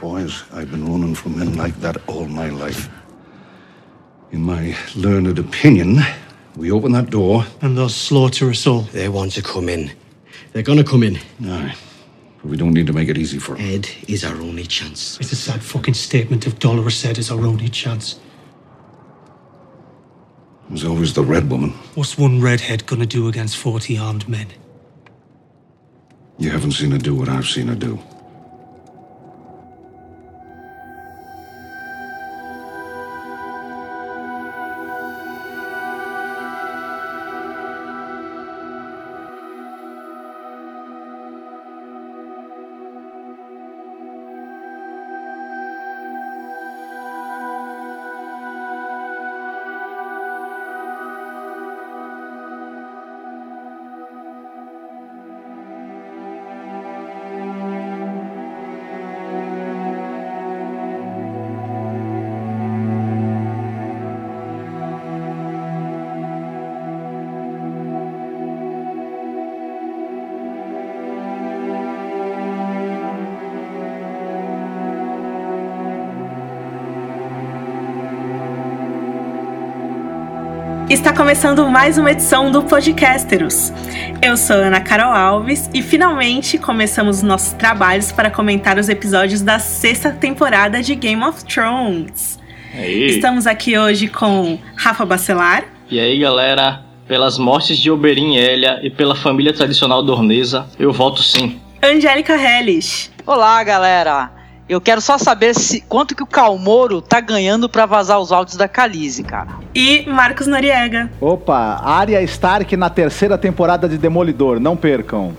Boys, I've been running from men like that all my life. In my learned opinion, we open that door. And they'll slaughter us all. They want to come in. They're gonna come in. Aye. But we don't need to make it easy for them. Ed is our only chance. It's a sad fucking statement if Dolores said it's our only chance. There's always the red woman. What's one redhead gonna do against 40 armed men? You haven't seen her do what I've seen her do. Está começando mais uma edição do Podcasteros. Eu sou Ana Carol Alves e finalmente começamos nossos trabalhos para comentar os episódios da sexta temporada de Game of Thrones. Aí. Estamos aqui hoje com Rafa Bacelar, E aí, galera, pelas mortes de Oberyn e Elia e pela família tradicional dornesa, eu voto sim. Angélica Hellish, Olá, galera. Eu quero só saber se quanto que o Calmoro tá ganhando pra vazar os áudios da Calize, cara. e Marcos Noriega. Opa, Arya Stark na terceira temporada de Demolidor, não percam.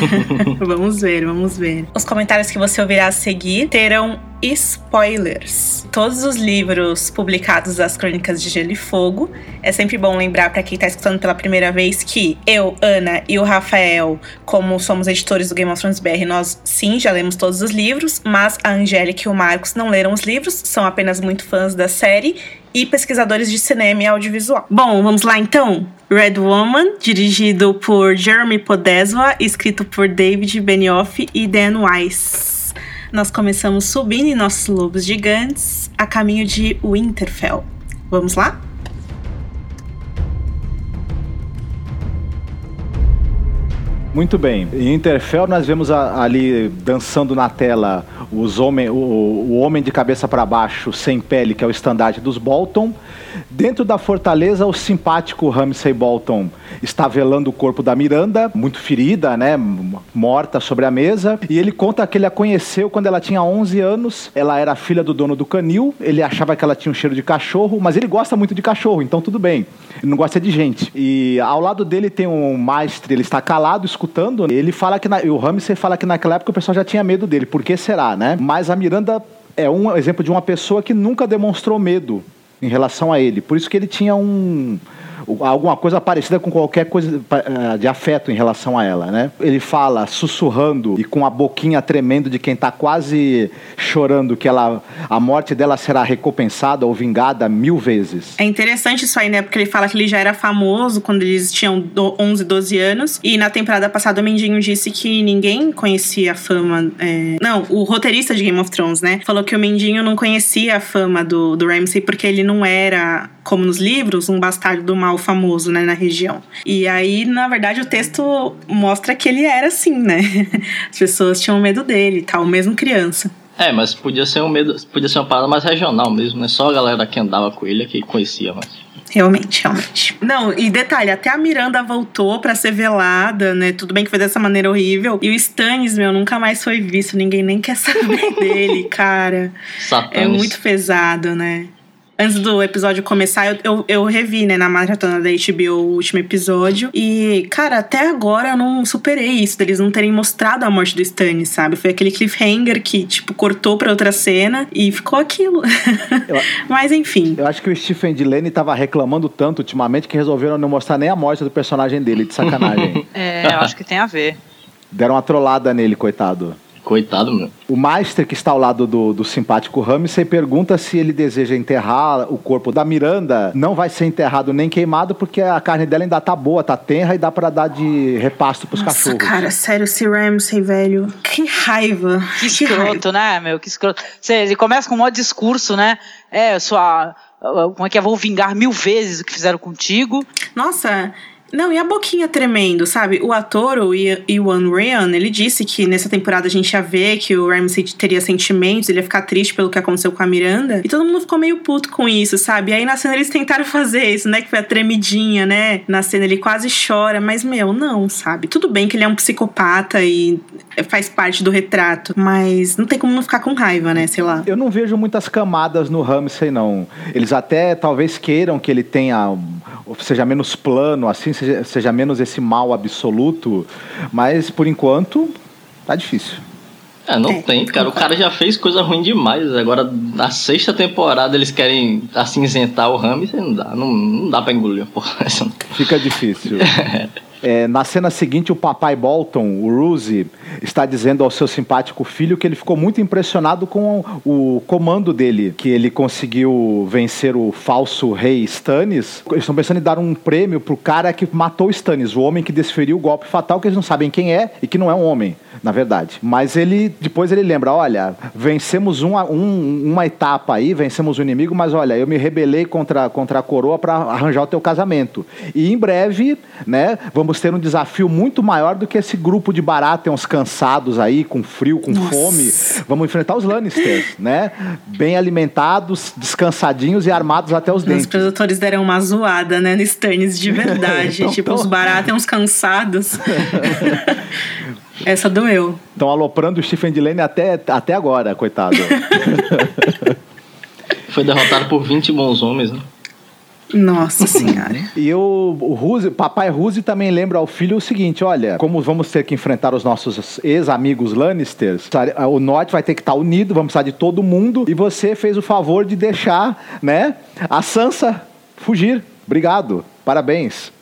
vamos ver, vamos ver. Os comentários que você ouvirá a seguir terão spoilers. Todos os livros publicados das Crônicas de Gelo e Fogo. É sempre bom lembrar para quem tá escutando pela primeira vez que eu, Ana e o Rafael, como somos editores do Game of Thrones BR, nós sim já lemos todos os livros, mas a Angélica e o Marcos não leram os livros, são apenas muito fãs da série e pesquisadores de cinema e audiovisual. Bom, vamos lá então. Red Woman, dirigido por Jeremy Podeswa, escrito por David Benioff e Dan Weiss. Nós começamos subindo em nossos lobos gigantes a caminho de Winterfell. Vamos lá? Muito bem. Em Interfell nós vemos a- ali dançando na tela os homem, o, o homem de cabeça para baixo, sem pele, que é o estandarte dos Bolton. Dentro da fortaleza, o simpático Ramsay Bolton está velando o corpo da Miranda, muito ferida, né, morta sobre a mesa. E ele conta que ele a conheceu quando ela tinha 11 anos. Ela era filha do dono do canil. Ele achava que ela tinha um cheiro de cachorro, mas ele gosta muito de cachorro, então tudo bem. Ele não gosta de gente. E ao lado dele tem um mestre, ele está calado, escutando. Ele fala que. Na, o Ramsey fala que naquela época o pessoal já tinha medo dele. Por que será, né? Mas a Miranda é um exemplo de uma pessoa que nunca demonstrou medo em relação a ele. Por isso que ele tinha um. Alguma coisa parecida com qualquer coisa eh, de afeto em relação a ela, né? Ele fala sussurrando e com a boquinha tremendo de quem está quase chorando que ela, a morte dela será recompensada ou vingada mil vezes. É interessante isso aí, né? Porque ele fala que ele já era famoso quando eles tinham do- 11, 12 anos. E na temporada passada o Mendinho disse que ninguém conhecia a fama. é, Não, o roteirista de Game of Thrones, né? Falou que o Mendinho não conhecia a fama do, do Ramsay porque ele não era, como nos livros, um bastardo do mal famoso, né? Na região. E aí, na verdade, o texto mostra que ele era assim, né? As pessoas tinham medo dele e tal, mesmo criança. É, mas podia ser um medo, podia ser uma parada mais regional mesmo, né? Só a galera que andava com ele é que conhecia mais. Realmente, realmente. Não, e detalhe, até a Miranda voltou pra ser velada, né? Tudo bem que foi dessa maneira horrível. E o Stannis, meu, nunca mais foi visto. Ninguém nem quer saber dele, cara. É Satanis. muito pesado, né? Antes do episódio começar, eu, eu, eu revi, né, na maratona da HBO o último episódio. E, cara, até agora eu não superei isso, deles não terem mostrado a morte do Stannis, sabe? Foi aquele cliffhanger que, tipo, cortou pra outra cena e ficou aquilo. Mas enfim. Eu acho que o Stephen Delaney estava reclamando tanto ultimamente que resolveram não mostrar nem a morte do personagem dele, de sacanagem. É, eu acho que tem a ver. Deram uma trollada nele, coitado. Coitado, meu. O Meister, que está ao lado do, do simpático Ramsey, pergunta se ele deseja enterrar o corpo da Miranda. Não vai ser enterrado nem queimado, porque a carne dela ainda tá boa, tá tenra e dá para dar de repasto pros Nossa, cachorros. cara, sério, esse Ramsey, velho. Que raiva. Que raiva. escroto, né, meu? Que escroto. Cê, ele começa com um de discurso, né? É, sua. Como é que é? Vou vingar mil vezes o que fizeram contigo. Nossa, não, e a boquinha tremendo, sabe? O ator, o Iwan Ryan, ele disse que nessa temporada a gente ia ver que o Ramsey teria sentimentos, ele ia ficar triste pelo que aconteceu com a Miranda. E todo mundo ficou meio puto com isso, sabe? E aí na cena eles tentaram fazer isso, né? Que foi a tremidinha, né? Na cena ele quase chora, mas meu, não, sabe? Tudo bem que ele é um psicopata e faz parte do retrato, mas não tem como não ficar com raiva, né? Sei lá. Eu não vejo muitas camadas no Ramsey, não. Eles até talvez queiram que ele tenha, seja menos plano, assim, seja, seja menos esse mal absoluto, mas por enquanto tá difícil. É, não É, tem, cara. O cara já fez coisa ruim demais. Agora, na sexta temporada, eles querem acinzentar o Ramsey. Não dá. Não, não dá pra engolir, porra. Fica difícil. É, na cena seguinte, o papai Bolton, o Ruzi, está dizendo ao seu simpático filho que ele ficou muito impressionado com o comando dele, que ele conseguiu vencer o falso rei Stannis. Eles estão pensando em dar um prêmio pro cara que matou Stannis, o homem que desferiu o golpe fatal, que eles não sabem quem é e que não é um homem, na verdade. Mas ele depois ele lembra, olha, vencemos uma, um- uma etapa aí, vencemos o inimigo, mas olha, eu me rebelei contra, contra a coroa para arranjar o teu casamento. E em breve, né, vamos ter um desafio muito maior do que esse grupo de Baratheons cansados aí, com frio, com Nossa. fome. Vamos enfrentar os Lannisters, né? Bem alimentados, descansadinhos e armados até os Os dentes. produtores deram uma zoada, né, no Sterns de verdade. Então, tipo, então- os baratos cansados. Essa doeu. Estão aloprando o Stephen Delaney até, até agora, coitado. Foi derrotado por 20 bons homens, né? Nossa senhora. E o, o Ruzi, papai Ruzi também lembra ao filho o seguinte: olha, como vamos ter que enfrentar os nossos ex-amigos Lannisters, o Norte vai ter que estar unido, vamos precisar de todo mundo, e você fez o favor de deixar, né, a Sansa fugir. Obrigado, parabéns.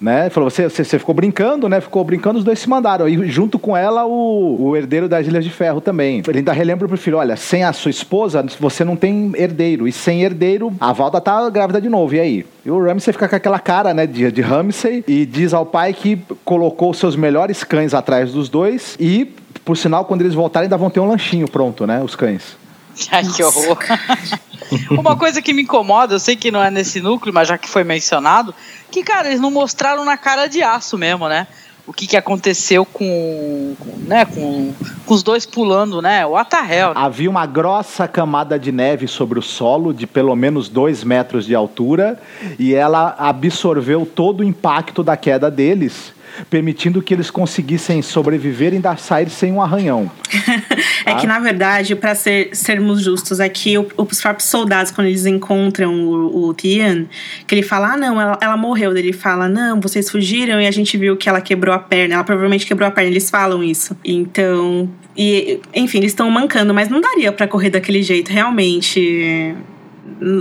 Né? Falou, você, você, você ficou brincando, né? Ficou brincando, os dois se mandaram. E junto com ela, o, o herdeiro das Ilhas de Ferro também. Ele ainda relembra pro filho: olha, sem a sua esposa, você não tem herdeiro. E sem herdeiro, a Valda tá grávida de novo. E aí? E o Ramsay fica com aquela cara, né, de, de Ramsay, e diz ao pai que colocou seus melhores cães atrás dos dois. E, por sinal, quando eles voltarem, ainda vão ter um lanchinho pronto, né? Os cães. Ai, que horror. Uma coisa que me incomoda, eu sei que não é nesse núcleo, mas já que foi mencionado, que, cara, eles não mostraram na cara de aço mesmo, né? O que, que aconteceu com, com, né, com, com os dois pulando, né? O Atahel. Havia uma grossa camada de neve sobre o solo, de pelo menos dois metros de altura, e ela absorveu todo o impacto da queda deles, permitindo que eles conseguissem sobreviver e ainda sair sem um arranhão. É que, na verdade, pra ser, sermos justos aqui, o- os próprios soldados, quando eles encontram o, o Tian, que ele fala: Ah, não, ela, ela morreu. Ele fala: Não, vocês fugiram e a gente viu que ela quebrou a perna. Ela provavelmente quebrou a perna. Eles falam isso. Então. E, enfim, eles estão mancando, mas não daria pra correr daquele jeito, realmente.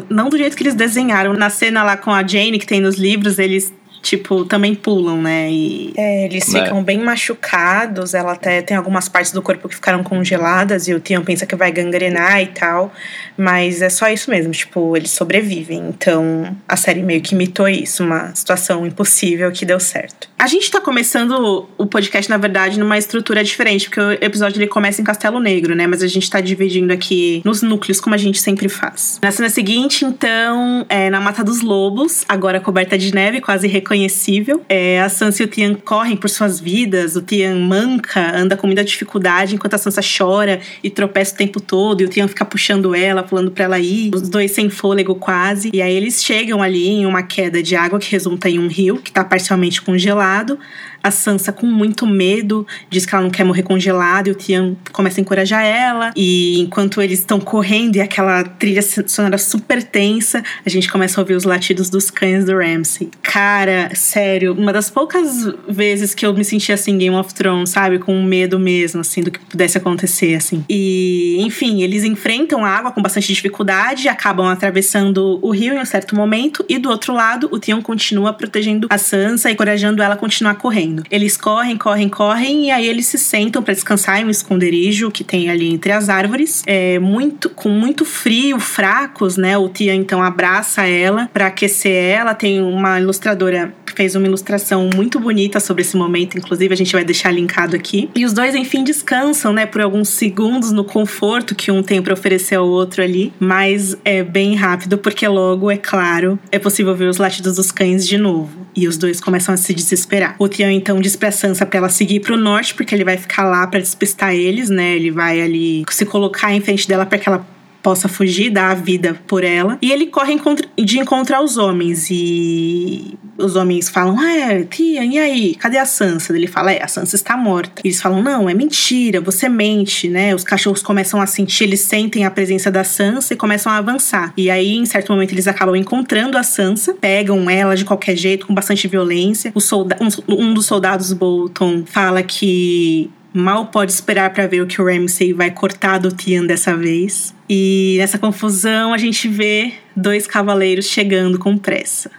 Não do jeito que eles desenharam. Na cena lá com a Jane, que tem nos livros, eles. Tipo, também pulam, né? E é, eles É. ficam bem machucados. Ela até tem algumas partes do corpo que ficaram congeladas e o Tian pensa que vai gangrenar e tal. Mas é só isso mesmo, tipo, eles sobrevivem. Então a série meio que imitou isso, uma situação impossível que deu certo. A gente tá começando o podcast, na verdade, numa estrutura diferente, porque o episódio ele começa em Castelo Negro, né? Mas a gente tá dividindo aqui nos núcleos, como a gente sempre faz. Na cena seguinte, então, é na Mata dos Lobos, agora coberta de neve, quase reconhecível. É, a Sansa e o Tian correm por suas vidas, o Tian manca, anda com muita dificuldade, enquanto a Sansa chora e tropeça o tempo todo, e o Tian fica puxando ela, pulando pra ela ir, os dois sem fôlego quase. E aí eles chegam ali em uma queda de água que resulta em um rio, que tá parcialmente congelado. A Sansa, com muito medo, diz que ela não quer morrer congelada, e o Tian começa a encorajar ela. E enquanto eles estão correndo e aquela trilha sonora super tensa, a gente começa a ouvir os latidos dos cães do Ramsay. Cara, sério, uma das poucas vezes que eu me senti assim Game of Thrones, sabe? Com medo mesmo, assim, do que pudesse acontecer, assim. E, enfim, eles enfrentam a água com bastante dificuldade, acabam atravessando o rio em um certo momento, e do outro lado, o Theon continua protegendo a Sansa e encorajando ela a continuar correndo. Lindo. Eles correm, correm, correm e aí eles se sentam para descansar em um esconderijo que tem ali entre as árvores. É muito com muito frio, fracos, né? O Tia então abraça ela para aquecer ela. Tem uma ilustradora que fez uma ilustração muito bonita sobre esse momento, inclusive a gente vai deixar linkado aqui. E os dois enfim descansam, né, por alguns segundos no conforto que um tem para oferecer ao outro ali, mas é bem rápido porque logo, é claro, é possível ver os latidos dos cães de novo. E os dois começam a se desesperar. O Tian então diz pra Sansa pra ela seguir pro norte, porque ele vai ficar lá para despistar eles, né? Ele vai ali se colocar em frente dela para que ela possa fugir, dar a vida por ela. E ele corre de encontrar os homens. E os homens falam: Ah, é, tia, e aí? Cadê a Sansa? Ele fala: É, a Sansa está morta. E eles falam: Não, é mentira, você mente, né? Os cachorros começam a sentir, eles sentem a presença da Sansa e começam a avançar. E aí, em certo momento, eles acabam encontrando a Sansa, pegam ela de qualquer jeito, com bastante violência. Um, um dos soldados Bolton fala que mal pode esperar para ver o que o Ramsay vai cortar do Tian dessa vez. E nessa confusão a gente vê dois cavaleiros chegando com pressa.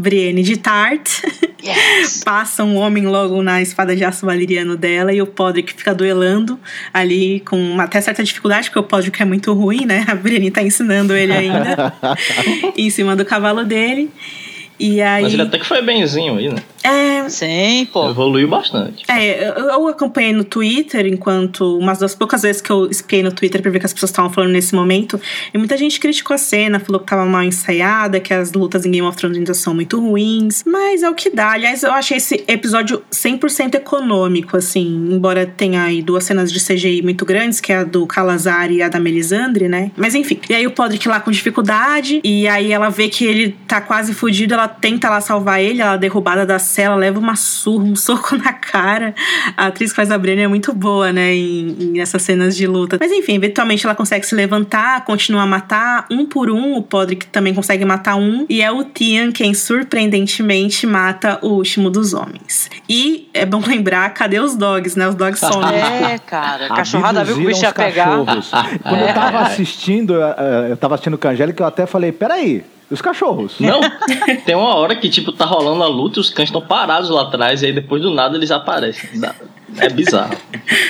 Brienne de Tart yes. passa um homem logo na espada de aço valeriano dela e o Podrick fica duelando ali com uma, até certa dificuldade, porque o Podrick é muito ruim, né? A Brienne tá ensinando ele ainda em cima do cavalo dele. E aí... Mas ele até que foi benzinho aí, né? É. Sim, pô. Evoluiu bastante. É, eu acompanhei no Twitter, enquanto. Umas das poucas vezes que eu espiei no Twitter pra ver o que as pessoas estavam falando nesse momento. E muita gente criticou a cena, falou que tava mal ensaiada, que as lutas em Game of Thrones ainda são muito ruins. Mas é o que dá. Aliás, eu achei esse episódio 100% econômico, assim. Embora tenha aí duas cenas de CGI muito grandes, que é a do Calazar e a da Melisandre, né? Mas enfim. E aí o Podrick lá com dificuldade. E aí ela vê que ele tá quase fudido, ela tenta lá salvar ele, ela é derrubada da cela, leva uma surra, um soco na cara. A atriz que faz a Brenner é muito boa, né, em, em, essas cenas de luta. Mas enfim, eventualmente ela consegue se levantar, continua a matar um por um. O Podrick também consegue matar um. E é o Tian quem surpreendentemente mata o último dos homens. E é bom lembrar, cadê os dogs, né? Os dogs somem. É, cara. A cachorrada viu que o bicho ia pegar. Quando eu tava assistindo, eu tava assistindo com a Angélica, eu até falei, peraí, os cachorros. Não, tem uma hora que, tipo, tá rolando a luta e os cães estão parados lá atrás e aí depois do nada eles aparecem. É bizarro.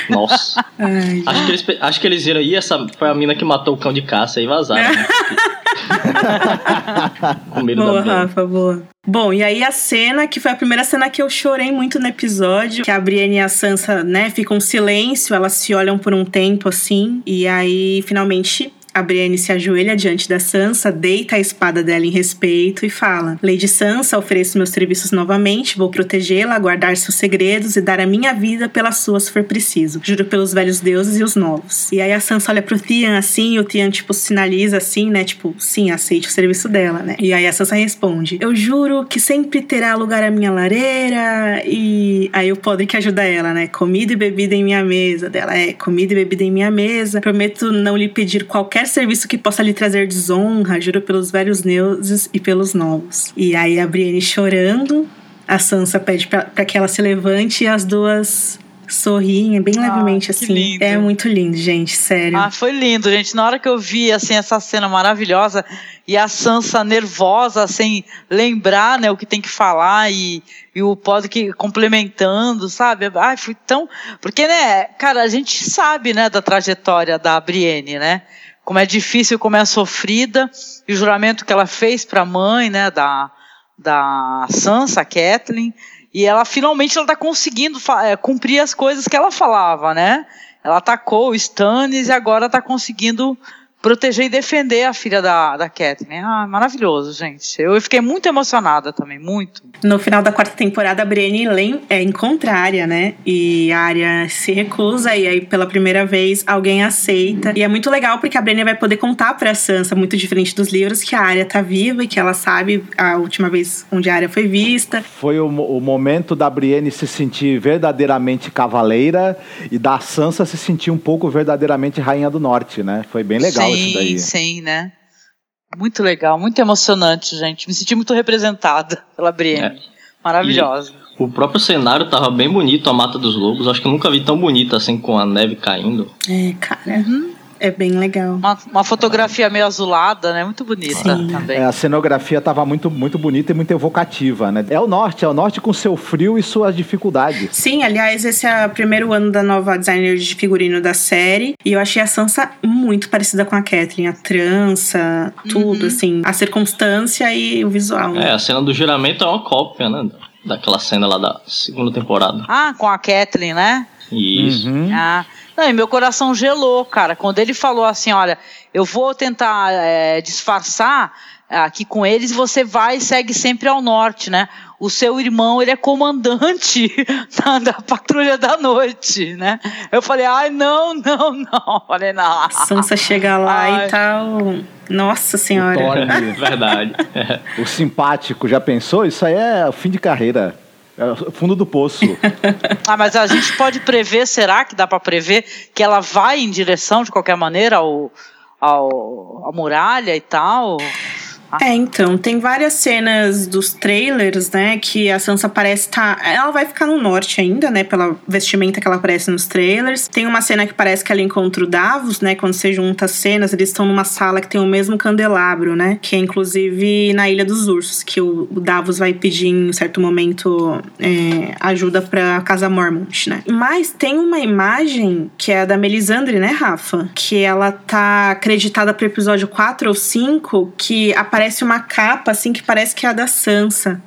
Nossa. Ai, acho, que eles, acho que eles viram aí, essa foi a mina que matou o cão de caça e vazaram. Né? Com medo boa, Rafa, boa. Bom, e aí a cena, que foi a primeira cena que eu chorei muito no episódio, que a Brienne e a Sansa, né, ficam um silêncio, elas se olham por um tempo assim, e aí finalmente a Brienne se ajoelha diante da Sansa, deita a espada dela em respeito e fala: Lady Sansa, ofereço meus serviços novamente, vou protegê-la, guardar seus segredos e dar a minha vida pela sua se for preciso. Juro pelos velhos deuses e os novos. E aí a Sansa olha pro Theon assim, e o Theon, tipo, sinaliza assim, né? Tipo, sim, aceite o serviço dela, né? E aí a Sansa responde: Eu juro que sempre terá lugar a minha lareira. E aí o Podrick ajuda ela, né? Comida e bebida em minha mesa. Dela é comida e bebida em minha mesa. Prometo não lhe pedir qualquer qualquer serviço que possa lhe trazer desonra, juro pelos velhos deuses e pelos novos. E aí a Brienne chorando, a Sansa pede para que ela se levante e as duas sorriem bem ah, levemente assim. Lindo. É muito lindo, gente, sério. Ah, foi lindo, gente. Na hora que eu vi assim essa cena maravilhosa e a Sansa nervosa, sem lembrar, né, o que tem que falar e, e o Podrick complementando, sabe? Ai, foi tão, porque né, cara, a gente sabe, né, da trajetória da Brienne, né? Como é difícil, como é sofrida, e o juramento que ela fez para a mãe, né, da, da Sansa, Kathleen, e ela finalmente ela está conseguindo é, cumprir as coisas que ela falava, né? Ela atacou o Stannis e agora está conseguindo proteger e defender a filha da, da Catherine. Ah, maravilhoso, gente. Eu fiquei muito emocionada também, muito. No final da quarta temporada, a Brienne é, encontra a Arya, né? E a Arya se recusa, e aí pela primeira vez alguém aceita. E é muito legal porque a Brienne vai poder contar pra Sansa, muito diferente dos livros, que a Arya tá viva e que ela sabe a última vez onde a Arya foi vista. Foi o, o momento da Brienne se sentir verdadeiramente cavaleira e da Sansa se sentir um pouco verdadeiramente rainha do norte, né? Foi bem legal. Sim legal sim, isso daí. Sim, né? Muito legal, muito emocionante, gente. Me senti muito representada pela Brienne. É. Maravilhosa. E o próprio cenário tava bem bonito, a Mata dos Lobos. Acho que eu nunca vi tão bonito assim com a neve caindo. É, cara. Uhum. É bem legal. Uma, uma fotografia meio azulada, né? Muito bonita Sim. também. É, a cenografia estava muito, muito bonita e muito evocativa, né? É o norte, é o norte com seu frio e suas dificuldades. Sim, aliás, esse é o primeiro ano da nova designer de figurino da série. E eu achei a Sansa muito parecida com a Kathleen. A trança, tudo, uhum. assim. A circunstância e o visual. Né? É, a cena do juramento é uma cópia, né? Daquela cena lá da segunda temporada. Ah, com a Kathleen, né? Isso. Uhum. Ah. Não, e meu coração gelou, cara. Quando ele falou assim: olha, eu vou tentar é, disfarçar aqui com eles, você vai e segue sempre ao norte, né? O seu irmão, ele é comandante da, da patrulha da noite, né? Eu falei, ai, não, não, não. Falei, não. Sansa chega lá ai. e tal. Nossa senhora. O Verdade. o simpático, já pensou? Isso aí é o fim de carreira. É fundo do poço. ah, mas a gente pode prever, será que dá para prever que ela vai em direção, de qualquer maneira, ao, ao, à muralha e tal? É, então, tem várias cenas dos trailers, né, que a Sansa parece estar. Tá, ela vai ficar no norte ainda, né, pela vestimenta que ela aparece nos trailers. Tem uma cena que parece que ela encontra o Davos, né, quando você junta as cenas, eles estão numa sala que tem o mesmo candelabro, né, que é inclusive na Ilha dos Ursos, que o, Davos vai pedir em certo momento é, ajuda pra Casa Mormont, né. Mas tem uma imagem que é a da Melisandre, né, Rafa? Que ela tá acreditada pro episódio 4 ou 5, que aparece aparece uma capa, assim, que parece que é a da Sansa.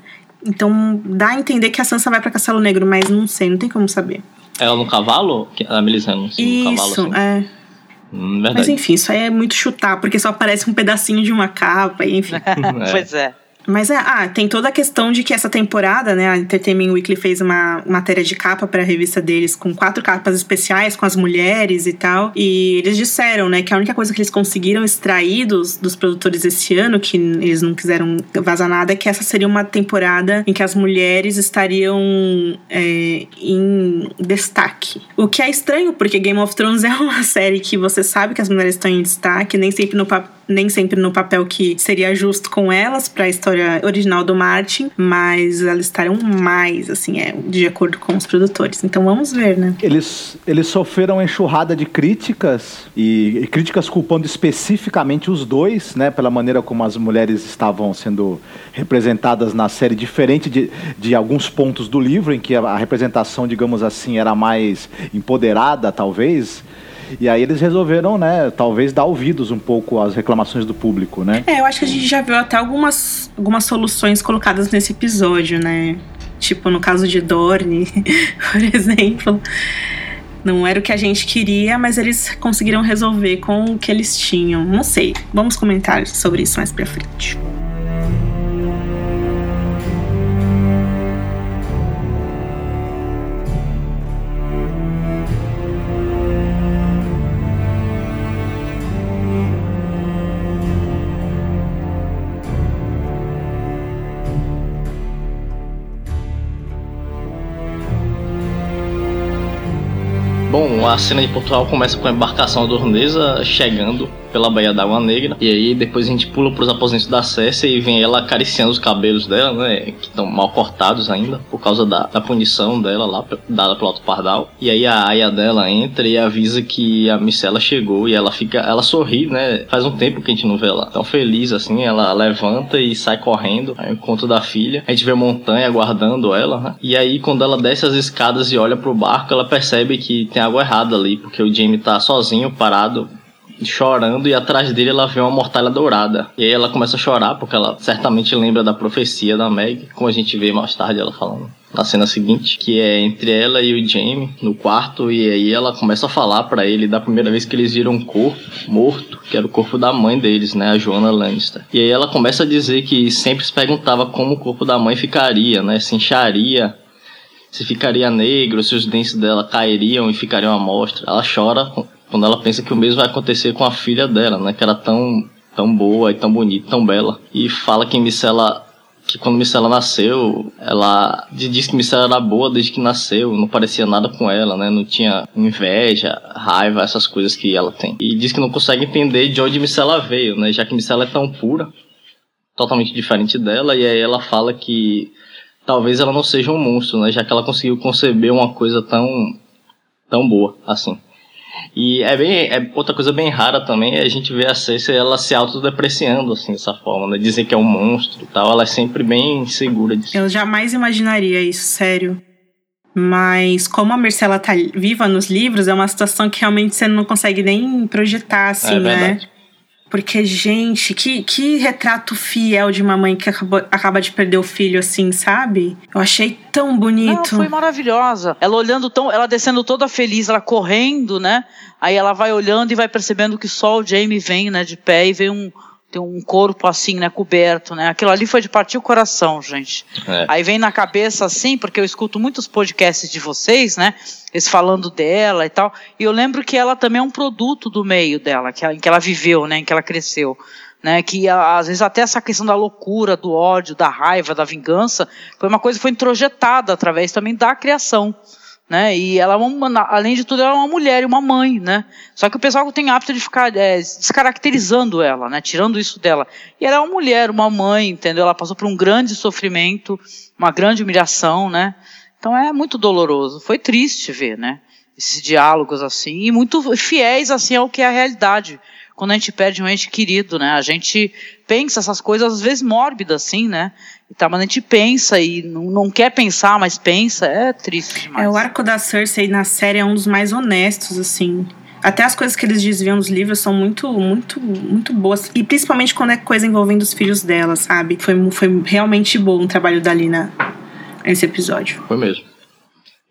Então dá a entender que a Sansa vai para Castelo Negro, mas não sei, não tem como saber. Ela no cavalo? A Melisandre assim, no cavalo, assim. é. Hum, mas enfim, isso aí é muito chutar, porque só aparece um pedacinho de uma capa, e enfim. é. Pois é. Mas é, ah, tem toda a questão de que essa temporada, né, a Entertainment Weekly fez uma matéria de capa para a revista deles com quatro capas especiais com as mulheres e tal. E eles disseram, né, que a única coisa que eles conseguiram extrair dos, dos produtores esse ano, que eles não quiseram vazar nada, é que essa seria uma temporada em que as mulheres estariam é, em destaque. O que é estranho, porque Game of Thrones é uma série que você sabe que as mulheres estão em destaque, nem sempre no papel nem sempre no papel que seria justo com elas para a história original do Martin, mas elas estarão mais, assim, é, de acordo com os produtores. Então vamos ver, né? Eles, eles sofreram enxurrada de críticas e, e críticas culpando especificamente os dois, né, pela maneira como as mulheres estavam sendo representadas na série, diferente de, de alguns pontos do livro, em que a, a representação, digamos assim, era mais empoderada, talvez. E aí eles resolveram, né, talvez dar ouvidos um pouco às reclamações do público, né? É, eu acho que a gente já viu até algumas, algumas soluções colocadas nesse episódio, né? Tipo, no caso de Dorne, por exemplo. Não era o que a gente queria, mas eles conseguiram resolver com o que eles tinham. Não sei. Vamos comentar sobre isso mais pra frente. A cena de Portugal começa com a embarcação dornesa chegando pela Baía da Água Negra. E aí depois a gente pula pros aposentos da Cersei e vem ela acariciando os cabelos dela, né? Que estão mal cortados ainda, por causa da, da punição dela lá, dada pelo Alto Pardal. E aí a aia dela entra e avisa que a Micela chegou e ela fica. Ela sorri, né? Faz um tempo que a gente não vê ela tão feliz assim. Ela levanta e sai correndo ao encontro da filha. A gente vê a montanha aguardando ela, né? E aí quando ela desce as escadas e olha pro barco, ela percebe que tem algo errado ali, porque o Jamie tá sozinho, parado, chorando e atrás dele ela vê uma mortalha dourada. E aí ela começa a chorar porque ela certamente lembra da profecia da Meg, como a gente vê mais tarde ela falando na cena seguinte, que é entre ela e o Jamie no quarto e aí ela começa a falar para ele da primeira vez que eles viram um corpo morto, que era o corpo da mãe deles, né, a Joanna Lannister. E aí ela começa a dizer que sempre se perguntava como o corpo da mãe ficaria, né, se incharia se ficaria negro, se os dentes dela cairiam e ficariam à mostra. Ela chora quando ela pensa que o mesmo vai acontecer com a filha dela, né? Que era tão, tão boa e tão bonita, tão bela. E fala que Micela que quando Micela nasceu, ela diz que Micela era boa desde que nasceu, não parecia nada com ela, né? Não tinha inveja, raiva, essas coisas que ela tem. E diz que não consegue entender de onde Micela veio, né? Já que Micela é tão pura, totalmente diferente dela, e aí ela fala que talvez ela não seja um monstro, né? Já que ela conseguiu conceber uma coisa tão tão boa assim. E é bem. É outra coisa bem rara também é a gente ver a Cersei ela se autodepreciando, assim, dessa forma, né? Dizer que é um monstro e tal. Ela é sempre bem segura disso. Eu jamais imaginaria isso, sério. Mas como a Marcela tá viva nos livros, é uma situação que realmente você não consegue nem projetar, assim, é né? Porque, gente, que, que retrato fiel de uma mãe que acabou, acaba de perder o filho, assim, sabe? Eu achei tão bonito. Não, foi maravilhosa. Ela olhando tão. Ela descendo toda feliz, ela correndo, né? Aí ela vai olhando e vai percebendo que só o Jamie vem, né, de pé e vem um tem um corpo assim, né, coberto, né? Aquilo ali foi de partir o coração, gente. É. Aí vem na cabeça assim, porque eu escuto muitos podcasts de vocês, né? Eles falando dela e tal. E eu lembro que ela também é um produto do meio dela, que ela, em que ela viveu, né? Em que ela cresceu. Né, que às vezes até essa questão da loucura, do ódio, da raiva, da vingança, foi uma coisa que foi introjetada através também da criação né? E ela, é além de tudo, ela é uma mulher e uma mãe, né? Só que o pessoal tem hábito de ficar é, descaracterizando ela, né? Tirando isso dela. E ela é uma mulher, uma mãe, entendeu? Ela passou por um grande sofrimento, uma grande humilhação, né? Então é muito doloroso. Foi triste ver, né? Esses diálogos assim e muito fiéis assim ao que é a realidade. Quando a gente perde um ente querido, né? A gente pensa essas coisas às vezes mórbidas, assim, né? Tá, mas a gente pensa e não, não quer pensar, mas pensa. É triste demais. É, o arco da Cersei na série é um dos mais honestos, assim. Até as coisas que eles desviam nos livros são muito, muito, muito boas. E principalmente quando é coisa envolvendo os filhos dela, sabe? Foi, foi realmente bom o trabalho da Lina nesse episódio. Foi mesmo.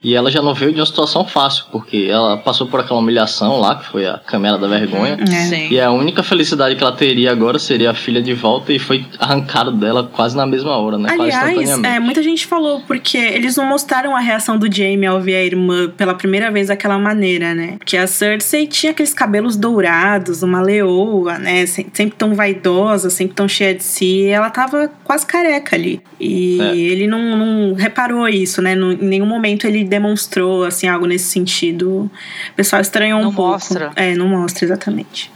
E ela já não veio de uma situação fácil, porque ela passou por aquela humilhação lá, que foi a câmera da vergonha. É. E a única felicidade que ela teria agora seria a filha de volta e foi arrancado dela quase na mesma hora, né? Aliás, é, muita gente falou, porque eles não mostraram a reação do Jaime ao ver a irmã pela primeira vez daquela maneira, né? Porque a Cersei tinha aqueles cabelos dourados, uma leoa, né? Sempre tão vaidosa, sempre tão cheia de si. ela tava quase careca ali. E é. ele não, não reparou isso, né? em nenhum momento ele demonstrou assim algo nesse sentido. O pessoal estranhou não um pouco. Não mostra. É, não mostra exatamente.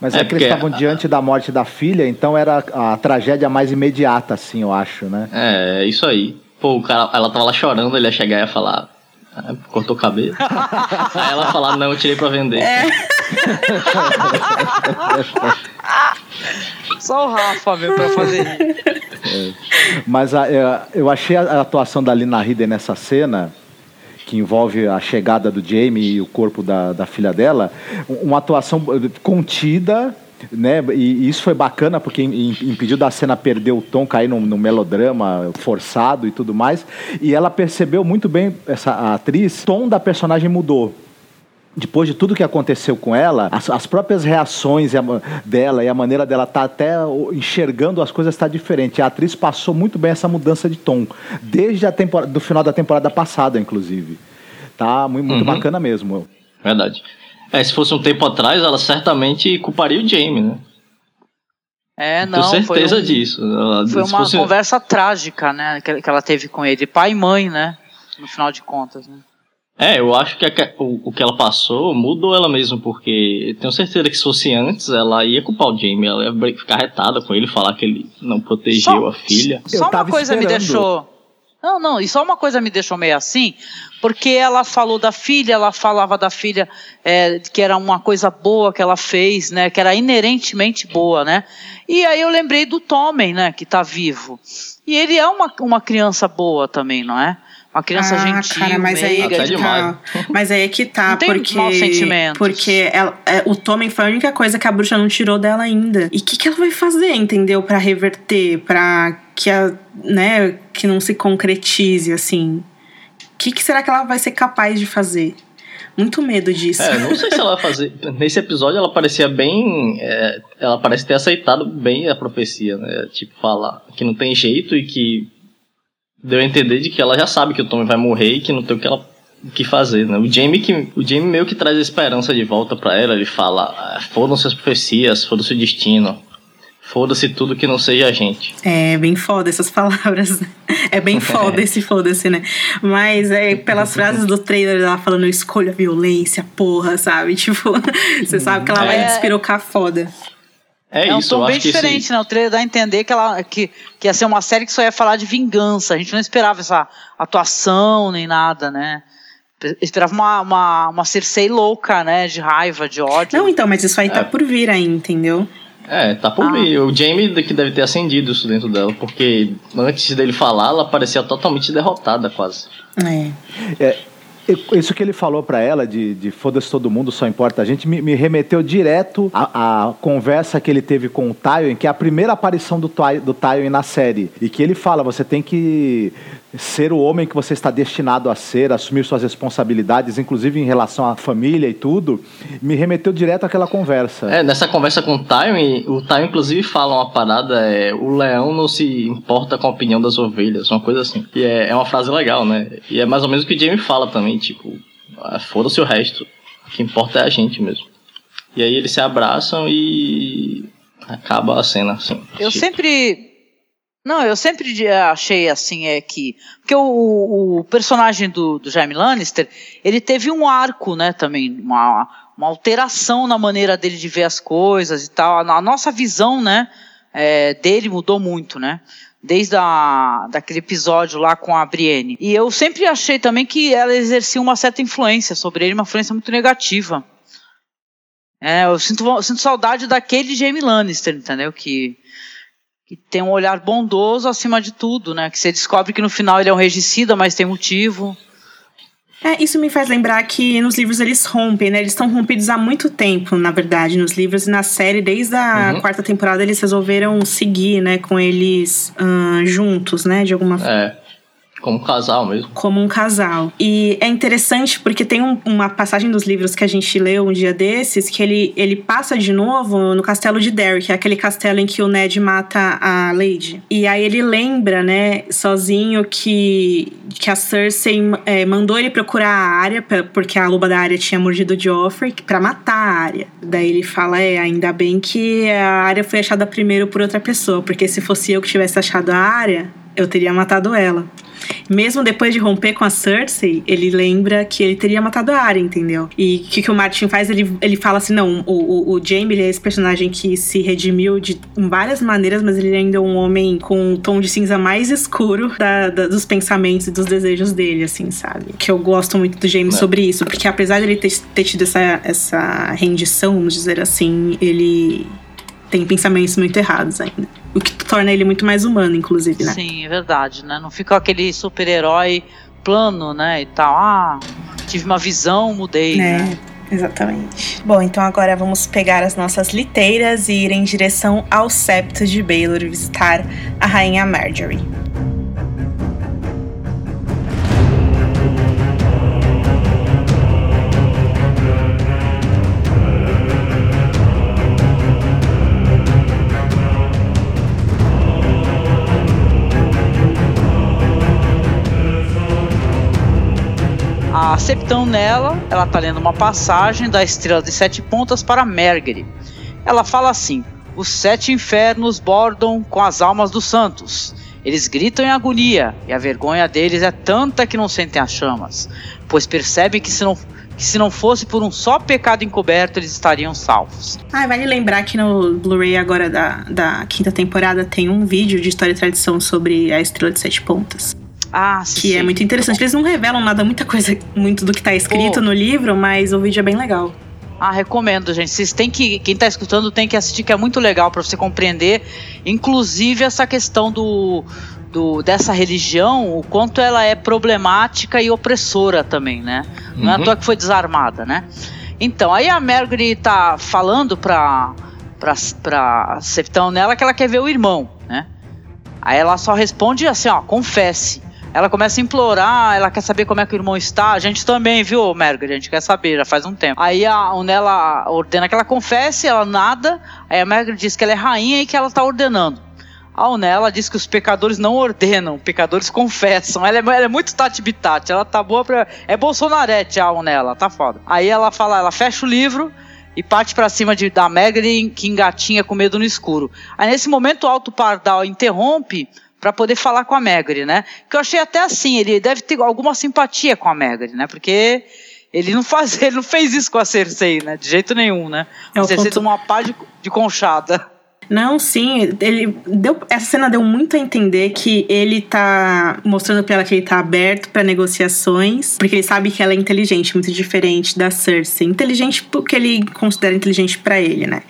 Mas é, é que eles estavam diante da morte da filha, então era a, tragédia mais imediata, assim, eu acho, né? É, isso aí. Pô, o cara, ela tava lá chorando, ele ia chegar e ia falar. Ah, cortou o cabelo. aí ela falar, não, eu tirei pra vender. É. Só o Rafa mesmo pra fazer é. Mas a, é, eu achei a atuação da Lina Headey nessa cena que envolve a chegada do Jamie e o corpo da, da filha dela, uma atuação contida, né? E isso foi bacana porque impediu da cena perder o tom, cair no, no, melodrama forçado e tudo mais. E ela percebeu muito bem, essa atriz, o tom da personagem mudou depois de tudo que aconteceu com ela, as, as próprias reações dela e a maneira dela estar tá até enxergando as coisas está diferente. A atriz passou muito bem essa mudança de tom, desde a temporada, do final da temporada passada, inclusive. Tá muito, muito uhum. bacana mesmo. Verdade. É, se fosse um tempo atrás, ela certamente culparia o Jamie, né? É, não. Tenho certeza foi um, disso. Foi uma fosse... conversa trágica, né? Que, que ela teve com ele, pai e mãe, né? No final de contas, né? É, eu acho que a, o, o, que ela passou mudou ela mesmo, porque tenho certeza que se fosse antes, ela ia culpar o Jamie, ela ia ficar retada com ele, falar que ele não protegeu só, a filha. Só uma coisa esperando. me deixou. Não, não, e só uma coisa me deixou meio assim, porque ela falou da filha, ela falava da filha é, que era uma coisa boa que ela fez, né, que era inerentemente boa, né, e aí eu lembrei do Tommen, né, que está vivo, e ele é uma, uma criança boa também, não é? Uma criança ah, gentil, cara, mas meiga. Aí é que tá. Mas aí é que tá, não porque maus sentimentos. porque ela, é, o Tommen foi a única coisa que a bruxa não tirou dela ainda. E o que, que ela vai fazer, entendeu? para reverter, para que a, né, que não se concretize assim. O que, que será que ela vai ser capaz de fazer? Muito medo disso. É, não sei se ela vai fazer. Nesse episódio ela parecia bem. É, ela parece ter aceitado bem a profecia, né? Tipo, falar que não tem jeito e que deu a entender de que ela já sabe que o Tommy vai morrer e que não tem o que ela o que fazer, né? O Jamie que o Jamie meio que traz a esperança de volta para ela, ele fala: ah, "Foda-se as profecias, foda-se o destino. Foda-se tudo que não seja a gente". É, bem foda essas palavras. É bem foda esse foda-se, né? Mas é pelas frases do trailer ela falando escolha violência, porra, sabe? Tipo, você sabe que ela vai é. despirocar foda. É, é um isso, tom bem diferente, né? O trailer dá a entender que, ela, que, que ia ser uma série que só ia falar de vingança. A gente não esperava essa atuação nem nada, né? esperava uma, uma, uma Cersei louca, né? De raiva, de ódio. Não, então, mas isso aí tá é. por vir aí, entendeu? É, tá por ah. vir. O Jamie que deve ter acendido isso dentro dela, porque antes dele falar, ela parecia totalmente derrotada, quase. É. é isso que ele falou para ela de, de foda-se todo mundo, só importa a gente, me, me remeteu direto à, conversa que ele teve com o Tywin, que é a primeira aparição do, do Tywin na série. E que ele fala: você tem que ser o homem que você está destinado a ser, assumir suas responsabilidades, inclusive em relação à família e tudo, me remeteu direto àquela conversa. É, nessa conversa com o Tywin, o Tywin inclusive fala uma parada, é, o leão não se importa com a opinião das ovelhas, uma coisa assim. E é, é uma frase legal, né? E é mais ou menos o que o Jamie fala também, tipo, ah, foda-se o resto, o que importa é a gente mesmo. E aí eles se abraçam e acaba a cena assim. Eu tipo. sempre não, eu sempre achei assim, é que. Porque o, o personagem do, do Jaime Lannister, ele teve um arco, né, também, uma, uma alteração na maneira dele de ver as coisas e tal. A, nossa visão, né, é, dele mudou muito, né? Desde a, daquele episódio lá com a Brienne. E eu sempre achei também que ela exercia uma certa influência sobre ele, uma influência muito negativa. É, eu sinto, eu sinto saudade daquele Jaime Lannister, entendeu? Que que tem um olhar bondoso acima de tudo, né? Que você descobre que no final ele é um regicida, mas tem motivo. É, isso me faz lembrar que nos livros eles rompem, né? Eles estão rompidos há muito tempo, na verdade, nos livros e na série. Desde a uhum. quarta temporada eles resolveram seguir, né? Com eles uh, juntos, né? De alguma forma. É. Como um casal mesmo. Como um casal. E é interessante porque tem um, uma passagem dos livros que a gente leu um dia desses que ele, ele passa de novo no castelo de que é aquele castelo em que o Ned mata a Lady. E aí ele lembra, né, sozinho, que, que a Cersei é, mandou ele procurar a área, porque a loba da área tinha mordido o Joffrey, para matar a área. Daí ele fala: é, ainda bem que a área foi achada primeiro por outra pessoa, porque se fosse eu que tivesse achado a área, eu teria matado ela. Mesmo depois de romper com a Cersei, ele lembra que ele teria matado a Arya, entendeu? E o que, que o Martin faz? Ele, ele fala assim: não, o, o, o Jaime é esse personagem que se redimiu de várias maneiras, mas ele ainda é um homem com um tom de cinza mais escuro da, da, dos pensamentos e dos desejos dele, assim, sabe? Que eu gosto muito do Jaime é. sobre isso, porque apesar de ele ter, ter tido essa, essa rendição, vamos dizer assim, ele tem pensamentos muito errados ainda. O que torna ele muito mais humano, inclusive, né? Sim, é verdade, né? Não fica aquele super-herói plano, né? E tal. Ah, tive uma visão, mudei, é. né? Exatamente. Bom, então agora vamos pegar as nossas liteiras e ir em direção ao septo de Baylor visitar a rainha Marjorie. A Septão nela, ela tá lendo uma passagem da Estrela de Sete Pontas para Mergery. Ela fala assim: Os sete infernos bordam com as almas dos santos. Eles gritam em agonia, e a vergonha deles é tanta que não sentem as chamas, pois percebem que se não que se não fosse por um só pecado encoberto, eles estariam salvos. Ah, vale lembrar que no Blu-ray agora da, da quinta temporada tem um vídeo de história e tradição sobre a Estrela de Sete Pontas. Ah, sim. Que é muito interessante. Eles não revelam nada, muita coisa, muito do que tá escrito Pô. no livro, mas o vídeo é bem legal. Ah, recomendo, gente. Vocês têm que. Quem tá escutando tem que assistir, que é muito legal para você compreender, inclusive, essa questão do, do, dessa religião, o quanto ela é problemática e opressora também, né? Não é à uhum. toa que foi desarmada, né? Então, aí a Margaret tá falando pra, pra, pra Septão nela que ela quer ver o irmão, né? Aí ela só responde assim, ó, confesse. Ela começa a implorar, ela quer saber como é que o irmão está. A gente também, viu, Merger? A gente quer saber, já faz um tempo. Aí a Unela ordena que ela confesse, ela nada. Aí a Merger diz que ela é rainha e que ela está ordenando. A Unela diz que os pecadores não ordenam, pecadores confessam. Ela é, ela é muito Tati Bitati, ela tá boa pra. É Bolsonarete a Unela, tá foda. Aí ela fala, ela fecha o livro e parte para cima de, da Merger que engatinha com medo no escuro. Aí nesse momento o Alto Pardal interrompe para poder falar com a Megri, né? Que eu achei até assim, ele deve ter alguma simpatia com a Megri, né? Porque ele não faz, ele não fez isso com a Cersei, né? De jeito nenhum, né? É a Cersei tomou uma pá de, de conchada. Não, sim, ele deu essa cena deu muito a entender que ele tá mostrando para ela que ele tá aberto para negociações, porque ele sabe que ela é inteligente, muito diferente da Cersei. Inteligente porque ele considera inteligente para ele, né?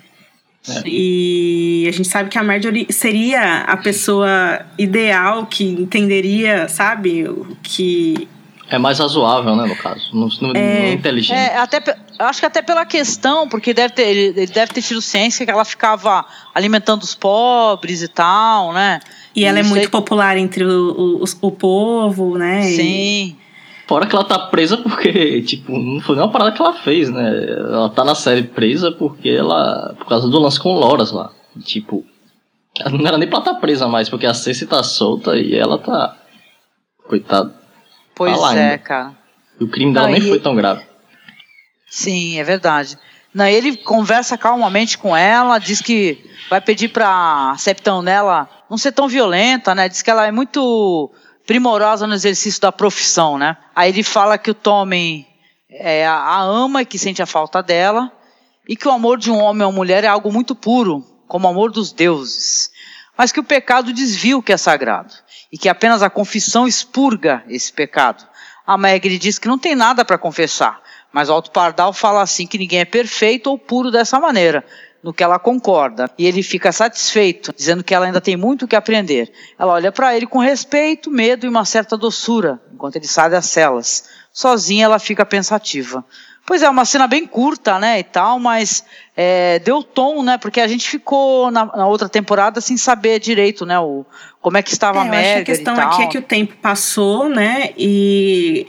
É. E a gente sabe que a Marjorie seria a pessoa ideal que entenderia, sabe, que é mais razoável, né, no caso. Não, não, é, não é inteligente. É, até, acho que até pela questão, porque deve ter, ele, ele, deve ter tido ciência que ela ficava alimentando os pobres e tal, né? E ela é muito popular entre o, o, o povo, né? Sim. E... Fora que ela tá presa porque, tipo, não foi nem uma parada que ela fez, né? Ela tá na série presa porque ela. por causa do lance com Loras lá. Tipo. Não era nem pra estar tá presa mais, porque a Cersei tá solta e ela tá. Coitada. Pois tá é, ainda. cara. E o crime dela Não, nem foi tão grave. Sim, é verdade. Não, ele conversa calmamente com ela, diz que vai pedir pra Septão nela não ser tão violenta, né? Diz que ela é muito primorosa no exercício da profissão, né? Aí ele fala que o Tommen é, a ama e que sente a falta dela, e que o amor de um homem ou mulher é algo muito puro, como o amor dos deuses, mas que o pecado desvia o que é sagrado e que apenas a confissão expurga esse pecado. A Megre diz que não tem nada para confessar, mas o Alto Pardal fala assim que ninguém é perfeito ou puro dessa maneira, no que ela concorda. E ele fica satisfeito, dizendo que ela ainda tem muito o que aprender. Ela olha para ele com respeito, medo e uma certa doçura, enquanto ele sai das celas. Sozinha ela fica pensativa. Pois é, uma cena bem curta, né, e tal, mas é, deu tom, né, porque a gente ficou na, na, outra temporada sem saber direito, né, o, como é que estava é, a Megan A questão aqui é que o tempo passou, né, e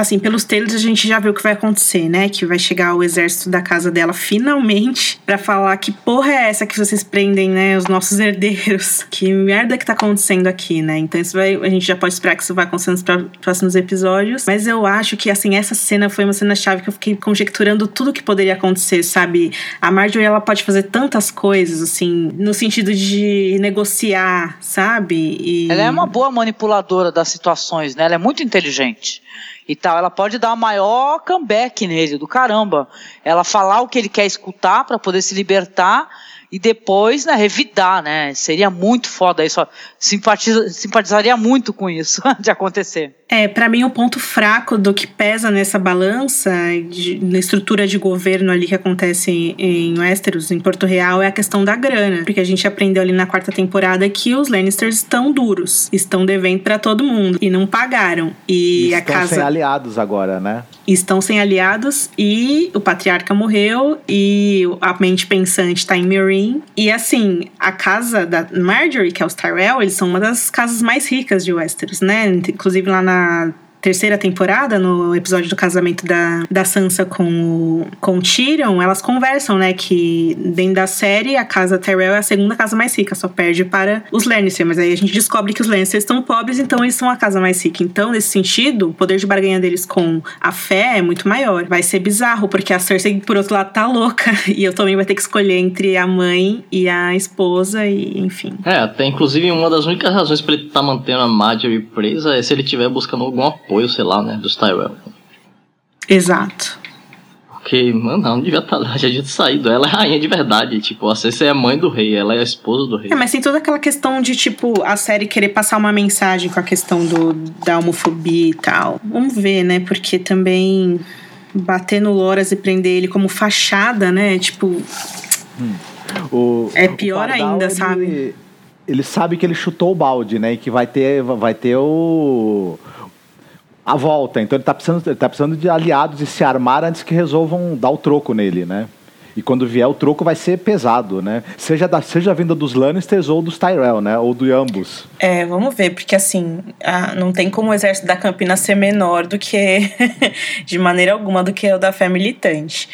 assim, pelos trailers a gente já viu o que vai acontecer, né? Que vai chegar o exército da casa dela finalmente para falar que porra é essa que vocês prendem, né? Os nossos herdeiros. Que merda que tá acontecendo aqui, né? Então isso vai, a gente já pode esperar que isso vai acontecer nos próximos episódios. Mas eu acho que, assim, essa cena foi uma cena chave que eu fiquei conjecturando tudo que poderia acontecer, sabe? A Marjorie, ela pode fazer tantas coisas, assim, no sentido de negociar, sabe? E... Ela é uma boa manipuladora das situações, né? Ela é muito inteligente e tal. Ela pode dar o maior comeback nele, do caramba. Ela falar o que ele quer escutar para poder se libertar e depois, né, revidar, né? Seria muito foda isso. Simpatiza, simpatizaria muito com isso de acontecer. É, para mim o ponto fraco do que pesa nessa balança, de, na estrutura de governo ali que acontece em, em Westeros, em Porto Real, é a questão da grana. Porque a gente aprendeu ali na quarta temporada que os Lannisters estão duros, estão devendo para todo mundo e não pagaram. E, e a casa. Estão sem aliados agora, né? Estão sem aliados e o patriarca morreu e a mente pensante tá em Meereen. E assim, a casa da Marjorie, que é os Tyrell, eles são uma das casas mais ricas de Westeros, né? Inclusive lá na una terceira temporada, no episódio do casamento da, da Sansa com o, com o Tyrion, elas conversam, né, que dentro da série a casa Tyrell é a segunda casa mais rica, só perde para os Lannister, mas aí a gente descobre que os Lannister estão pobres, então eles são a casa mais rica. Então, nesse sentido, o poder de barganha deles com a fé é muito maior. Vai ser bizarro, porque a Cersei, por outro lado, tá louca, e eu também vai ter que escolher entre a mãe e a esposa, e enfim. É, até inclusive uma das únicas razões para ele estar tá mantendo a Marjorie presa é se ele estiver buscando algum apoio apoio, sei lá, né, dos Tyrell. Exato. Porque, mano, ela não devia estar lá, já tinha saído. Ela é rainha de verdade. Tipo, a Cersei é a mãe do rei, ela é a esposa do rei. É, mas tem toda aquela questão de, tipo, a série querer passar uma mensagem com a questão do, da homofobia e tal. Vamos ver, né? Porque também bater no Loras e prender ele como fachada, né? Tipo. Hum. O, é pior Pardal, ainda, ele, sabe? Ele sabe que ele chutou o balde, né? E que vai ter, vai ter o a volta. Então ele está precisando, tá precisando de aliados e se armar antes que resolvam dar o troco nele, né? E quando vier o troco vai ser pesado, né? Seja, da, seja a vinda dos Lannisters ou dos Tyrell, né? Ou de ambos. É, vamos ver, porque assim, a, não tem como o exército da Campina ser menor do que, de maneira alguma, do que o da fé militante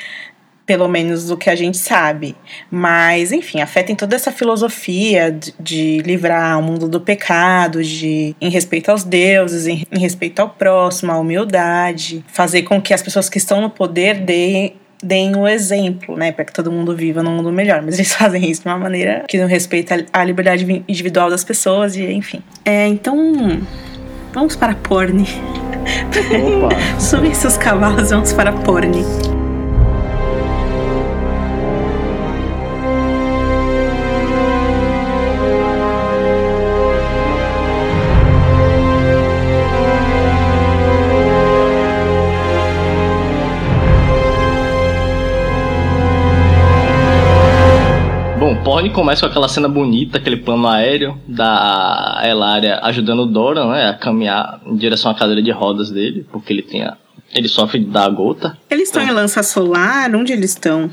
pelo menos do que a gente sabe. Mas, enfim, a fé tem toda essa filosofia de, de livrar o mundo do pecado, de em respeito aos deuses, em, em respeito ao próximo, a humildade, fazer com que as pessoas que estão no poder deem deem o exemplo, né, para que todo mundo viva num mundo melhor. Mas eles fazem isso de uma maneira que não respeita a liberdade individual das pessoas e enfim. É, então vamos para a porne. Opa. Subem seus cavalos, vamos para a porne. Porn começa com aquela cena bonita, aquele plano aéreo da Elaria ajudando o Dora, né, a caminhar em direção à cadeira de rodas dele, porque ele tem a, ele sofre da gota. Eles estão então, em lança solar? Onde eles estão?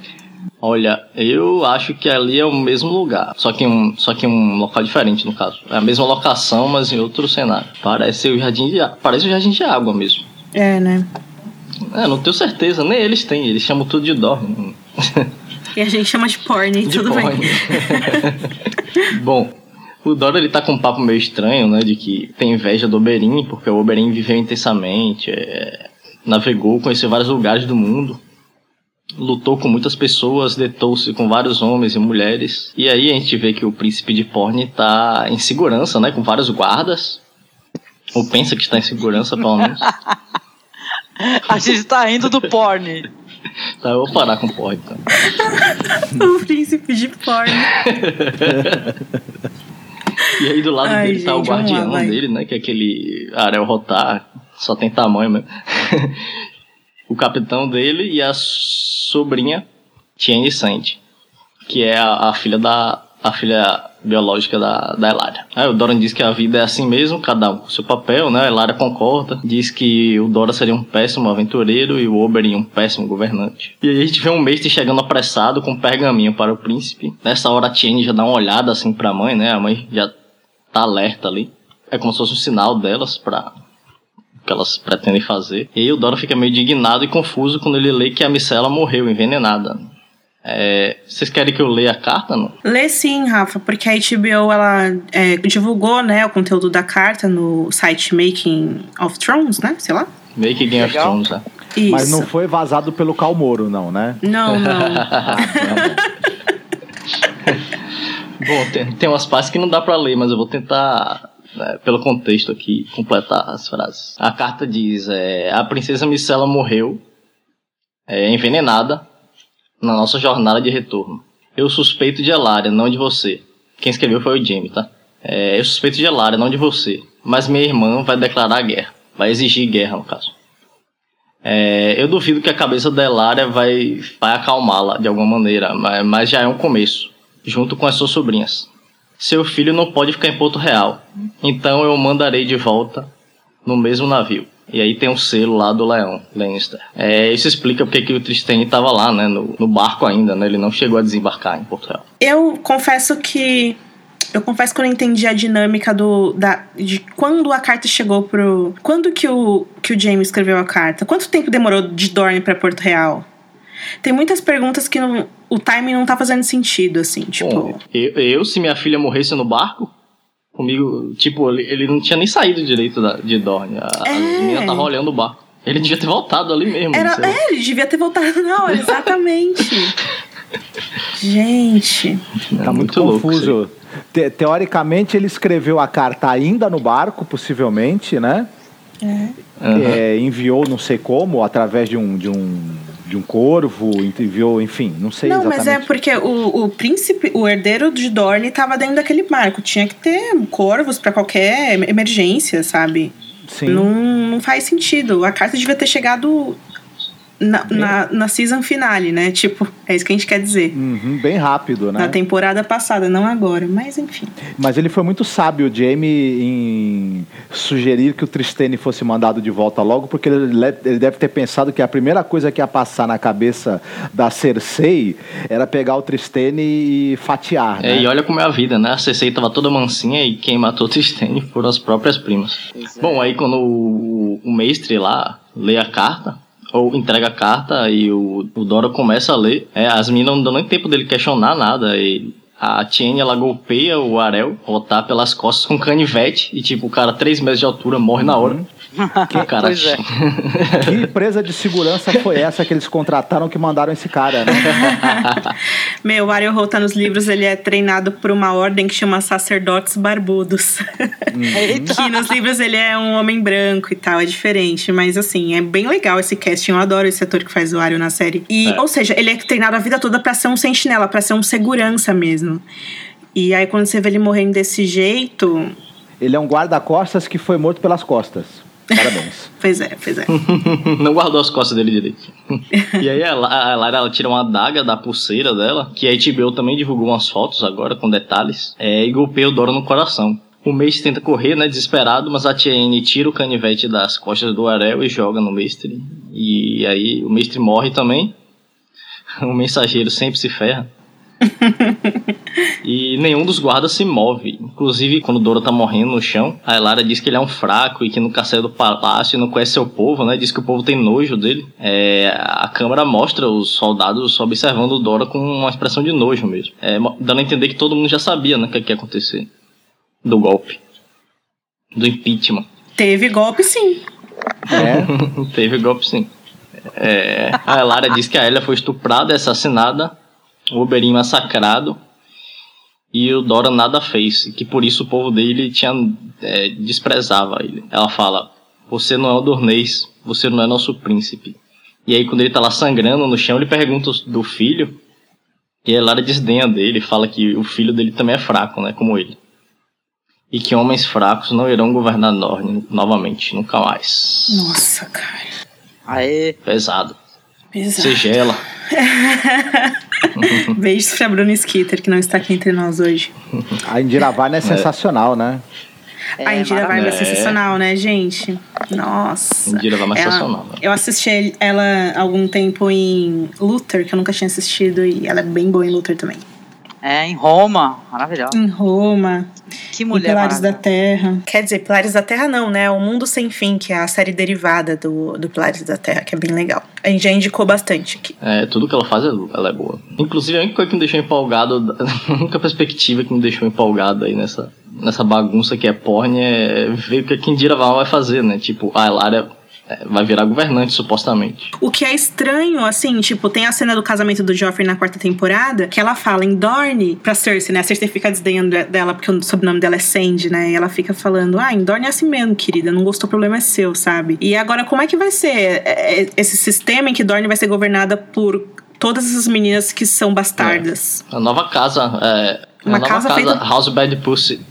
Olha, eu acho que ali é o mesmo lugar, só que um, só que um local diferente no caso. É a mesma locação, mas em outro cenário. Parece o jardim de, parece o jardim de água mesmo. É, né? É, não tenho certeza, nem eles têm, eles chamam tudo de dorme. E a gente chama de porn, de tudo porn. bem. Bom, o Dora ele tá com um papo meio estranho, né? De que tem inveja do Oberyn, porque o Oberyn viveu intensamente, é, navegou, conheceu vários lugares do mundo, lutou com muitas pessoas, detou-se com vários homens e mulheres. E aí a gente vê que o príncipe de Porn tá em segurança, né? Com vários guardas. Ou pensa que está em segurança, pelo menos. a gente tá indo do porn. Tá, eu vou parar com porn então. o príncipe de porn. e aí do lado Ai, dele gente, tá o guardião lá, dele, né? Que é aquele Arel Rotar, só tem tamanho mesmo. o capitão dele e a sobrinha Tiene Sandy, que é a, a filha da a filha biológica da, da Elária. Aí o Doran diz que a vida é assim mesmo, cada um com seu papel, né? A Elária concorda, diz que o Dora seria um péssimo aventureiro e o Oberyn um péssimo governante. E aí a gente vê um mestre chegando apressado com um pergaminho para o príncipe. Nessa hora a Tiene já dá uma olhada assim pra mãe, né? A mãe já tá alerta ali. É como se fosse um sinal delas para que elas pretendem fazer. E aí o Dora fica meio indignado e confuso quando ele lê que a Micela morreu envenenada. É, vocês querem que eu leia a carta, não? Lê sim, Rafa, porque a HBO ela é, divulgou né, o conteúdo da carta no site Making of Thrones, né? Sei lá. Making Game of Thrones, né? Isso. Mas não foi vazado pelo Calmoro, não, né? Não, não. Bom, tem, tem umas partes que não dá para ler, mas eu vou tentar né, pelo contexto aqui, completar as frases. A carta diz: é, A princesa Micela morreu é, envenenada na nossa jornada de retorno. Eu suspeito de Elária, não de você. Quem escreveu foi o Jamie, tá? É, eu suspeito de Elária, não de você. Mas minha irmã vai declarar guerra. Vai exigir guerra, no caso. É, eu duvido que a cabeça da Elária vai, vai acalmá-la de alguma maneira, mas, mas já é um começo, junto com as suas sobrinhas. Seu filho não pode ficar em Porto Real, então eu o mandarei de volta no mesmo navio. E aí tem um selo lá do Leão, Lannister. É, isso explica porque que o Tristane estava lá, né? No, no, barco ainda, né? Ele não chegou a desembarcar em Porto Real. Eu confesso que. Eu confesso que eu não entendi a dinâmica do. Da, de quando a carta chegou pro. Quando que o, que o James escreveu a carta? Quanto tempo demorou de Dorne para Porto Real? Tem muitas perguntas que não, o timing não tá fazendo sentido, assim, tipo. Bom, eu, eu, se minha filha morresse no barco, comigo, tipo, ele, ele não tinha nem saído direito da, de Dorne. A, é. a menina tava olhando o barco. Ele devia ter voltado ali mesmo. Era, é, ele devia ter voltado na hora, exatamente. Gente. É tá muito, muito confuso. Te, teoricamente, ele escreveu a carta ainda no barco, possivelmente, né? É. Uhum. É, enviou não sei como, através de um, de um de um corvo, enviou, enfim, não sei não, exatamente. Não, mas é porque o, o príncipe, o herdeiro de Dorne estava dentro daquele barco. Tinha que ter corvos para qualquer emergência, sabe? Sim. Não, não faz sentido. A carta devia ter chegado na, na, na, season finale, né? Tipo, é isso que a gente quer dizer. Uhum, bem rápido, né? Na temporada passada, não agora, mas enfim. Mas ele foi muito sábio, Jamie, em sugerir que o Tristane fosse mandado de volta logo, porque ele, ele deve ter pensado que a primeira coisa que ia passar na cabeça da Cersei era pegar o Tristane e fatiar. É, né? e olha como é a vida, né? A Cersei tava toda mansinha e quem matou o Tristane foram as próprias primas. É. Bom, aí quando o, o mestre lá lê a carta ou entrega a carta e o, o Dora começa a ler. É, as meninas não dão nem tempo dele questionar nada. E a Tiene, ela golpeia o Arel, botar pelas costas com canivete. E tipo, o cara, 3 metros de altura, morre na hora. Que, cara... Pois é. que empresa de segurança foi essa que eles contrataram que mandaram esse cara, né? Meu, o Ariel Rota nos livros ele é treinado por uma ordem que chama Sacerdotes Barbudos. Uhum. que nos livros ele é um homem branco e tal, é diferente. Mas assim, é bem legal esse casting. Eu adoro esse ator que faz o Ariel na série. E, é. ou seja, ele é treinado a vida toda para ser um sentinela, para ser um segurança mesmo. E aí, quando você vê ele morrendo desse jeito. Ele é um guarda-costas que foi morto pelas costas. Parabéns. pois é, pois é. Não guardou as costas dele direito. e aí a Lara ela tira uma adaga da pulseira dela, que a HBO também divulgou umas fotos agora com detalhes, é, e golpeia o Dora no coração. O Mestre tenta correr, né, desesperado, mas a Tiene tira o canivete das costas do Arel e joga no Mestre. E aí o Mestre morre também. O mensageiro sempre se ferra. E nenhum dos guardas se move. Inclusive, quando Dora tá morrendo no chão, a Elara diz que ele é um fraco e que nunca saiu do palácio e não conhece seu povo, né? Diz que o povo tem nojo dele. É, a câmera mostra os soldados observando o Dora com uma expressão de nojo mesmo. É, dando a entender que todo mundo já sabia, né? O que ia acontecer. Do golpe. Do impeachment. Teve golpe sim. É. Teve golpe sim. É, a Elara diz que a Elia foi estuprada e assassinada o Oberyn massacrado e o Dora nada fez, que por isso o povo dele tinha é, desprezava ele. Ela fala: "Você não é o Dornês, você não é nosso príncipe". E aí quando ele tá lá sangrando no chão, ele pergunta do filho, e a Lara desdenha dele, fala que o filho dele também é fraco, né, como ele. E que homens fracos não irão governar Norne novamente, nunca mais. Nossa, cara. Aê. Pesado. Pesado. Você gela. Beijos pra Bruno Skitter, que não está aqui entre nós hoje. A Indira Varna é, é sensacional, né? É, a Indira Varna é sensacional, né, gente? Nossa. Indira Varna é sensacional. Né? Eu assisti ela há algum tempo em Luther, que eu nunca tinha assistido, e ela é bem boa em Luther também. É, em Roma. Maravilhosa. Em Roma. Que mulher. Em Pilares da Terra. Quer dizer, Pilares da Terra não, né? O Mundo Sem Fim, que é a série derivada do, do Pilares da Terra, que é bem legal. A gente já indicou bastante aqui. É, tudo que ela faz, ela é boa. Inclusive, a única coisa que me deixou empolgado, a única perspectiva que me deixou empolgado aí nessa, nessa bagunça que é porn é ver o que a Kindira vai fazer, né? Tipo, a Elaria é, vai virar governante, supostamente. O que é estranho, assim, tipo, tem a cena do casamento do Joffrey na quarta temporada, que ela fala em Dorne pra Cersei, né? A Cersei fica desdenhando dela, porque o sobrenome dela é Sandy, né? E ela fica falando, ah, em Dorne é assim mesmo, querida, não gostou, o problema é seu, sabe? E agora, como é que vai ser é, é, esse sistema em que Dorne vai ser governada por todas essas meninas que são bastardas? É. A nova casa, é, uma nova casa, casa feita... House Bad Pussy.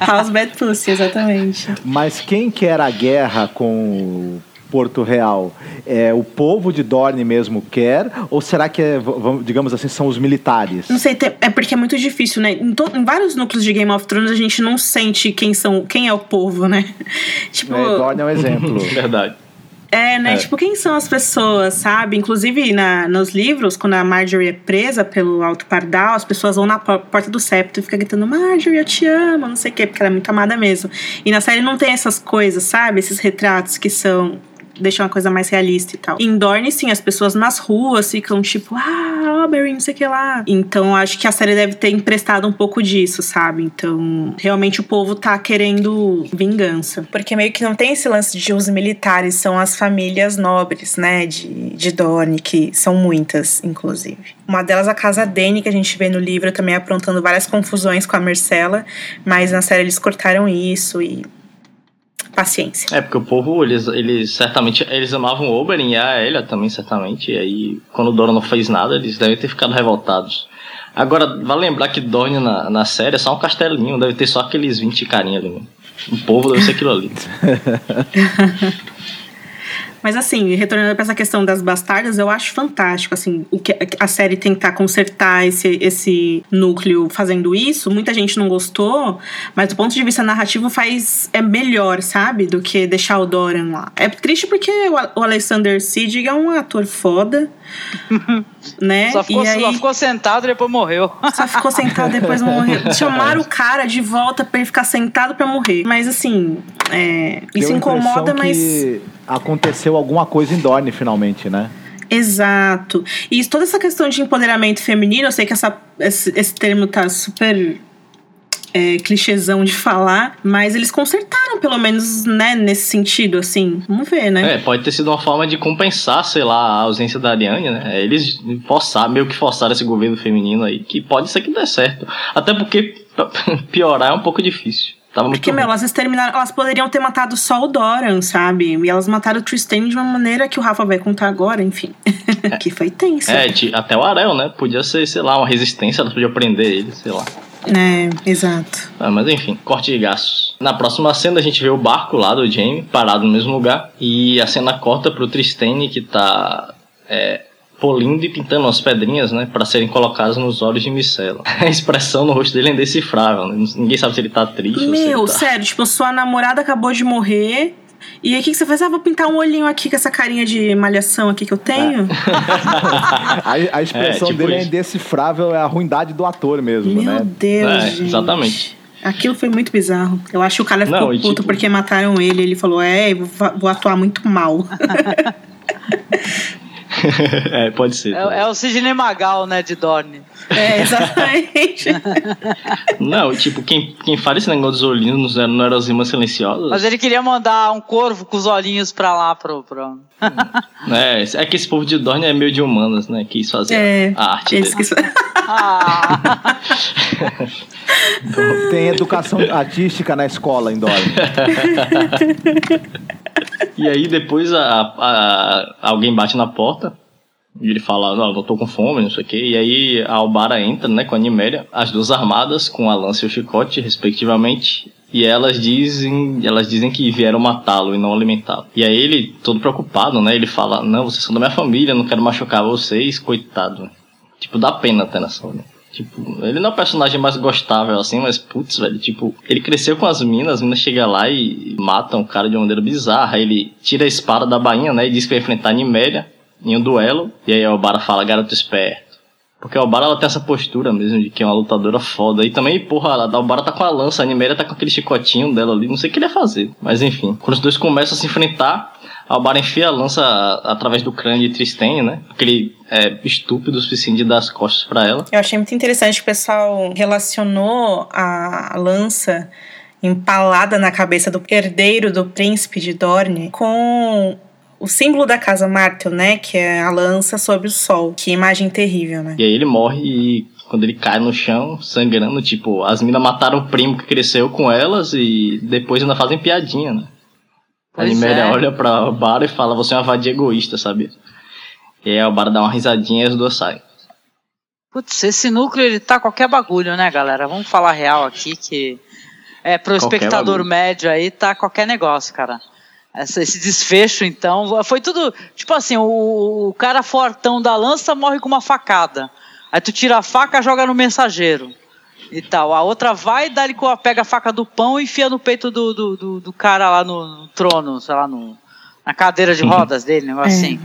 House Bad Pussy, exatamente. Mas quem quer a guerra com Porto Real? É o povo de Dorne mesmo quer? Ou será que, é, digamos assim, são os militares? Não sei, é porque é muito difícil, né? Em, to, em, vários núcleos de Game of Thrones a gente não sente quem são, quem é o povo, né? tipo, é, Dorne é um exemplo. Verdade. É, né? É. Tipo, quem são as pessoas, sabe? Inclusive, na, nos livros, quando a Marjorie é presa pelo Alto Pardal, as pessoas vão na porta do septo e ficam gritando, Marjorie, eu te amo, não sei o quê, porque ela é muito amada mesmo. E na série não tem essas coisas, sabe? Esses retratos que são deixar uma coisa mais realista e tal. Em Dorne, sim, as pessoas nas ruas ficam tipo, ah, Oberyn, não sei o que lá. Então, acho que a série deve ter emprestado um pouco disso, sabe? Então, realmente o povo tá querendo vingança. Porque meio que não tem esse lance de os militares, são as famílias nobres, né, de, de Dorne, que são muitas, inclusive. Uma delas, a Casa Dene, que a gente vê no livro, também aprontando várias confusões com a Marcela, mas na série eles cortaram isso e paciência. É, porque o povo, eles, eles certamente, eles amavam o Oberyn e a Elia também, certamente, e aí, quando o Dora não fez nada, eles devem ter ficado revoltados. Agora, vale lembrar que Dorne na, na série é só um castelinho, deve ter só aqueles 20 carinha ali. O povo deve ser aquilo ali. Mas assim, retornando para essa questão das bastardas, eu acho fantástico, assim, o que a série tentar consertar esse, esse núcleo fazendo isso. Muita gente não gostou, mas do ponto de vista narrativo faz é melhor, sabe, do que deixar o Doran lá. É triste porque o, Alexander Siddig é um ator foda. né? Só ficou, aí, só ficou sentado e depois morreu. Só ficou sentado e depois morreu. Chamaram o cara de volta para ele ficar sentado para morrer. Mas assim, é, isso incomoda, mas. Aconteceu alguma coisa em Dorne finalmente, né? Exato. E toda essa questão de empoderamento feminino, eu sei que essa, esse, esse termo tá super é, clichêzão de falar, mas eles consertaram, pelo menos, né, nesse sentido, assim. Vamos ver, né? É, pode ter sido uma forma de compensar, sei lá, a ausência da Ariane, né? Eles forçaram, meio que forçaram esse governo feminino aí, que pode ser que dê certo. Até porque piorar é um pouco difícil. Tava Porque, meu, elas terminaram. Elas poderiam ter matado só o Doran, sabe? E elas mataram o Tristan de uma maneira que o Rafa vai contar agora, enfim. É. que foi tenso. É, até o Arel, né? Podia ser, sei lá, uma resistência, elas podiam prender ele, sei lá. É, exato. Ah, mas enfim, corte de gastos. Na próxima cena a gente vê o barco lá do Jamie, parado no mesmo lugar, e a cena corta pro Tristane que tá é, polindo e pintando as pedrinhas, né, para serem colocadas nos olhos de Micela. A expressão no rosto dele é indecifrável, né? ninguém sabe se ele tá triste Meu, ou se tá... sério, tipo, sua namorada acabou de morrer e aí, o que, que, você faz? Ah, vou pintar um olhinho aqui com essa carinha de malhação aqui que eu tenho. a, a, expressão é, tipo dele é isso. é indecifrável, é a ruindade do ator mesmo, Meu né? Meu Deus, é, gente. Exatamente. Aquilo foi muito bizarro. Eu acho que o cara ficou Não, puto tipo... porque mataram ele. Ele falou, é, vou, vou atuar muito mal. é, pode ser. É, é, o Sidney Magal, né, de Dorne. É, exatamente. não, tipo, quem, quem fala esse negócio dos olhinhos não, não eram as irmãs silenciosas? Mas ele queria mandar um corvo com os olhinhos pra lá, pro... pro... é, é que esse povo de Dorne é meio de humanas, né, quis fazer é, a arte eles Quis... ah. Tem educação artística na escola em Dorne. E aí depois a, a, alguém bate na porta. E ele fala, não, eu tô com fome, não sei o quê. E aí a Albara entra, né, com a Niméria, as duas armadas, com a lança e o chicote, respectivamente. E elas dizem, elas dizem que vieram matá-lo e não alimentá-lo. E aí ele, todo preocupado, né, ele fala, não, vocês são da minha família, não quero machucar vocês, coitado. Tipo, dá pena até nessa hora. Tipo, ele não é o personagem mais gostável assim, mas putz, velho, tipo, ele cresceu com as minas, as minas chegam lá e matam o cara de uma maneira bizarra. Ele tira a espada da bainha, né, e diz que vai enfrentar a Niméria em um duelo. E aí a Obara fala, garoto esperto. Porque a Obara ela tem essa postura mesmo de que é uma lutadora foda. E também, porra, a Obara tá com a lança, a Niméria tá com aquele chicotinho dela ali, não sei o que ele ia fazer. Mas enfim, quando os dois começam a se enfrentar, Albar enfia a lança através do crânio de Tristane, né? Porque ele é estúpido o suficiente de dar as costas para ela. Eu achei muito interessante que o pessoal relacionou a lança empalada na cabeça do herdeiro do príncipe de Dorne com o símbolo da casa Martel, né? Que é a lança sobre o sol. Que imagem terrível, né? E aí ele morre e quando ele cai no chão, sangrando, tipo, as minas mataram o primo que cresceu com elas e depois ainda fazem piadinha, né? Pois a Niméria é. olha pra Bara e fala, você é uma vadia egoísta, sabe? E aí a Bara dá uma risadinha e as duas saem. Putz, esse núcleo ele tá qualquer bagulho, né, galera? Vamos falar real aqui que é pro qualquer espectador bagulho. médio aí tá qualquer negócio, cara. Essa, esse desfecho, então, foi tudo. Tipo assim, o, o cara fortão da lança morre com uma facada. Aí tu tira a faca joga no mensageiro e tal. A outra vai, dá ele pega a faca do pão e enfia no peito do, do, do, do cara lá no, no, trono, sei lá, no, na cadeira de rodas dele, negócio é. assim.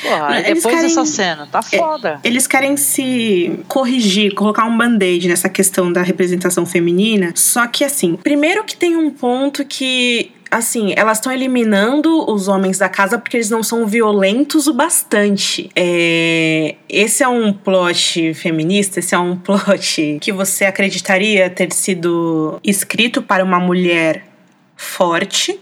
Porra, eles depois querem, dessa cena, tá é, foda. Eles querem se corrigir, colocar um band-aid nessa questão da representação feminina. Só que, assim, primeiro que tem um ponto que assim, elas estão eliminando os homens da casa porque eles não são violentos o bastante. É, esse é um plot feminista, esse é um plot que você acreditaria ter sido escrito para uma mulher forte.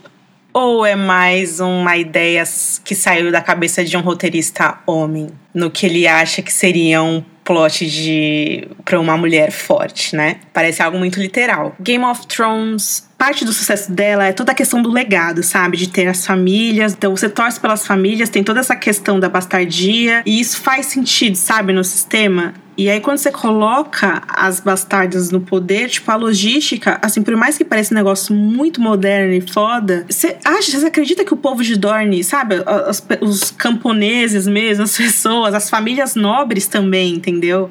Ou é mais uma ideia que saiu da cabeça de um roteirista homem, no que ele acha que seria um plot de para uma mulher forte, né? Parece algo muito literal. Game of Thrones, parte do sucesso dela é toda a questão do legado, sabe? De ter as famílias. Então você torce pelas famílias, tem toda essa questão da bastardia e isso faz sentido, sabe, no sistema. E aí, quando você coloca as bastardas no poder, tipo, a logística, assim, por mais que pareça um negócio muito moderno e foda, você acha, você acredita que o povo de Dorne, sabe, os, os camponeses mesmo, as pessoas, as famílias nobres também, entendeu?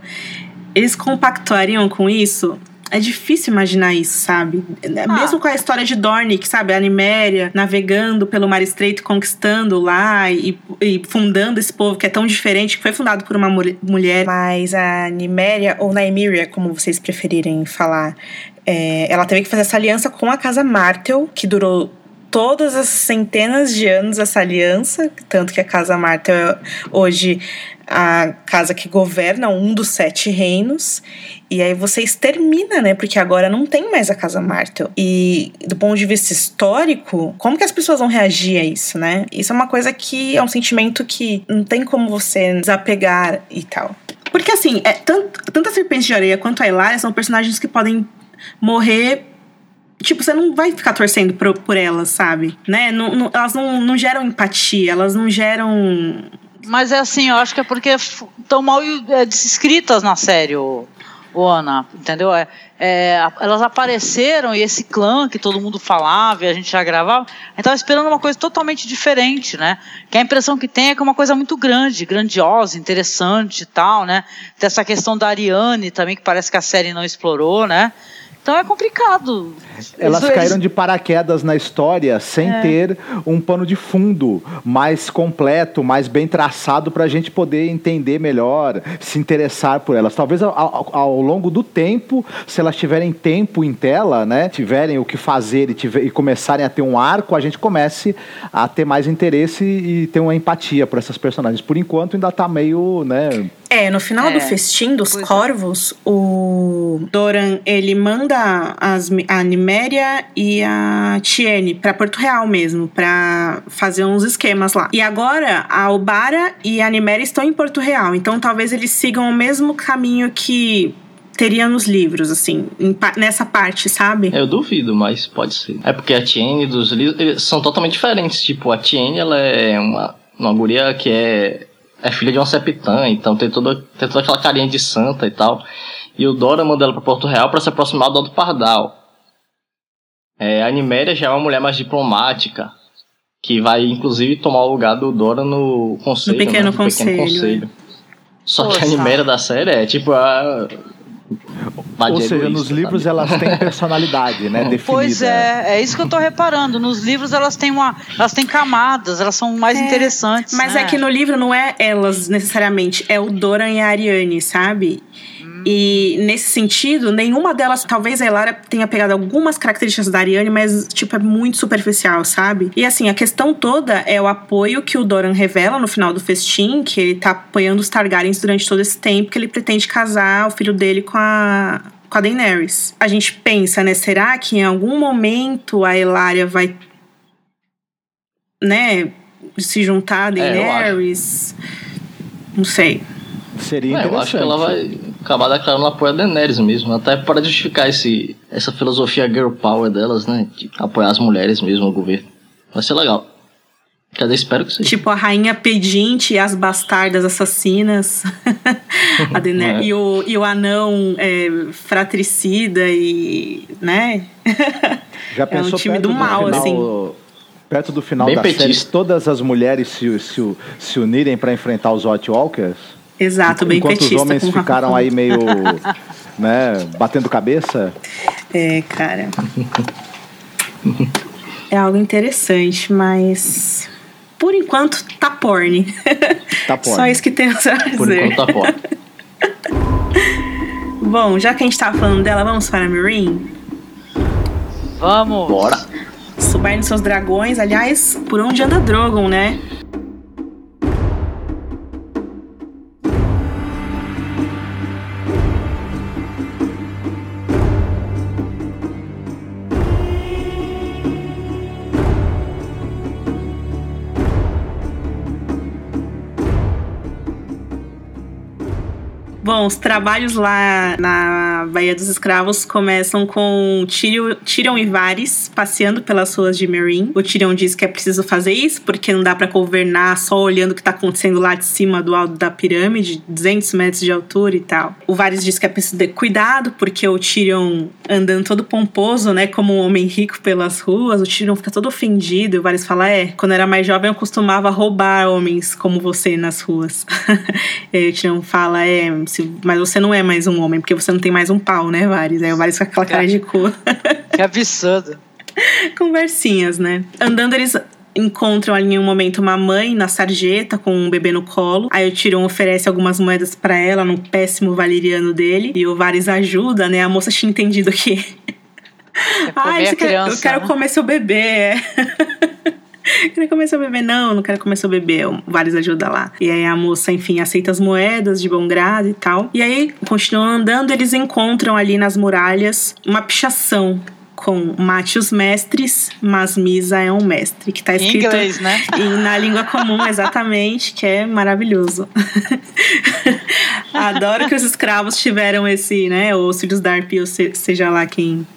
Eles compactuariam com isso? É difícil imaginar isso, sabe? Ah. Mesmo com a história de Dorne, que sabe, a Niméria navegando pelo Mar Estreito, conquistando lá e, e, fundando esse povo que é tão diferente, que foi fundado por uma mulher. Mas a Niméria, ou Naimiria, como vocês preferirem falar, é, ela teve que fazer essa aliança com a Casa Martel, que durou todas as centenas de anos essa aliança, tanto que a Casa Martel é hoje a casa que governa um dos sete reinos. E aí você extermina, né? Porque agora não tem mais a Casa Martel. E do ponto de vista histórico, como que as pessoas vão reagir a isso, né? Isso é uma coisa que é um sentimento que não tem como você desapegar e tal. Porque assim, é, tanto, tanto a Serpente de Areia quanto a Hilária são personagens que podem morrer tipo, você não vai ficar torcendo por, por elas, sabe? Né? Não, não, elas não, não geram empatia, elas não geram mas é assim, eu acho que é porque estão mal é, descritas na série, o, ô Ana, entendeu? É, é, elas apareceram e esse clã que todo mundo falava e a gente já gravava, a gente tava esperando uma coisa totalmente diferente, né? Que a impressão que tem é que é uma coisa muito grande, grandiosa, interessante e tal, né? Tem essa questão da Ariane também, que parece que a série não explorou, né? Então é complicado. Elas eles, caíram de paraquedas na história sem é. ter um pano de fundo mais completo, mais bem traçado para a gente poder entender melhor, se interessar por elas. Talvez ao, ao, ao, longo do tempo, se elas tiverem tempo em tela, né, tiverem o que fazer e, tiver, e começarem a ter um arco, a gente comece a ter mais interesse e ter uma empatia por essas personagens. Por enquanto ainda está meio, né, é, no final é. do festim dos pois é. corvos, é. o Doran ele manda as, a Niméria e a Tiene para Porto Real mesmo, para fazer uns esquemas lá. E agora a Obara e a Niméria estão em Porto Real, então talvez eles sigam o mesmo caminho que teria nos livros, assim, nessa parte, sabe? Eu duvido, mas pode ser. É porque a Tiene dos livros são totalmente diferentes. Tipo, a Tiene, ela é uma, uma guria que é é filha de uma septã, então tem toda, tem toda aquela carinha de santa e tal. E o Dora manda ela pra Porto Real para se aproximar do Aldo Pardal. É, a Niméria já é uma mulher mais diplomática, que vai inclusive tomar o lugar do Dora no conselho. No pequeno, né? no conselho. pequeno conselho. Só Poxa. que a Niméria da série é tipo a ou seja, nos livros sabe? elas têm personalidade, né? Definida. Pois é, é isso que eu tô reparando. Nos livros elas têm uma, elas têm camadas, elas são mais é, interessantes. Mas né? é que no livro não é elas necessariamente, é o Doran e a Ariane, sabe? E nesse sentido, nenhuma delas, talvez a Elara tenha pegado algumas características da Ariane, mas tipo é muito superficial, sabe? E assim, a questão toda é o apoio que o Doran revela no final do festim, que ele tá apoiando os Targaryens durante todo esse tempo que ele pretende casar o filho dele com a com a Daenerys. A gente pensa, né, será que em algum momento a Elaria vai né, se juntar a é, Daenerys? É, Não sei. Seria é, Eu acho que ela vai acabar declarando apoio a Daenerys mesmo, até para justificar esse, essa filosofia girl power delas, né? De apoiar as mulheres mesmo no governo. Vai ser legal. Cadê? Espero que seja. Tipo a rainha pedinte e as bastardas assassinas. a Daenerys, é. e, o, e o anão é, fratricida e. né? Já pensou é um time do mal, final, assim. Perto do final Bem da petista. série, todas as mulheres se, se, se unirem para enfrentar os White Walkers? Exato, bem Enquanto petista. os homens ficaram aí meio, né, batendo cabeça. É, cara. é algo interessante, mas por enquanto tá porn. Tá porn. Só isso que temos a dizer. Por enquanto tá porn. Bom, já que a gente tá falando dela, vamos para a Marine? Vamos! Bora! Subir nos seus dragões, aliás, por onde anda Drogon, né? Os trabalhos lá na Baía dos Escravos começam com Tyrion, e Varys passeando pelas ruas de Meereen. O Tyrion diz que é preciso fazer isso porque não dá para governar só olhando o que tá acontecendo lá de cima do alto da pirâmide, 200 metros de altura e tal. O Varys diz que é preciso ter cuidado porque o Tyrion andando todo pomposo, né, como um homem rico pelas ruas, o Tyrion fica todo ofendido e o Varys fala: "É, quando era mais jovem eu costumava roubar homens como você nas ruas". o Tyrion fala: "É, se mas você não é mais um homem, porque você não tem mais um pau, né, Vares? Aí o Vares com aquela cara de cu. Que absurdo. Conversinhas, né? Andando, eles encontram ali em um momento uma mãe na sarjeta com um bebê no colo. Aí o Tyrion oferece algumas moedas para ela num péssimo valeriano dele. E o Varys ajuda, né? A moça tinha entendido que. Ai, ah, eu quero né? comer seu bebê. quero comer seu bebê. Não, não quero comer seu bebê. Vários ajuda lá. E aí a moça, enfim, aceita as moedas de bom grado e tal. E aí, continuam andando, eles encontram ali nas muralhas uma pichação com mate os mestres, mas Misa é um mestre, que tá escrito em inglês, né? na língua comum, exatamente, que é maravilhoso. Adoro que os escravos tiveram esse, né, ou os filhos da Arpia, seja lá quem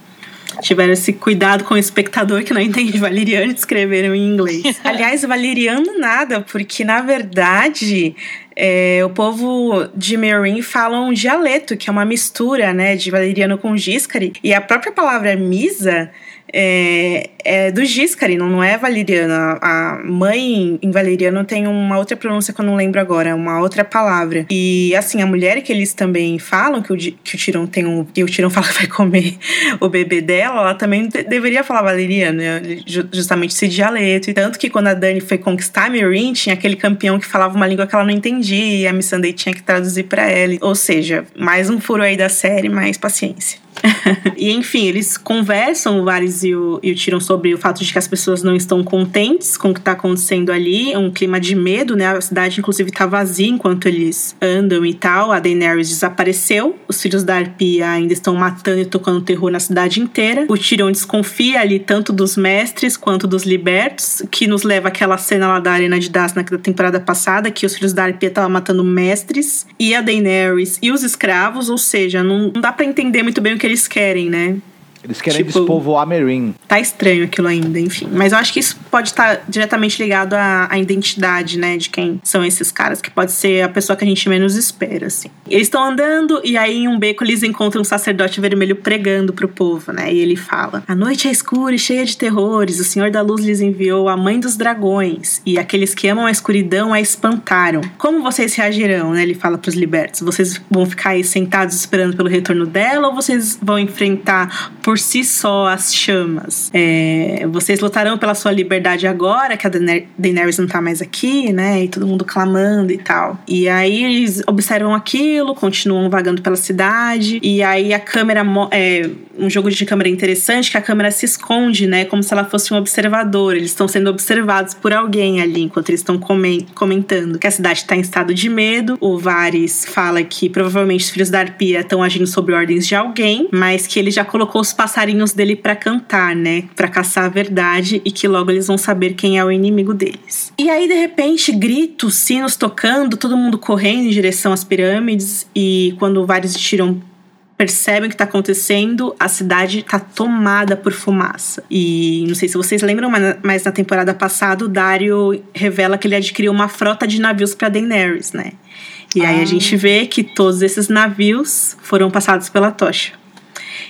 tiveram esse cuidado com o espectador que não entende valeriano e escreveram em inglês. Aliás, valeriano nada, porque na verdade É, o povo de Meereen fala um dialeto, que é uma mistura, né, de valeriano com giscari. E a própria palavra misa é, é do Giscari, não, é valeriana. A mãe em valeriano tem uma outra pronúncia que eu não lembro agora, uma outra palavra. E assim, a mulher que eles também falam, que o, que o Tirão tem um. que o Tirão fala que vai comer o bebê dela, ela também deveria falar valeriano, né? justamente esse dialeto. E tanto que quando a Dani foi conquistar a Meereen, tinha aquele campeão que falava uma língua que ela não entendia e a Miss Sunday tinha que traduzir para ela. Ou seja, mais um furo aí da série, mais paciência. e enfim, eles conversam, o Varys e o, e o Tyrion, sobre o fato de que as pessoas não estão contentes com o que está acontecendo ali. É um clima de medo, né? A cidade, inclusive, está vazia enquanto eles andam e tal. A Daenerys desapareceu. Os filhos da Arpia ainda estão matando e tocando terror na cidade inteira. O Tyrion desconfia ali tanto dos mestres quanto dos libertos, que nos leva àquela cena lá da Arena de Dazna da temporada passada, que os filhos da Arpia estavam matando mestres e a Daenerys e os escravos, ou seja, não, não dá para entender muito bem o que eles querem, né? Eles querem tipo, despovoar Merin. Tá estranho aquilo ainda, enfim. Mas eu acho que isso pode estar tá diretamente ligado à, à, identidade, né? De quem são esses caras, que pode ser a pessoa que a gente menos espera, assim. Eles estão andando e aí em um beco eles encontram um sacerdote vermelho pregando pro povo, né? E ele fala: A noite é escura e cheia de terrores. O Senhor da Luz lhes enviou a mãe dos dragões. E aqueles que amam a escuridão a espantaram. Como vocês reagirão, né? Ele fala pros libertos: Vocês vão ficar aí sentados esperando pelo retorno dela ou vocês vão enfrentar por por si só as chamas. É, vocês lutarão pela sua liberdade agora, que a Daenerys não tá mais aqui, né? E todo mundo clamando e tal. E aí eles observam aquilo, continuam vagando pela cidade. E aí a câmera. É um jogo de câmera interessante que a câmera se esconde, né? Como se ela fosse um observador. Eles estão sendo observados por alguém ali enquanto eles estão comentando que a cidade está em estado de medo. O Varys fala que provavelmente os filhos da Arpia estão agindo sob ordens de alguém, mas que ele já colocou os passarinhos dele para cantar, né? Para caçar a verdade e que logo eles vão saber quem é o inimigo deles. E aí, de repente, gritos, sinos tocando, todo mundo correndo em direção às pirâmides. E quando vários tiram percebem o que está acontecendo, a cidade está tomada por fumaça. E não sei se vocês lembram, mas na temporada passada o Dario revela que ele adquiriu uma frota de navios para Daenerys, né? E aí a ah. gente vê que todos esses navios foram passados pela tocha.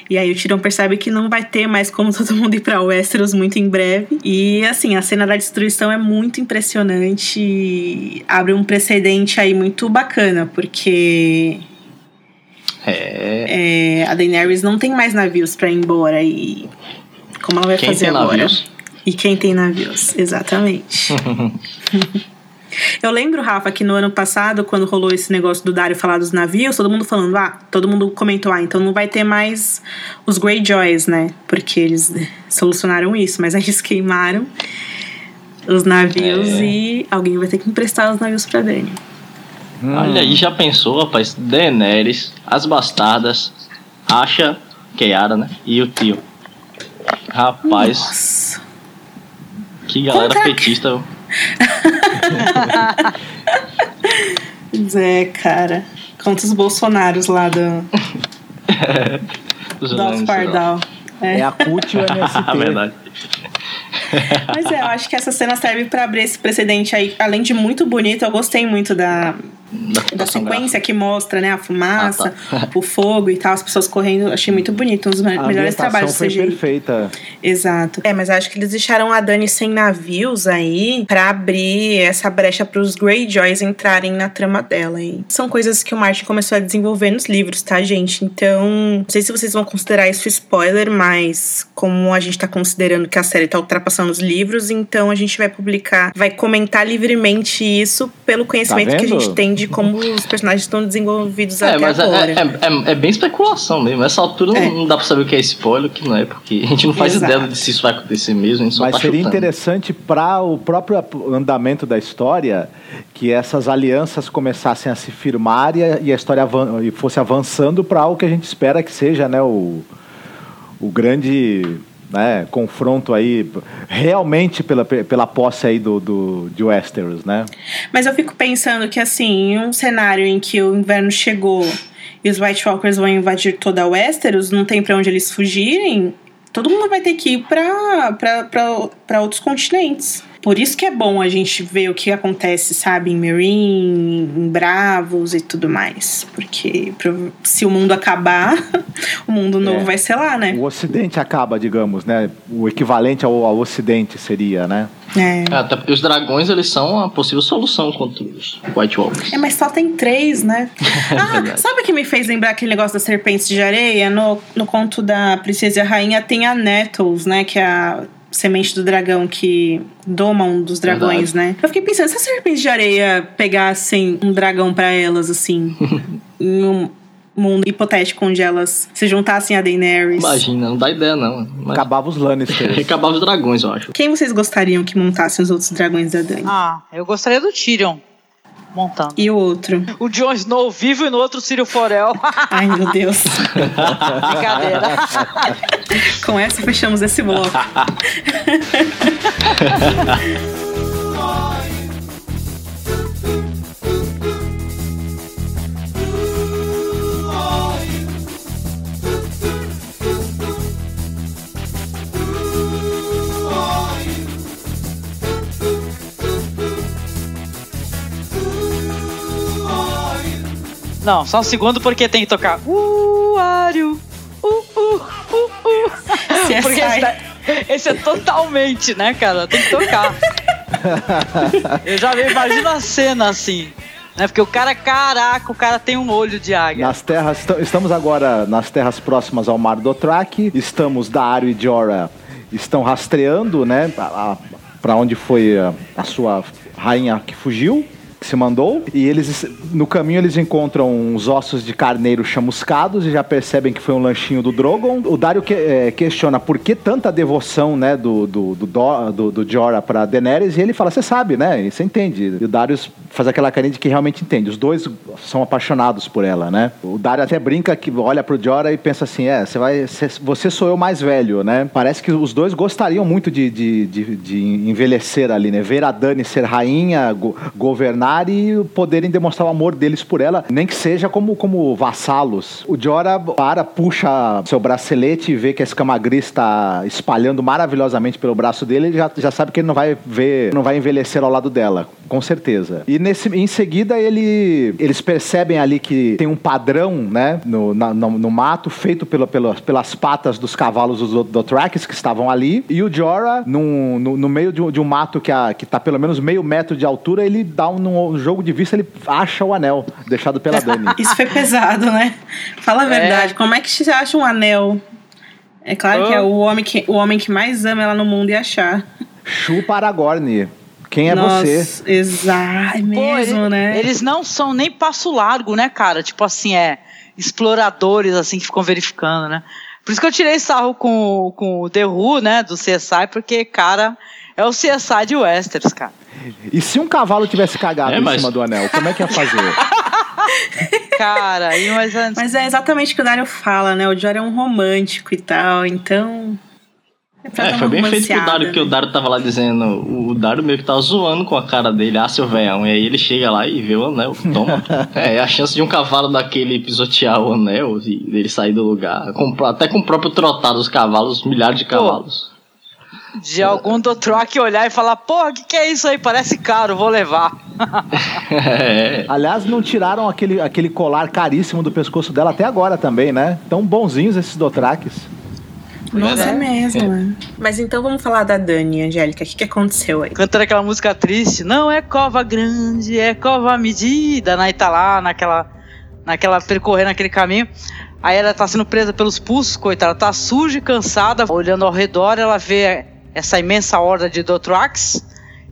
E aí o Tirão percebe que não vai ter mais como todo mundo ir para Westeros muito em breve. E assim, a cena da destruição é muito impressionante. Abre um precedente aí muito bacana, porque é. é a Daenerys não tem mais navios para ir embora e como ela vai quem fazer agora? Navios? E quem tem navios, exatamente. Eu lembro, Rafa, que no ano passado, quando rolou esse negócio do Dario falar dos navios, todo mundo falando, ah, todo mundo comentou, ah, então não vai ter mais os Greyjoys, né? Porque eles solucionaram isso, mas aí eles queimaram os navios é. e alguém vai ter que emprestar os navios pra Dani. Hum. Olha aí, já pensou, rapaz? Daenerys, as bastardas, Asha, Keara, né? E o tio. Rapaz. Nossa. Que galera Contra... petista. Zé, cara. Contra os Bolsonaros lá do. do Pardal. É. é a CUT e o MST. a verdade. Mas é, eu acho que essa cena serve para abrir esse precedente aí. Além de muito bonito, eu gostei muito da, da sequência que mostra, né, a fumaça, ah, tá. o fogo e tal, as pessoas correndo, achei muito bonito, um dos a melhores trabalhos foi CGI. perfeita. Exato. É, mas acho que eles deixaram a Dani sem navios aí para abrir essa brecha para os Greyjoys entrarem na trama dela e são coisas que o Martin começou a desenvolver nos livros, tá, gente? Então, não sei se vocês vão considerar isso spoiler, mas como a gente tá considerando que a série tá ultrapassando os livros, então a gente vai publicar, vai comentar livremente isso pelo conhecimento tá que a gente tem de como os personagens estão desenvolvidos é, até mas é, agora. É, é, é, bem especulação mesmo. Essa altura não, não, dá pra saber o que é spoiler, o que não é, porque a gente não faz Exato. ideia de se isso vai acontecer mesmo. mas tá seria chutando. interessante para o próprio andamento da história que essas alianças começassem a se firmar e a, e a história e fosse avançando para algo que a gente espera que seja né, o, o grande né, confronto aí realmente pela, pela posse aí do, do, de Westeros, né? Mas eu fico pensando que assim, em um cenário em que o inverno chegou e os White Walkers vão invadir toda a Westeros, não tem para onde eles fugirem, todo mundo vai ter que ir para outros continentes. Por isso que é bom a gente ver o que acontece, sabe, em Marine, em Bravos e tudo mais. Porque se o mundo acabar, o mundo novo é. vai ser lá, né? O Ocidente acaba, digamos, né? O equivalente ao, ao Ocidente seria, né? É. é. Até porque os dragões, eles são a possível solução contra os White Walkers. É, mas só tem três, né? ah, sabe o que me fez lembrar aquele negócio das serpentes de areia? No, no conto da Princesa e a Rainha tem a Nettles, né? Que é a semente do dragão que doma um dos dragões, Verdade. né? Eu fiquei pensando, se as serpentes de areia pegassem um dragão para elas, assim, em um mundo hipotético onde elas se juntassem a Daenerys. Imagina, não dá ideia não. Mas... Acabava os Lannisters. Acabava os dragões, eu acho. Quem vocês gostariam que montassem os outros dragões da Dany? Ah, eu gostaria do Tyrion. Montando. E o outro? O Jon Snow vivo e no outro Círio Forel. Ai, meu Deus. Brincadeira. Com essa fechamos esse bloco. Não, só um segundo porque tem que tocar. Uh, Ario. Uh, uh, uh, uh. Porque esse, esse, é totalmente, né, cara? Tem que tocar. Eu já imagino a cena assim. Né? Porque o cara, caraca, o cara tem um olho de águia. Nas terras, estamos agora nas terras próximas ao Mar do Track. Estamos da Ario e Jora estão rastreando, né, para onde foi a, a sua rainha que fugiu que se mandou. E eles, no caminho, eles encontram uns ossos de carneiro chamuscados e já percebem que foi um lanchinho do Drogon. O Dario que, é, questiona por que tanta devoção, né, do, do, do, do, do Jorah pra Daenerys. E ele fala, você sabe, né? Você entende. E o Darius faz aquela carinha de que realmente entende. Os dois são apaixonados por ela, né? O Dario até brinca que olha pro Jorah e pensa assim, é, você vai... Você sou eu mais velho, né? Parece que os dois gostariam muito de, de, de, de envelhecer ali, né? Ver a Dani ser rainha, go governar e poderem demonstrar o amor deles por ela, nem que seja como, como vassalos. O Jora para, puxa seu bracelete e vê que a escama gris está espalhando maravilhosamente pelo braço dele, ele já, já sabe que ele não vai ver, não vai envelhecer ao lado dela, com certeza. E nesse, em seguida ele, eles percebem ali que tem um padrão, né, no, na, no, no, mato, feito pelo, pelas patas dos cavalos dos Dothrakis que estavam ali, e o Jorah, num, no, no meio de, de, um mato que, a, que tá pelo menos meio metro de altura, ele dá um, no jogo de vista, ele acha o anel deixado pela Dani. Isso foi pesado, né? Fala a verdade. É. Como é que você acha um anel? É claro oh. que é o homem que, o homem que mais ama ela no mundo e achar. Chupa Aragorn. Quem é Nossa, você? Exato, é mesmo, Pô, né? Eles não são nem passo largo, né, cara? Tipo assim, é exploradores, assim, que ficam verificando, né? Por isso que eu tirei sarro com, com o The Who, né, do CSI, porque, cara, é o CSI de Westeros, cara. E se um cavalo tivesse cagado é, em cima do anel, como é que ia fazer? Cara, e mas antes... Mas é exatamente o que o Dario fala, né? O Jory é um romântico e tal, então. É, é foi bem feito pro Dario, porque o Dario tava lá dizendo. O Dario meio que tava zoando com a cara dele, ah, seu velhão. E aí ele chega lá e vê o anel, toma. é, a chance de um cavalo daquele pisotear o anel e dele sair do lugar. Com, até com o próprio trotado dos cavalos, milhares de cavalos. Pô de algum do troque olhar e falar, porra, o que, que é isso aí? Parece caro, vou levar. é. Aliás, não tiraram aquele, aquele colar caríssimo do pescoço dela até agora também, né? Tão bonzinhos esses Dothraques. Nossa, é mesmo. É. Mas então vamos falar da Dani, Angélica. O que, que aconteceu aí? Cantando aquela música triste. Não é cova grande, é cova medida. Aí tá lá naquela, naquela percorrendo aquele caminho. Aí ela tá sendo presa pelos pulsos, coitada. Tá suja e cansada. Olhando ao redor, ela vê essa imensa horda de Dothrax.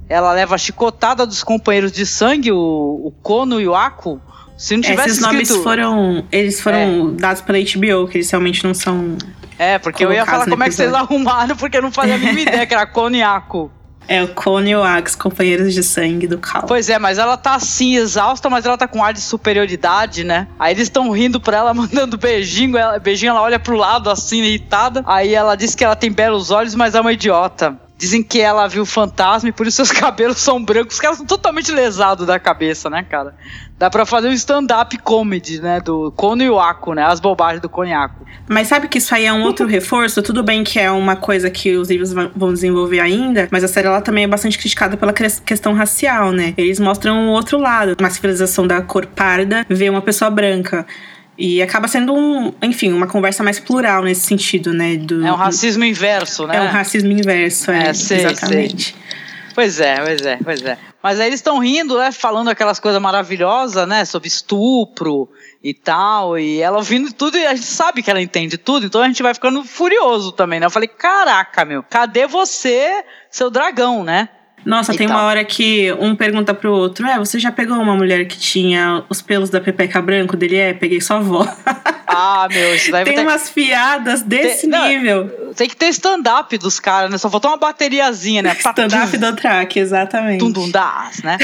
Ela leva a chicotada dos companheiros de sangue, o, o Kono e o Ako. Se não tivesse Esses escrito... nomes foram, eles foram é. dados pela HBO, que eles realmente não são. É, porque eu ia falar como é que vocês arrumaram, porque eu não fazia a mínima ideia que era Kono e Ako. É o Cone e o Axe, companheiros de sangue do Cal. Pois é, mas ela tá assim, exausta, mas ela tá com ar de superioridade, né? Aí eles estão rindo pra ela, mandando beijinho. Ela, beijinho, ela olha pro lado, assim, irritada. Aí ela diz que ela tem belos olhos, mas é uma idiota. Dizem que ela viu fantasma e por isso seus cabelos são brancos. Os caras são totalmente lesados da cabeça, né, cara? Dá pra fazer um stand-up comedy, né? Do Kono Iwako, né? As bobagens do Konyaku. Mas sabe que isso aí é um outro reforço? Tudo bem que é uma coisa que os livros vão desenvolver ainda, mas a série ela também é bastante criticada pela questão racial, né? Eles mostram o outro lado. Uma civilização da cor parda vê uma pessoa branca. E acaba sendo um, enfim, uma conversa mais plural nesse sentido, né? Do, é um racismo inverso, né? É um racismo inverso, é, é sei, exatamente. Sei. Pois é, pois é, pois é. Mas aí eles estão rindo, né? Falando aquelas coisas maravilhosas, né? Sobre estupro e tal. E ela ouvindo tudo e a gente sabe que ela entende tudo, então a gente vai ficando furioso também, né? Eu falei, caraca, meu, cadê você, seu dragão, né? Nossa, tem uma hora que um pergunta pro outro: É, você já pegou uma mulher que tinha os pelos da pepeca branco dele? É, peguei sua avó. Ah, meu, isso daí Tem ter... umas fiadas desse tem, nível. Não, tem que ter stand-up dos caras, né? Só faltou uma bateriazinha, né? Stand-up do track, exatamente. Tundundás, né?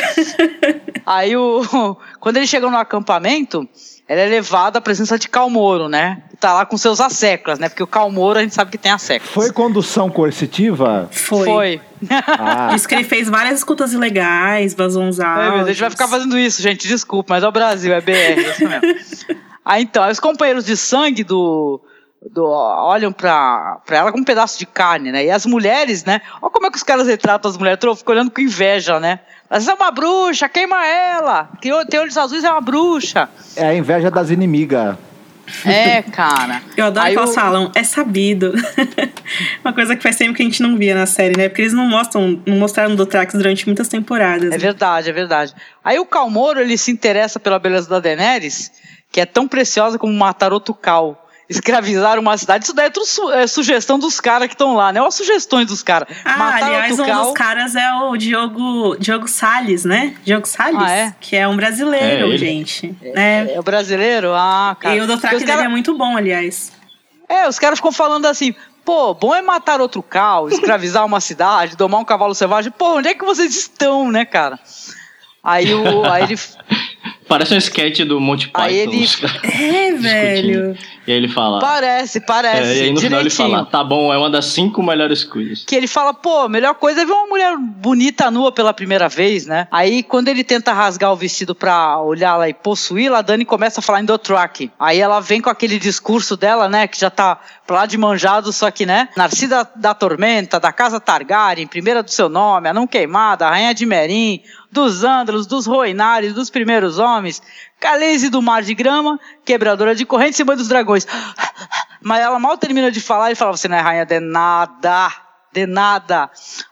Aí o. Quando eles chegam no acampamento, ela é levada à presença de Calmoro, né? Tá lá com seus asseclas, né? Porque o Calmoro a gente sabe que tem asseclas. Foi condução coercitiva? Foi. Foi. Ah. Diz que ele fez várias escutas ilegais, vazou uns áudios. É, a gente vai ficar fazendo isso, gente. Desculpa, mas é o Brasil, é BR, é isso mesmo. aí então, os companheiros de sangue do, do, olham pra, pra ela com um pedaço de carne, né? E as mulheres, né? Olha como é que os caras retratam as mulheres. Eu fico olhando com inveja, né? Mas é uma bruxa, queima ela. Que tem olhos azuis é uma bruxa. É a inveja das inimigas. É, cara. Eu adoro Aí que elas falam, é sabido. Uma coisa que faz tempo que a gente não via na série, né? Porque eles não mostram, não mostraram do Trax durante muitas temporadas. É né? verdade, é verdade. Aí o Calmoro, ele se interessa pela beleza da Daenerys, que é tão preciosa como matar outro Cal escravizar uma cidade. Isso daí é tudo su é sugestão dos caras que estão lá, né? Olha as sugestões dos caras. Ah, aliás, um dos caras é o Diogo, Diogo Salles, né? Diogo Salles, ah, é? que é um brasileiro, é gente. É, é, o brasileiro? Ah, cara. E o Dothraki dele cara... é muito bom, aliás. É, os caras ficam falando assim, pô, bom é matar outro cal, escravizar uma cidade, domar um cavalo selvagem. Pô, onde é que vocês estão, né, cara? Aí, o, aí ele Parece um sketch do Monty Python. Aí ele... É, velho. E aí ele fala. Parece, parece. É, e aí no direitinho. final ele fala: tá bom, é uma das cinco melhores coisas. Que ele fala, pô, a melhor coisa é ver uma mulher bonita nua pela primeira vez, né? Aí quando ele tenta rasgar o vestido pra olhar lá e possuí-la, a Dani começa a falar em Dothraki. Aí ela vem com aquele discurso dela, né? Que já tá pra lá de manjado, só que, né? Narcida da Tormenta, da Casa Targaryen, primeira do seu nome, a não queimada, a Rainha de Merim, dos Ândalos, dos Roinares, dos primeiros homens, Calese do Mar de Grama, quebradora de correntes e mãe dos dragões. Mas ela mal termina de falar e fala: Você não é rainha de nada de nada.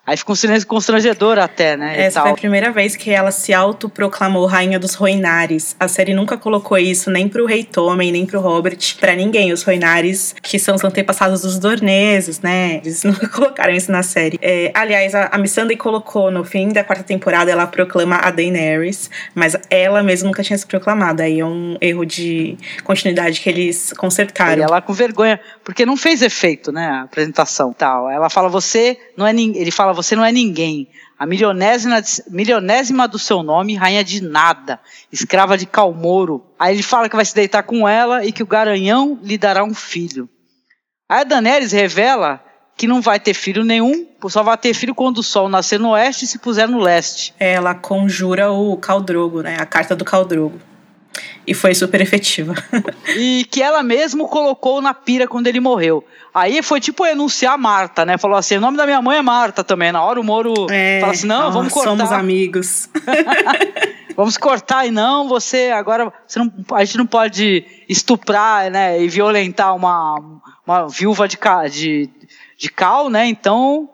Aí fica um silêncio constrangedor até, né? Essa foi a primeira vez que ela se autoproclamou rainha dos Roinares. A série nunca colocou isso nem pro Rei Tommen, nem pro Robert, para ninguém. Os Roinares, que são os antepassados dos Dorneses, né? Eles nunca colocaram isso na série. É, aliás, a, a Missandei colocou no fim da quarta temporada, ela proclama a Daenerys, mas ela mesma nunca tinha se proclamado. Aí é um erro de continuidade que eles consertaram. E ela com vergonha, porque não fez efeito, né? A apresentação tal. Ela fala, você você não é ele fala, você não é ninguém. A milionésima, milionésima do seu nome, rainha de nada, escrava de Calmoro. Aí ele fala que vai se deitar com ela e que o garanhão lhe dará um filho. Aí a Daenerys revela que não vai ter filho nenhum, só vai ter filho quando o sol nascer no oeste e se puser no leste. Ela conjura o Caldrogo, né? A carta do Caldrogo. E foi super efetiva. e que ela mesmo colocou na pira quando ele morreu. Aí foi tipo enunciar Marta, né? Falou assim: o nome da minha mãe é Marta também. Na hora o Moro é, fala assim: não, vamos cortar. Somos amigos. vamos cortar e não, você agora você não, a gente não pode estuprar, né? E violentar uma, uma viúva de, de, de cal, né? Então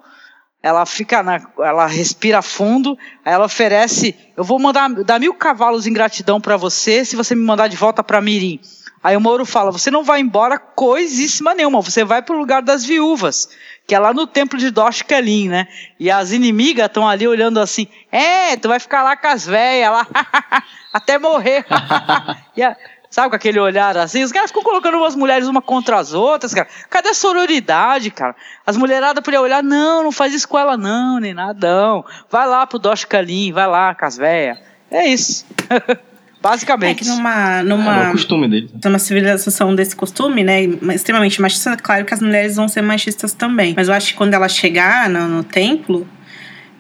ela fica na, ela respira fundo, aí ela oferece, eu vou mandar dar mil cavalos em gratidão para você, se você me mandar de volta para Mirim. Aí o Moro fala, você não vai embora coisíssima nenhuma, você vai para o lugar das viúvas, que é lá no templo de Dosh né? E as inimigas estão ali olhando assim, é, tu vai ficar lá com as velhas lá, até morrer. e a, Sabe, com aquele olhar assim. Os caras ficam colocando umas mulheres uma contra as outras, cara. Cadê a sororidade, cara? As mulheradas podiam olhar, não, não faz isso com ela, não, nem nada, não. Vai lá pro Dosh Kalim, vai lá com as véias. É isso. Basicamente. É que numa, numa, é o costume dele. Numa civilização desse costume, né? Extremamente machista, claro que as mulheres vão ser machistas também. Mas eu acho que quando ela chegar no, no templo,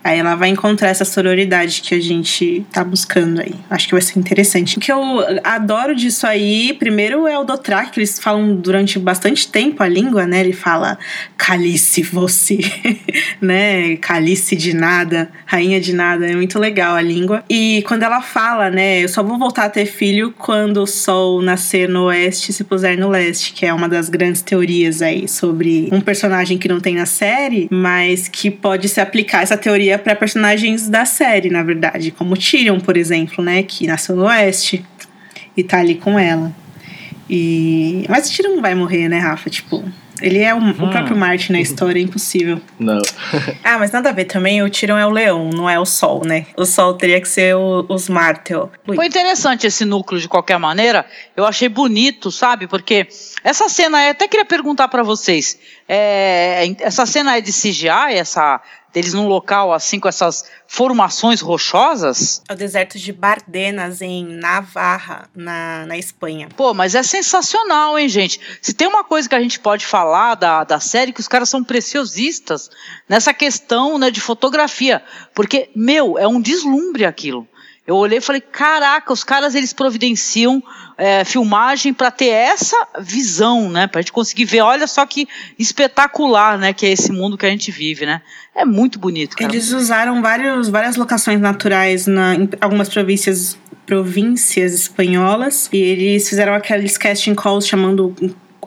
Aí ela vai encontrar essa sororidade que a gente tá buscando aí. Acho que vai ser interessante. O que eu adoro disso aí, primeiro é o Dothraki, que eles falam durante bastante tempo a língua, né? Ele fala calice você, né? Calice de nada, rainha de nada. É muito legal a língua. E quando ela fala, né? Eu só vou voltar a ter filho quando o sol nascer no oeste e se puser no leste, que é uma das grandes teorias aí sobre um personagem que não tem na série, mas que pode se aplicar essa teoria para personagens da série, na verdade, como Tyrion, por exemplo, né, que nasceu no Oeste e tá ali com ela. E mas o Tyrion não vai morrer, né, Rafa? Tipo, ele é o, hum. o próprio Marte na história, é impossível. Não. ah, mas nada a ver também, o Tyrion é o leão, não é o sol, né? O sol teria que ser o, os Martel. Foi interessante esse núcleo de qualquer maneira. Eu achei bonito, sabe? Porque essa cena, eu até queria perguntar para vocês. É, essa cena é de CGI, essa deles num local assim com essas formações rochosas. É o deserto de Bardenas, em Navarra, na, na Espanha. Pô, mas é sensacional, hein, gente? Se tem uma coisa que a gente pode falar da, da série, que os caras são preciosistas nessa questão né, de fotografia. Porque, meu, é um deslumbre aquilo. Eu olhei e falei, caraca, os caras eles providenciam é, filmagem para ter essa visão, né? Para a gente conseguir ver, olha só que espetacular, né? Que é esse mundo que a gente vive, né? É muito bonito. Cara. Eles usaram vários, várias locações naturais na, em algumas províncias províncias espanholas e eles fizeram aqueles casting calls chamando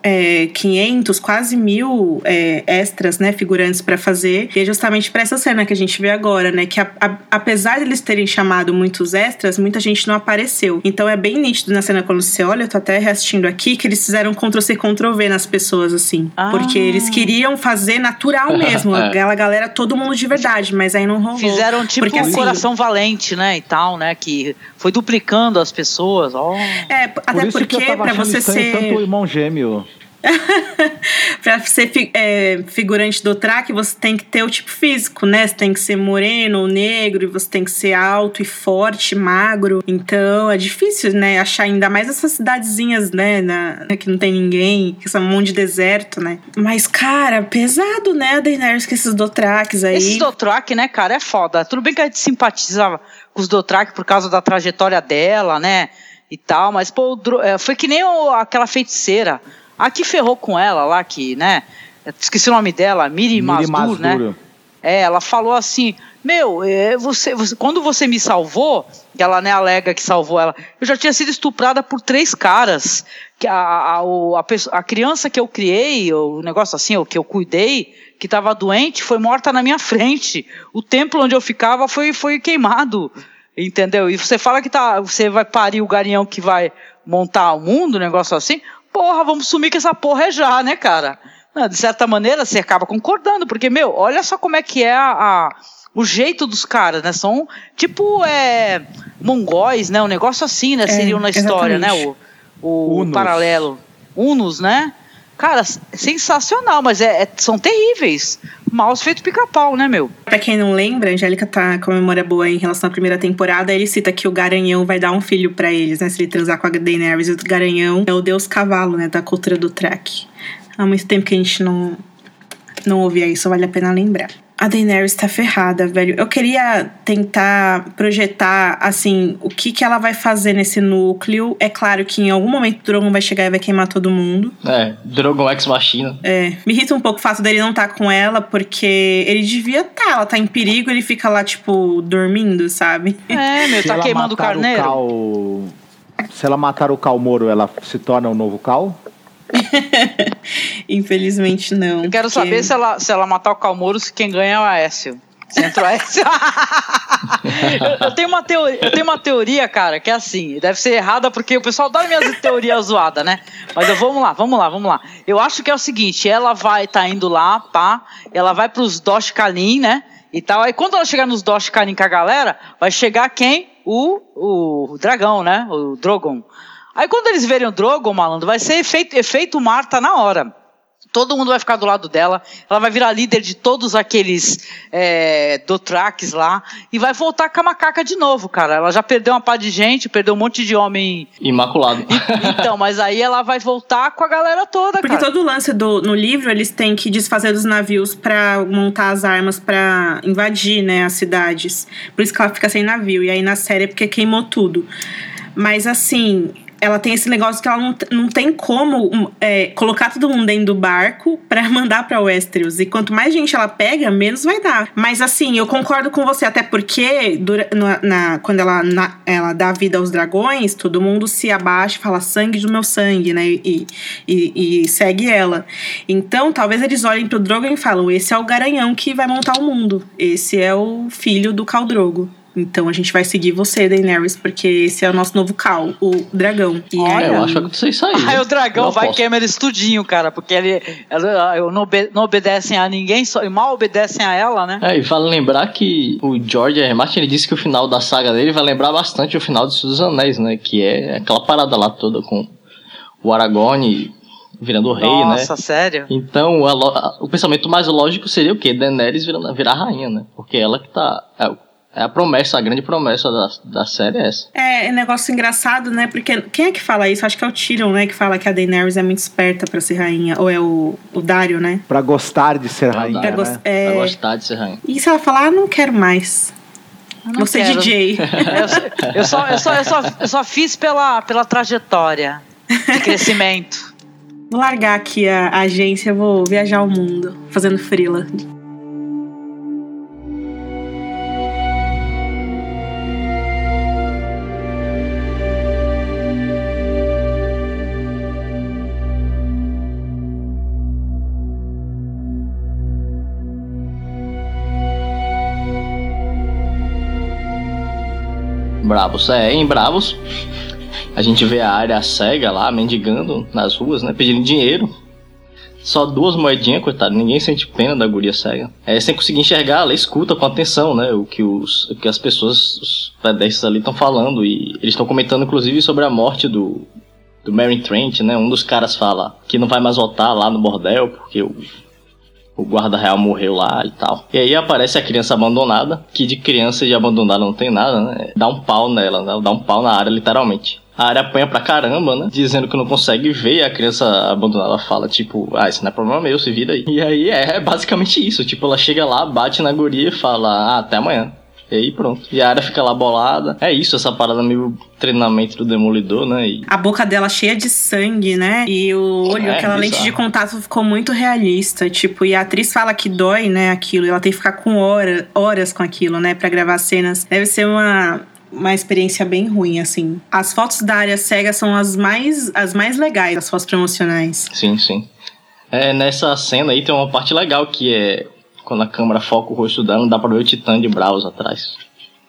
é, 500, quase mil é, extras, né, figurantes para fazer. E é justamente para essa cena que a gente vê agora, né, que a, a, apesar de eles terem chamado muitos extras, muita gente não apareceu. Então é bem nítido na cena quando você olha, eu tô até reassistindo aqui, que eles fizeram Ctrl-C, Ctrl-V nas pessoas, assim. Ah. Porque eles queriam fazer natural mesmo, aquela galera, todo mundo de verdade, mas aí não rolou. Fizeram tipo porque, um assim, coração valente, né, e tal, né, que foi duplicando as pessoas. Oh. É, até Por porque para você ser tanto o irmão gêmeo para ser é, figurante do track, você tem que ter o tipo físico, né? Você tem que ser moreno ou negro, e você tem que ser alto e forte, magro. Então é difícil, né? Achar ainda mais essas cidadezinhas, né? Na, que não tem ninguém, que são um monte de deserto, né? Mas, cara, pesado, né? Daenerys com esses Dothraques aí. Esses Dothraki, né, cara, é foda. Tudo bem que a gente simpatizava com os Dothraki por causa da trajetória dela, né? E tal, mas, pô, é, foi que nem aquela feiticeira a que ferrou com ela lá, que, né? Esqueci o nome dela, Miri, Miri Mazdur, né? É, ela falou assim: Meu, é, você, você, quando você me salvou, ela né, alega que salvou ela, eu já tinha sido estuprada por três caras. Que a, a, a, a criança que eu criei, o negócio assim, o que eu cuidei, que estava doente, foi morta na minha frente. O templo onde eu ficava foi, foi queimado. Entendeu? E você fala que tá, você vai parir o garinhão que vai montar o mundo, um negócio assim porra, vamos sumir que essa porra é já, né, cara? De certa maneira, você acaba concordando, porque, meu, olha só como é que é a, a o jeito dos caras, né? São tipo é, mongóis, né? Um negócio assim, né? É, Seriam na história, né? O, o, o paralelo. Unos, né? Cara, sensacional, mas é, é, são terríveis. Maus feito pica-pau, né, meu? Pra quem não lembra, a Angélica tá com a memória boa em relação à primeira temporada. Ele cita que o Garanhão vai dar um filho para eles, né? Se ele transar com a Daenerys. O Garanhão é o deus cavalo, né? Da cultura do Trek. Há muito tempo que a gente não, não ouvia isso, vale a pena lembrar a Daenerys tá ferrada, velho. Eu queria tentar projetar, assim, o que que ela vai fazer nesse núcleo. É claro que em algum momento o Drogon vai chegar e vai queimar todo mundo. É, Drogon ex machina. É. Me irrita um pouco o fato dele não estar tá com ela, porque ele devia estar. Tá, ela tá em perigo, ele fica lá, tipo, dormindo, sabe? É, meu, Se tá queimando o carneiro. O Cal... Se ela matar o Cal Moro, ela se torna um novo Cal? Infelizmente não. Eu quero porque... saber se ela, se ela matar o Calmouros, quem ganha é o Aécio. Centro-Oeste. eu, eu, tenho uma teoria, eu tenho uma teoria, cara, que é assim, deve ser errada porque o pessoal dá minhas teorias zoadas, né? Mas eu, vamos lá, vamos lá, vamos lá. Eu acho que é o seguinte, ela vai tá indo lá, pá, ela vai pros Dosh Kalin, né? E tal. Aí quando ela chegar nos Dosh Kalin com a galera, vai chegar quem? O, o dragão, né? O Drogon. Aí quando eles verem o Drogon, malandro, vai ser efeito, efeito Marta na hora. Todo mundo vai ficar do lado dela. Ela vai virar líder de todos aqueles é, Dothraques lá. E vai voltar com a macaca de novo, cara. Ela já perdeu uma pá de gente, perdeu um monte de homem. Imaculado. então, mas aí ela vai voltar com a galera toda, Porque cara. todo o lance do, no livro, eles têm que desfazer dos navios para montar as armas para invadir, né, as cidades. Por isso que ela fica sem navio. E aí na série é porque queimou tudo. Mas assim, ela tem esse negócio que ela não, não tem como é, colocar todo mundo dentro do barco para mandar para Westeros. E quanto mais gente ela pega, menos vai dar. Mas assim, eu concordo com você, até porque dura, na, na, quando ela, na, ela dá vida aos dragões, todo mundo se abaixa e fala sangue do meu sangue, né? E, e, e segue ela. Então, talvez eles olhem pro Drogon e falam: esse é o garanhão que vai montar o mundo. Esse é o filho do Caldrogo. Então a gente vai seguir você, Daenerys, porque esse é o nosso novo Cal, o dragão. E Olha, eu acho que acontecer isso aí. Aí o dragão vai queimar eles tudinho, cara, porque ele, ela, não, obede, não obedecem a ninguém, só, mal obedecem a ela, né? É, e vale lembrar que o George R. Martin ele disse que o final da saga dele vai lembrar bastante o final de Dos Anéis, né? Que é aquela parada lá toda com o Aragorn virando rei, Nossa, né? Nossa, sério? Então, a, a, o pensamento mais lógico seria o quê? Daenerys virando, virar rainha, né? Porque ela que tá... É, é a promessa, a grande promessa da, da série é essa. É, é negócio engraçado, né? Porque quem é que fala isso? Acho que é o Tyrion, né? Que fala que a Daenerys é muito esperta para ser rainha. Ou é o, o Dario, né? Pra gostar de ser rainha, pra, né? é... pra gostar de ser rainha. E se ela falar, ah, não quero mais. Eu não ser DJ. eu, eu, só, eu, só, eu, só, eu só fiz pela, pela trajetória de crescimento. Vou largar aqui a, a agência, vou viajar o mundo fazendo frila. Bravos. É, em Bravos, a gente vê a área cega lá, mendigando nas ruas, né? Pedindo dinheiro. Só duas moedinhas, coitado. Ninguém sente pena da guria cega. É, sem conseguir enxergar, ela escuta com atenção, né? O que, os, o que as pessoas, os pedestres ali estão falando. E eles estão comentando, inclusive, sobre a morte do, do Mary Trent, né? Um dos caras fala que não vai mais voltar lá no bordel, porque o o guarda real morreu lá e tal. E aí aparece a criança abandonada, que de criança e abandonada não tem nada, né? Dá um pau nela, né? Dá um pau na área, literalmente. A área apanha pra caramba, né? Dizendo que não consegue ver a criança abandonada fala, tipo, ah, isso não é problema meu, se vira aí. E aí é basicamente isso. Tipo, ela chega lá, bate na guria e fala, ah, até amanhã. E aí pronto. E a área fica lá bolada. É isso, essa parada meio treinamento do demolidor, né? E... A boca dela cheia de sangue, né? E o olho, é, aquela bizarro. lente de contato ficou muito realista. Tipo, e a atriz fala que dói, né, aquilo. E ela tem que ficar com hora, horas com aquilo, né, para gravar cenas. Deve ser uma uma experiência bem ruim, assim. As fotos da área cega são as mais, as mais legais, as fotos promocionais. Sim, sim. É, nessa cena aí tem uma parte legal que é quando a câmera foca o rosto dela, não dá pra ver o titã de Braus atrás.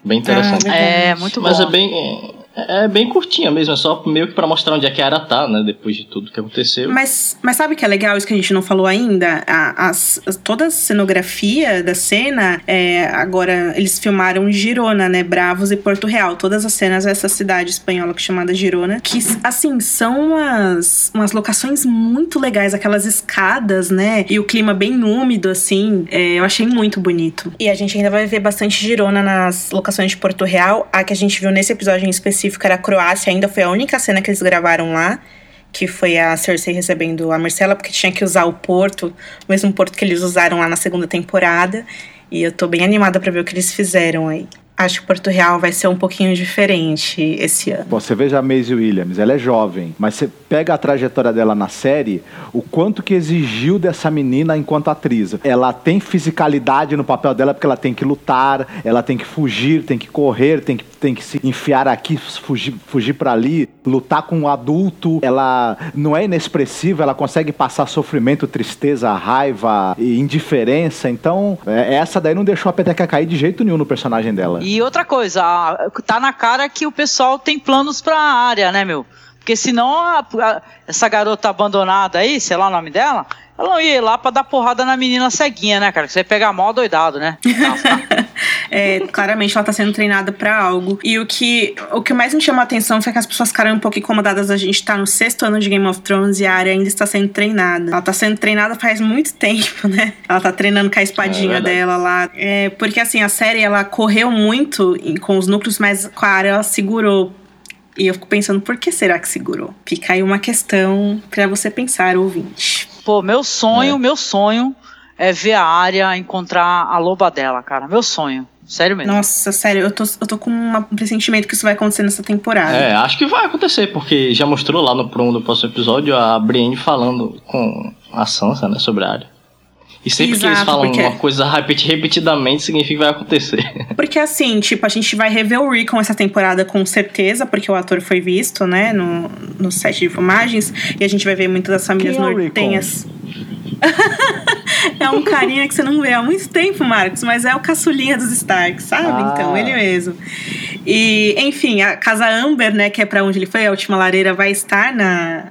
Bem interessante. Ah, é, muito Mas bom. é bem. É, é bem curtinha mesmo, é só meio que pra mostrar onde é que a área tá, né? Depois de tudo que aconteceu. Mas, mas sabe que é legal isso que a gente não falou ainda? A, as, toda a cenografia da cena, é, agora eles filmaram Girona, né? Bravos e Porto Real. Todas as cenas dessa cidade espanhola é chamada Girona. Que, assim, são umas, umas locações muito legais, aquelas escadas, né? E o clima bem úmido, assim. É, eu achei muito bonito. E a gente ainda vai ver bastante Girona nas locações de Porto Real. A que a gente viu nesse episódio em específico específico era a Croácia, ainda foi a única cena que eles gravaram lá, que foi a Cersei recebendo a Marcela, porque tinha que usar o porto, o mesmo porto que eles usaram lá na segunda temporada. E eu tô bem animada para ver o que eles fizeram aí. Acho que Porto Real vai ser um pouquinho diferente esse ano. Você veja a Maisie Williams, ela é jovem, mas você pega a trajetória dela na série, o quanto que exigiu dessa menina enquanto atriz. Ela tem fisicalidade no papel dela porque ela tem que lutar, ela tem que fugir, tem que correr, tem que, tem que se enfiar aqui, fugir, fugir para ali, lutar com um adulto. Ela não é inexpressiva, ela consegue passar sofrimento, tristeza, raiva e indiferença. Então, é, essa daí não deixou a peteca cair de jeito nenhum no personagem dela. E outra coisa, tá na cara que o pessoal tem planos pra área, né, meu? Porque senão a, a, essa garota abandonada aí, sei lá o nome dela, ela não ia lá pra dar porrada na menina ceguinha, né, cara? Que você ia pegar mal doidado, né? É, claramente ela tá sendo treinada para algo. E o que, o que mais me chamou a atenção foi que as pessoas ficaram um pouco incomodadas. A gente tá no sexto ano de Game of Thrones e a área ainda está sendo treinada. Ela tá sendo treinada faz muito tempo, né? Ela tá treinando com a espadinha é dela lá. É, porque assim, a série ela correu muito com os núcleos, mas com a área ela segurou e eu fico pensando, por que será que segurou? Fica aí uma questão para você pensar, ouvinte. Pô, meu sonho, é. meu sonho é ver a área encontrar a loba dela, cara. Meu sonho. Sério mesmo. Nossa, sério, eu tô, eu tô com um pressentimento que isso vai acontecer nessa temporada. É, acho que vai acontecer, porque já mostrou lá no promo do próximo episódio a Brienne falando com a Sansa, né, sobre a área. E sempre Exato, que eles falam porque... uma coisa repetidamente, significa que vai acontecer. Porque assim, tipo, a gente vai rever o Rickon essa temporada com certeza, porque o ator foi visto, né, no, no set de filmagens. E a gente vai ver muitas das famílias Quem é nortenhas. É, é um carinha que você não vê há muito tempo, Marcos, mas é o caçulinha dos Stark, sabe? Ah. Então, ele mesmo. E, enfim, a Casa Amber, né, que é para onde ele foi, a última lareira, vai estar na,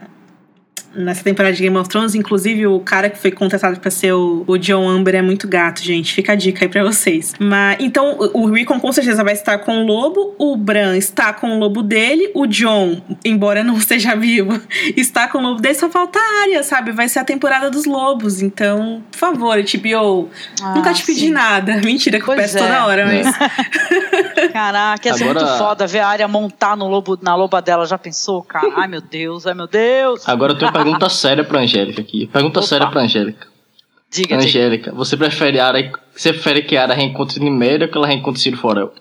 nessa temporada de Game of Thrones. Inclusive, o cara que foi contratado para ser o, o, John Amber é muito gato, gente. Fica a dica aí pra vocês. Mas, então, o, o Rickon com certeza vai estar com o lobo. O Bran está com o lobo dele. O John, embora não esteja vivo, está com o lobo dele. Só falta a área, sabe? Vai ser a temporada dos lobos. Então, por favor, HBO, ah, nunca te pedi sim. nada. Mentira, que pois eu peço é. toda hora, mas. Caraca, ia ser Agora... muito foda ver a área montar no lobo, na loba dela. Já pensou, cara? Ai, meu Deus, ai, meu Deus. Agora eu tenho pergunta séria pra Angélica aqui. Pergunta Opa. séria pra Angélica. Diga, Angélica, diga. você prefere a Ara, você prefere que a Ara reencontre Niméria ou que ela reencontre Ciro Forel?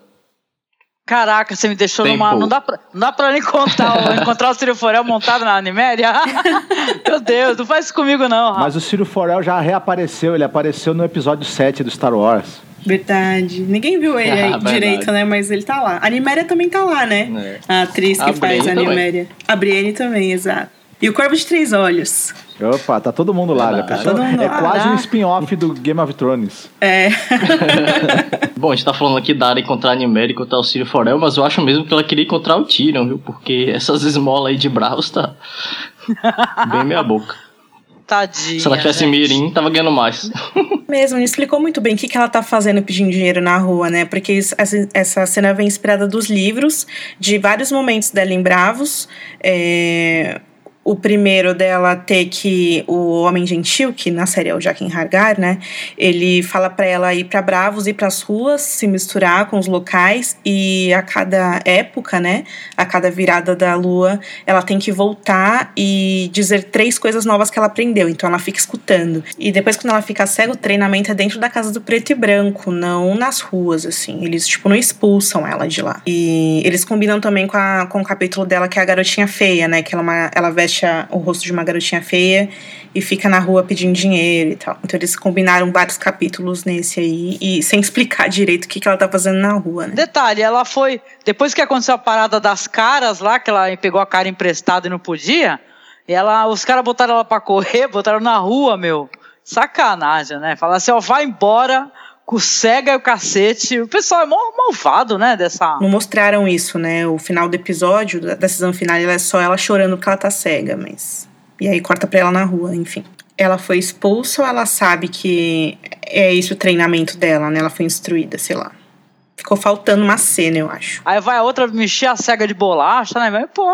Caraca, você me deixou Tempo. numa. Não dá pra, não dá pra nem contar, encontrar o Ciro Forel montado na Niméria? Meu Deus, não faz isso comigo, não. Mas o Ciro Forel já reapareceu, ele apareceu no episódio 7 do Star Wars. Verdade. Ninguém viu ele ah, direito, né? Mas ele tá lá. A Niméria também tá lá, né? É. A atriz que a faz a Niméria. A Brienne também, exato. E o Corvo de Três Olhos. Opa, tá todo mundo lá, já pensou? Tá é quase um spin-off do Game of Thrones. É. Bom, a gente tá falando aqui da área encontrar a Niméria e encontrar o Círio Forel, mas eu acho mesmo que ela queria encontrar o Tyrion, viu? Porque essas esmolas aí de bravos tá bem meia boca. Tadinha, Se ela tivesse gente. mirim, tava ganhando mais. Mesmo, não explicou muito bem o que, que ela tá fazendo pedindo dinheiro na rua, né? Porque essa, essa cena vem inspirada dos livros, de vários momentos dela em Bravos. É, o primeiro dela ter que o homem gentil, que na série é o Jaquen Hargar, né? Ele fala para ela ir para Bravos ir para as ruas, se misturar com os locais e a cada época, né, a cada virada da lua, ela tem que voltar e dizer três coisas novas que ela aprendeu. Então ela fica escutando. E depois quando ela fica cega, o treinamento é dentro da casa do preto e branco, não nas ruas assim. Eles tipo não expulsam ela de lá. E eles combinam também com, a, com o capítulo dela que é a garotinha feia, né, que ela, é uma, ela veste veste o rosto de uma garotinha feia e fica na rua pedindo dinheiro e tal. Então eles combinaram vários capítulos nesse aí e sem explicar direito o que, que ela tá fazendo na rua, né? Detalhe, ela foi. Depois que aconteceu a parada das caras lá, que ela pegou a cara emprestada e não podia, ela, os caras botaram ela pra correr, botaram na rua, meu. Sacanagem, né? Falaram assim, ó, vai embora cega e o cacete. O pessoal é malvado, né? Dessa. Não mostraram isso, né? O final do episódio, da decisão final, é só ela chorando porque ela tá cega, mas. E aí corta pra ela na rua, enfim. Ela foi expulsa ou ela sabe que é isso o treinamento dela, né? Ela foi instruída, sei lá. Ficou faltando uma cena, eu acho. Aí vai a outra mexer a cega de bolacha, né? Mas, pô,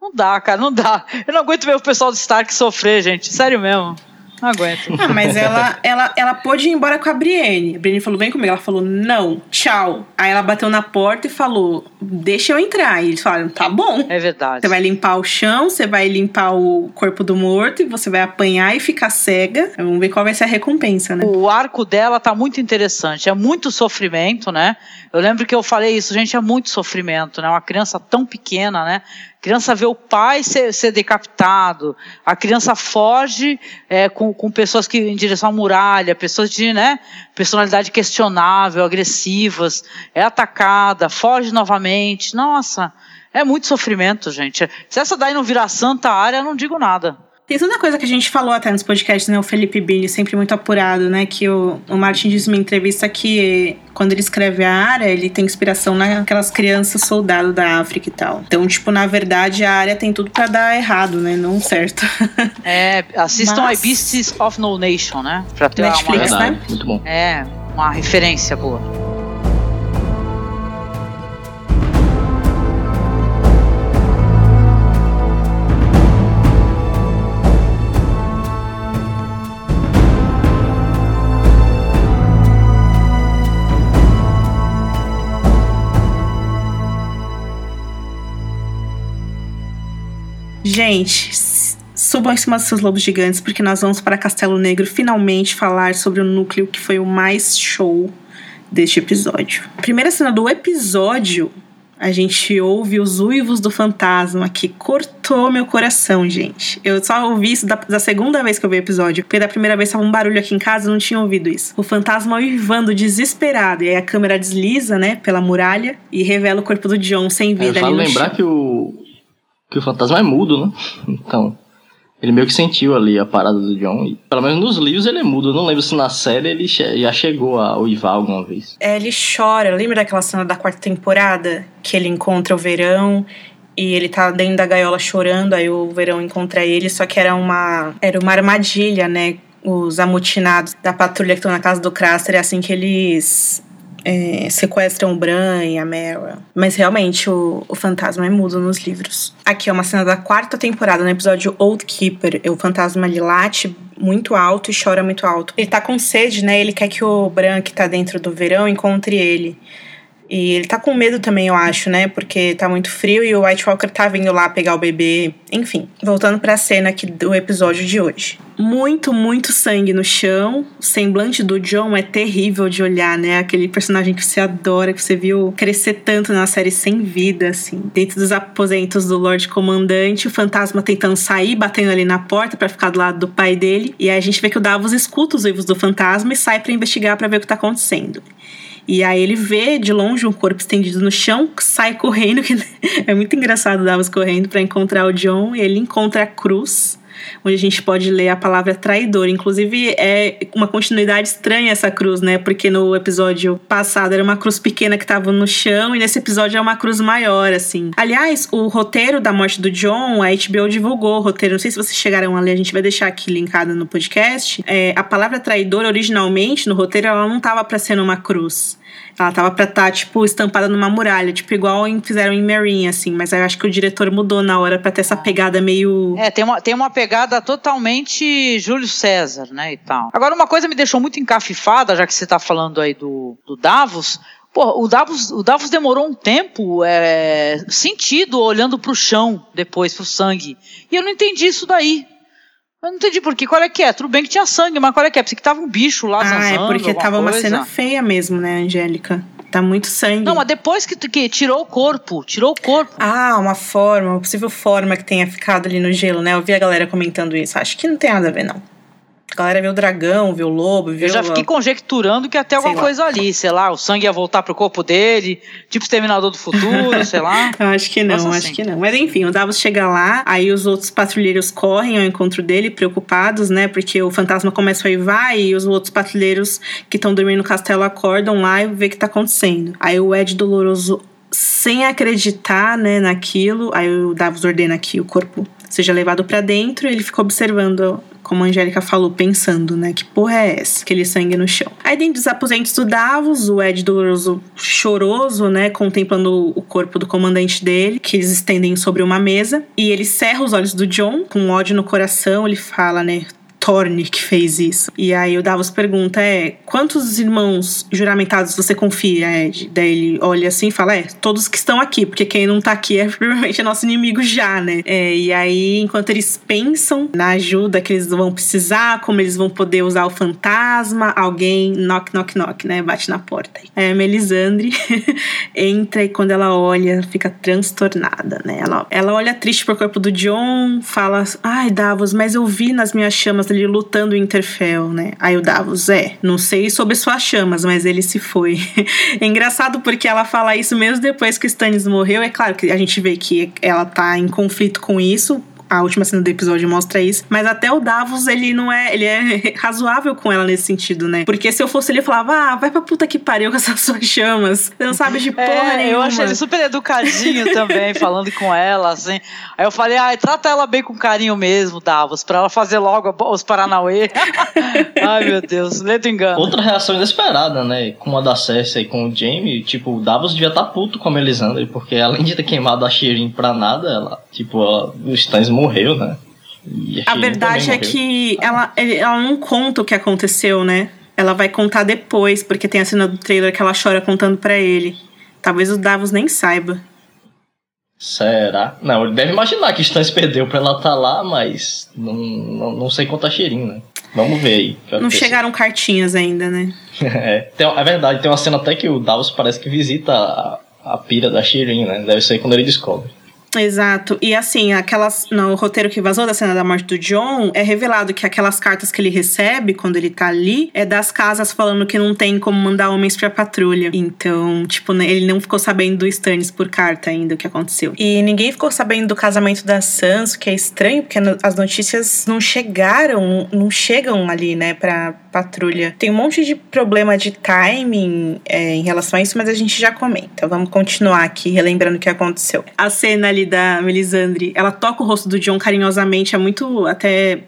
não dá, cara, não dá. Eu não aguento ver o pessoal do Stark sofrer, gente. Sério mesmo. Não aguento. Ah, mas ela, ela, ela pôde ir embora com a Brienne. A Brienne falou, vem comigo. Ela falou, não, tchau. Aí ela bateu na porta e falou, deixa eu entrar. E eles falaram, tá bom. É verdade. Você vai limpar o chão, você vai limpar o corpo do morto e você vai apanhar e ficar cega. Vamos ver qual vai ser a recompensa, né? O arco dela tá muito interessante. É muito sofrimento, né? Eu lembro que eu falei isso, gente, é muito sofrimento, né? Uma criança tão pequena, né? Criança vê o pai ser, ser decapitado, a criança foge é, com, com pessoas que em direção à muralha, pessoas de né, personalidade questionável, agressivas, é atacada, foge novamente. Nossa, é muito sofrimento, gente. Se essa daí não virar santa área, eu não digo nada. Tem toda coisa que a gente falou até nos podcasts, né? O Felipe Billy sempre muito apurado, né? Que o, o Martin diz numa entrevista que quando ele escreve a área, ele tem inspiração naquelas crianças soldado da África e tal. Então, tipo, na verdade, a área tem tudo para dar errado, né? Não certo. É, assistam Mas... I Beasts of No Nation, né? Pra ter Netflix, uma... né? Muito bom. É, uma referência boa. Gente, subam em cima dos seus lobos gigantes, porque nós vamos para Castelo Negro finalmente falar sobre o núcleo que foi o mais show deste episódio. A primeira cena do episódio a gente ouve os uivos do fantasma que cortou meu coração, gente. Eu só ouvi isso da, da, segunda vez que eu vi o episódio, porque da primeira vez tava um barulho aqui em casa, eu não tinha ouvido isso. O fantasma uivando desesperado, e aí a câmera desliza, né, pela muralha e revela o corpo do John sem vida é, ali no lembrar chão. que o que o fantasma é mudo, né? Então, ele meio que sentiu ali a parada do John. E, pelo menos nos livros ele é mudo. Eu não lembro se na série ele já chegou a uivar alguma vez. É, ele chora. Lembra daquela cena da quarta temporada? Que ele encontra o verão e ele tá dentro da gaiola chorando, aí o verão encontra ele, só que era uma era uma armadilha, né? Os amotinados da patrulha que estão na casa do Craster, é assim que eles é, sequestram o Bran e a Mera. Mas realmente o, o fantasma é mudo nos livros. Aqui é uma cena da quarta temporada, no episódio Old Keeper. O fantasma ele late muito alto e chora muito alto. Ele tá com sede, né? Ele quer que o Bran, que tá dentro do verão, encontre ele. E ele tá com medo também, eu acho, né? Porque tá muito frio e o White Walker tá vindo lá pegar o bebê. Enfim, voltando pra cena aqui do episódio de hoje. Muito, muito sangue no chão. O semblante do John é terrível de olhar, né? Aquele personagem que você adora, que você viu crescer tanto na série sem vida, assim. Dentro dos aposentos do Lorde Comandante, o fantasma tentando sair, batendo ali na porta para ficar do lado do pai dele. E aí a gente vê que o Davos escuta os uivos do fantasma e sai para investigar para ver o que tá acontecendo. E aí ele vê de longe um corpo estendido no chão, sai correndo, que é muito engraçado Davos correndo para encontrar o John, e ele encontra a cruz onde a gente pode ler a palavra traidor. Inclusive, é uma continuidade estranha essa cruz, né? Porque no episódio passado era uma cruz pequena que estava no chão, e nesse episódio é uma cruz maior, assim. Aliás, o roteiro da morte do John, a HBO divulgou o roteiro. Não sei se vocês chegaram a ler, a gente vai deixar aqui linkado no podcast. É, a palavra traidor, originalmente, no roteiro, ela não estava para ser numa cruz. Ela tava pra estar, tá, tipo, estampada numa muralha, tipo, igual fizeram em Marine, assim. Mas eu acho que o diretor mudou na hora pra ter essa pegada meio. É, tem uma, tem uma pegada totalmente Júlio César, né, e tal. Agora, uma coisa me deixou muito encafifada, já que você tá falando aí do, do Davos. Pô, o Davos, o Davos demorou um tempo é, sentido olhando pro chão depois, pro sangue. E eu não entendi isso daí. Eu não entendi por quê. Qual é que é? Tudo bem que tinha sangue, mas qual é que é? Porque que tava um bicho lá Ah, é porque tava coisa. uma cena feia mesmo, né, Angélica? Tá muito sangue. Não, mas depois que, que tirou o corpo, tirou o corpo. Ah, uma forma, uma possível forma que tenha ficado ali no gelo, né? Eu vi a galera comentando isso. Acho que não tem nada a ver, não. A galera viu o dragão, viu o lobo, viu. Eu já fiquei conjecturando que até alguma coisa ali, sei lá, o sangue ia voltar pro corpo dele, tipo Exterminador do Futuro, sei lá. Eu acho que não, acho assim. que não. Mas enfim, o Davos chega lá, aí os outros patrulheiros correm ao encontro dele, preocupados, né? Porque o fantasma começa a uivar e os outros patrulheiros que estão dormindo no castelo acordam lá e vê o que tá acontecendo. Aí o Ed Doloroso sem acreditar, né, naquilo, aí o Davos ordena que o corpo seja levado para dentro, ele fica observando como a Angélica falou, pensando, né? Que porra é essa? Aquele sangue no chão. Aí dentro dos aposentos do Davos, o Ed Doloroso choroso, né? Contemplando o corpo do comandante dele, que eles estendem sobre uma mesa. E ele cerra os olhos do John, com ódio no coração. Ele fala, né? Thorne que fez isso. E aí o Davos pergunta: é, quantos irmãos juramentados você confia, Ed? Daí ele olha assim e fala: é, todos que estão aqui, porque quem não tá aqui é provavelmente nosso inimigo já, né? É, e aí, enquanto eles pensam na ajuda que eles vão precisar, como eles vão poder usar o fantasma, alguém knock, knock, knock, né? Bate na porta. É, a Melisandre entra e quando ela olha, fica transtornada, né? Ela, ela olha triste pro corpo do John, fala: ai, Davos, mas eu vi nas minhas chamas ali lutando em Interfell, né? Aí o Davos, é, não sei sobre suas chamas, mas ele se foi. é engraçado porque ela fala isso mesmo depois que Stannis morreu. É claro que a gente vê que ela tá em conflito com isso, a última cena do episódio mostra isso. Mas até o Davos, ele não é. Ele é razoável com ela nesse sentido, né? Porque se eu fosse ele, eu falava, ah, vai pra puta que pariu com essas suas chamas. Você não sabe de porra é, nenhuma. Eu achei ele super educadinho também, falando com ela, assim. Aí eu falei, ai, trata ela bem com carinho mesmo, Davos, pra ela fazer logo os Paranauê. ai, meu Deus, ledo engano. Outra reação inesperada, né? Com a da Cersei e com o Jaime, tipo, o Davos devia estar tá puto com a Melisandre, porque além de ter queimado a Shirin pra nada, ela, tipo, ela, o Stannis morreu, né? A, verdade é que ela, ela não conta o que aconteceu, né? Ela vai contar depois, porque tem a cena do trailer que ela chora contando para ele. Talvez o Davos nem saiba. Será? Não, ele deve imaginar que Stannis perdeu pra ela estar tá lá, mas não, não, não sei contar cheirinho, né? Vamos ver aí. Não chegaram cartinhas ainda, né? é, tem, é verdade, tem uma cena até que o Davos parece que visita a, a pira da Shirin, né? Deve ser quando ele descobre. Exato. E assim, aquelas. No roteiro que vazou da cena da morte do John, é revelado que aquelas cartas que ele recebe quando ele tá ali é das casas falando que não tem como mandar homens pra patrulha. Então, tipo, né, ele não ficou sabendo do Stannis por carta ainda o que aconteceu. E ninguém ficou sabendo do casamento da Sansa, que é estranho, porque as notícias não chegaram, não chegam ali, né, pra patrulha. Tem um monte de problema de timing é, em relação a isso, mas a gente já comenta. Vamos continuar aqui, relembrando o que aconteceu. A cena ali da Melisandre, ela toca o rosto do John carinhosamente, é muito até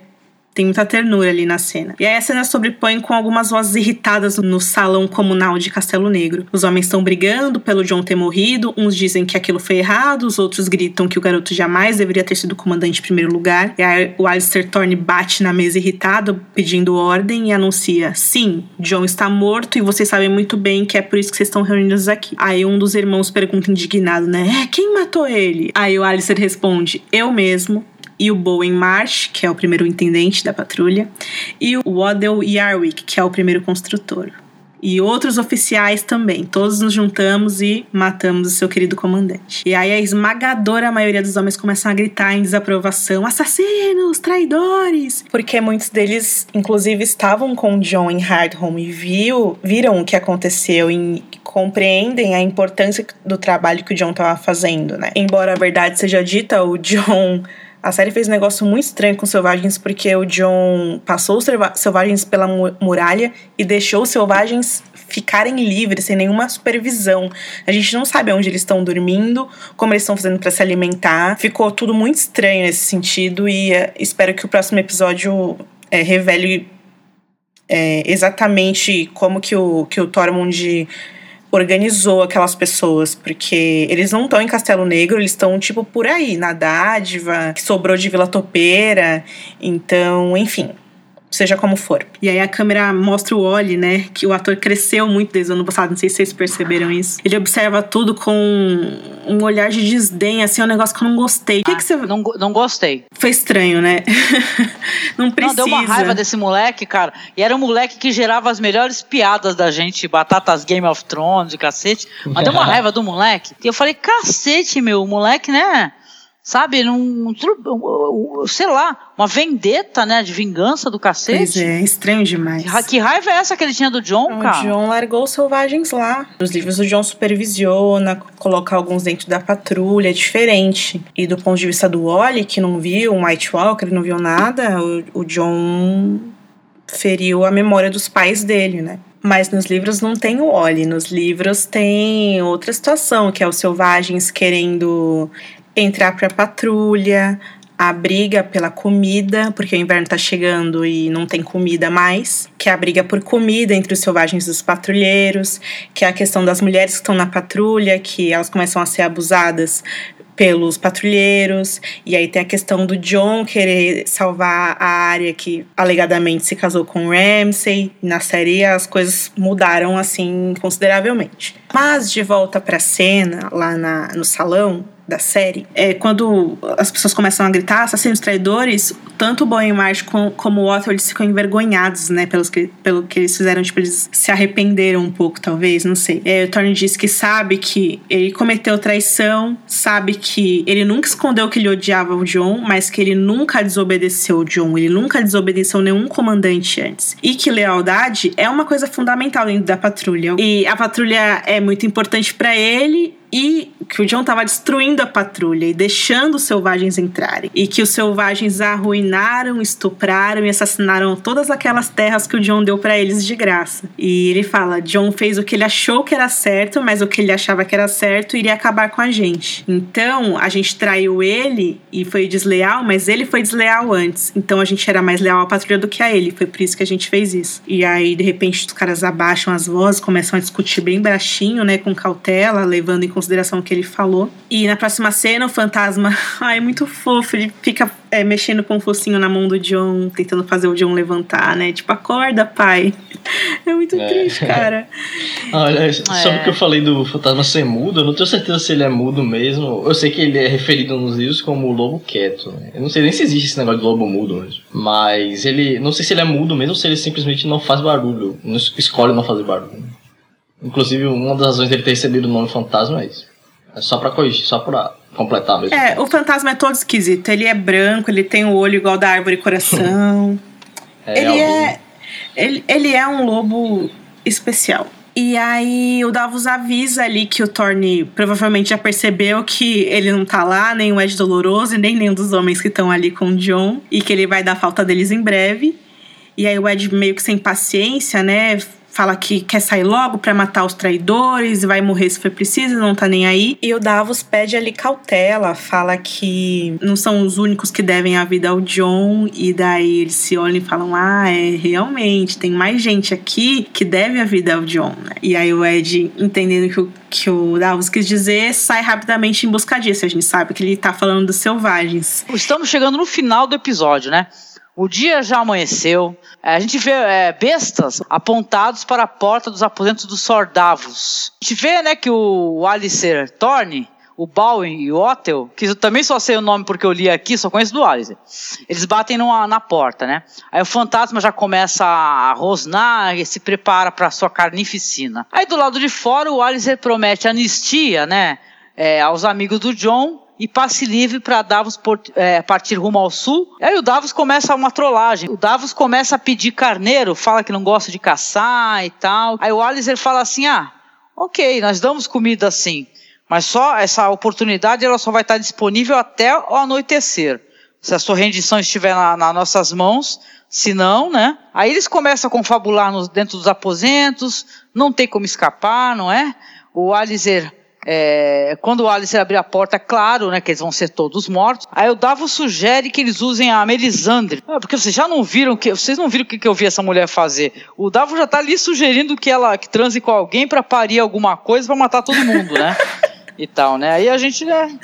tem muita ternura ali na cena. E aí a cena sobrepõe com algumas vozes irritadas no salão comunal de Castelo Negro. Os homens estão brigando pelo John ter morrido, uns dizem que aquilo foi errado, os outros gritam que o garoto jamais deveria ter sido comandante em primeiro lugar. E aí o Alistair Thorne bate na mesa irritado, pedindo ordem e anuncia: Sim, John está morto e vocês sabem muito bem que é por isso que vocês estão reunidos aqui. Aí um dos irmãos pergunta indignado, né? É, quem matou ele? Aí o Alistair responde: Eu mesmo e o Bowen Marsh, que é o primeiro intendente da patrulha, e o Waddell Yarwick, que é o primeiro construtor. E outros oficiais também. Todos nos juntamos e matamos o seu querido comandante. E aí a esmagadora maioria dos homens começam a gritar em desaprovação: assassinos, traidores! Porque muitos deles, inclusive, estavam com John em Hardhome e viu, viram o que aconteceu e compreendem a importância do trabalho que o John estava fazendo, né? Embora a verdade seja dita, o John a série fez um negócio muito estranho com os selvagens, porque o John passou os selvagens pela muralha e deixou os selvagens ficarem livres, sem nenhuma supervisão. A gente não sabe onde eles estão dormindo, como eles estão fazendo para se alimentar. Ficou tudo muito estranho nesse sentido e é, espero que o próximo episódio é, revele é, exatamente como que o, que o Tormund organizou aquelas pessoas, porque eles não estão em Castelo Negro, eles estão, tipo, por aí, na dádiva, que sobrou de Vila Topeira. Então, enfim seja como for. E aí a câmera mostra o Oli, né? Que o ator cresceu muito desde o ano passado, não sei se vocês perceberam isso. Ele observa tudo com um olhar de desdém, assim, é um negócio que eu não gostei. O que, que você. Não, não gostei. Foi estranho, né? não precisa. Não, deu uma raiva desse moleque, cara. E era um moleque que gerava as melhores piadas da gente, batatas Game of Thrones e cacete. Mas deu uma raiva do moleque. E eu falei, cacete, meu, o moleque, né? Sabe, num, sei lá, uma vendetta, né, de vingança do cacete. Pois é, estranho demais. Que raiva é essa que ele tinha do John, cara? O John largou os selvagens lá. Nos livros o John supervisiona, coloca alguns dentro da patrulha, é diferente. E do ponto de vista do Wally, que não viu, o White Walker, não viu nada, o, o John feriu a memória dos pais dele, né? Mas nos livros não tem o Oli, nos livros tem outra situação, que é os selvagens querendo entrar para patrulha, a briga pela comida, porque o inverno tá chegando e não tem comida mais, que é a briga por comida entre os selvagens e os patrulheiros, que é a questão das mulheres que estão na patrulha, que elas começam a ser abusadas pelos patrulheiros, e aí tem a questão do John querer salvar a área que alegadamente se casou com Ramsay. Na série as coisas mudaram assim consideravelmente. Mas de volta para cena lá na, no salão, da série, é quando as pessoas começam a gritar assassinos traidores, tanto o Bowen Marsh como, o Otto eles ficam envergonhados, né, pelos que, pelo que eles fizeram, tipo, eles se arrependeram um pouco, talvez, não sei. É, o Thorne diz que sabe que ele cometeu traição, sabe que ele nunca escondeu que ele odiava o John, mas que ele nunca desobedeceu o John, ele nunca desobedeceu nenhum comandante antes. E que lealdade é uma coisa fundamental dentro da patrulha. E a patrulha é muito importante para ele e que o John estava destruindo a patrulha e deixando os selvagens entrarem. E que os selvagens arruinaram, estupraram e assassinaram todas aquelas terras que o John deu para eles de graça. E ele fala: John fez o que ele achou que era certo, mas o que ele achava que era certo iria acabar com a gente. Então a gente traiu ele e foi desleal, mas ele foi desleal antes. Então a gente era mais leal à patrulha do que a ele. Foi por isso que a gente fez isso. E aí, de repente, os caras abaixam as vozes, começam a discutir bem baixinho, né, com cautela, levando em consideração consideração o que ele falou. E na próxima cena, o fantasma, ai, muito fofo, ele fica é, mexendo com o focinho na mão do John, tentando fazer o John levantar, né? Tipo, acorda, pai. É muito é. triste, cara. Olha, sobre o que eu falei do fantasma ser mudo, eu não tenho certeza se ele é mudo mesmo. Eu sei que ele é referido nos livros como o lobo quieto. Né? Eu não sei nem se existe esse negócio de lobo mudo mesmo. Mas ele. Não sei se ele é mudo mesmo ou se ele simplesmente não faz barulho. Não escolhe não fazer barulho. Inclusive, uma das razões dele ter recebido o nome fantasma é isso. É só pra corrigir, só pra completar mesmo. É, o fantasma é todo esquisito. Ele é branco, ele tem o olho igual da árvore coração. é, ele, é, ele, ele é um lobo especial. E aí o Davos avisa ali que o Thorne provavelmente já percebeu que ele não tá lá, nem o Ed Doloroso, nem nenhum dos homens que estão ali com o John, e que ele vai dar falta deles em breve. E aí o Ed meio que sem paciência, né? Fala que quer sair logo para matar os traidores, vai morrer se for preciso, não tá nem aí. E o Davos pede ali cautela, fala que não são os únicos que devem a vida ao John, e daí eles se olham e falam: Ah, é, realmente, tem mais gente aqui que deve a vida ao John. Né? E aí o Ed, entendendo que o, que o Davos quis dizer, sai rapidamente em busca disso. A gente sabe que ele tá falando dos selvagens. Estamos chegando no final do episódio, né? O dia já amanheceu. É, a gente vê é, bestas apontados para a porta dos aposentos dos Sordavos. A gente vê né, que o Alicer Thorne, o Bowen e o Otel, que eu também só sei o nome porque eu li aqui, só conheço do Alicer. Eles batem numa, na porta, né? Aí o fantasma já começa a rosnar e se prepara para sua carnificina. Aí do lado de fora o Alicer promete anistia, né? É, aos amigos do John e passe livre para Davos por, é, partir rumo ao sul. Aí o Davos começa uma trollagem. O Davos começa a pedir carneiro, fala que não gosta de caçar e tal. Aí o Alistair fala assim: ah, ok, nós damos comida assim, mas só essa oportunidade ela só vai estar disponível até o anoitecer. Se a sua rendição estiver nas na nossas mãos, se não, né? Aí eles começam a confabular nos, dentro dos aposentos, não tem como escapar, não é? O Alistair é, quando o Alice abrir a porta, é claro, né, que eles vão ser todos mortos. Aí o Davos sugere que eles usem a Melisandre. Ah, porque vocês já não viram que vocês não viram o que, que eu vi essa mulher fazer. O Davos já tá ali sugerindo que ela que transe com alguém para parir alguma coisa para matar todo mundo, né? e tal, né? Aí a gente, né?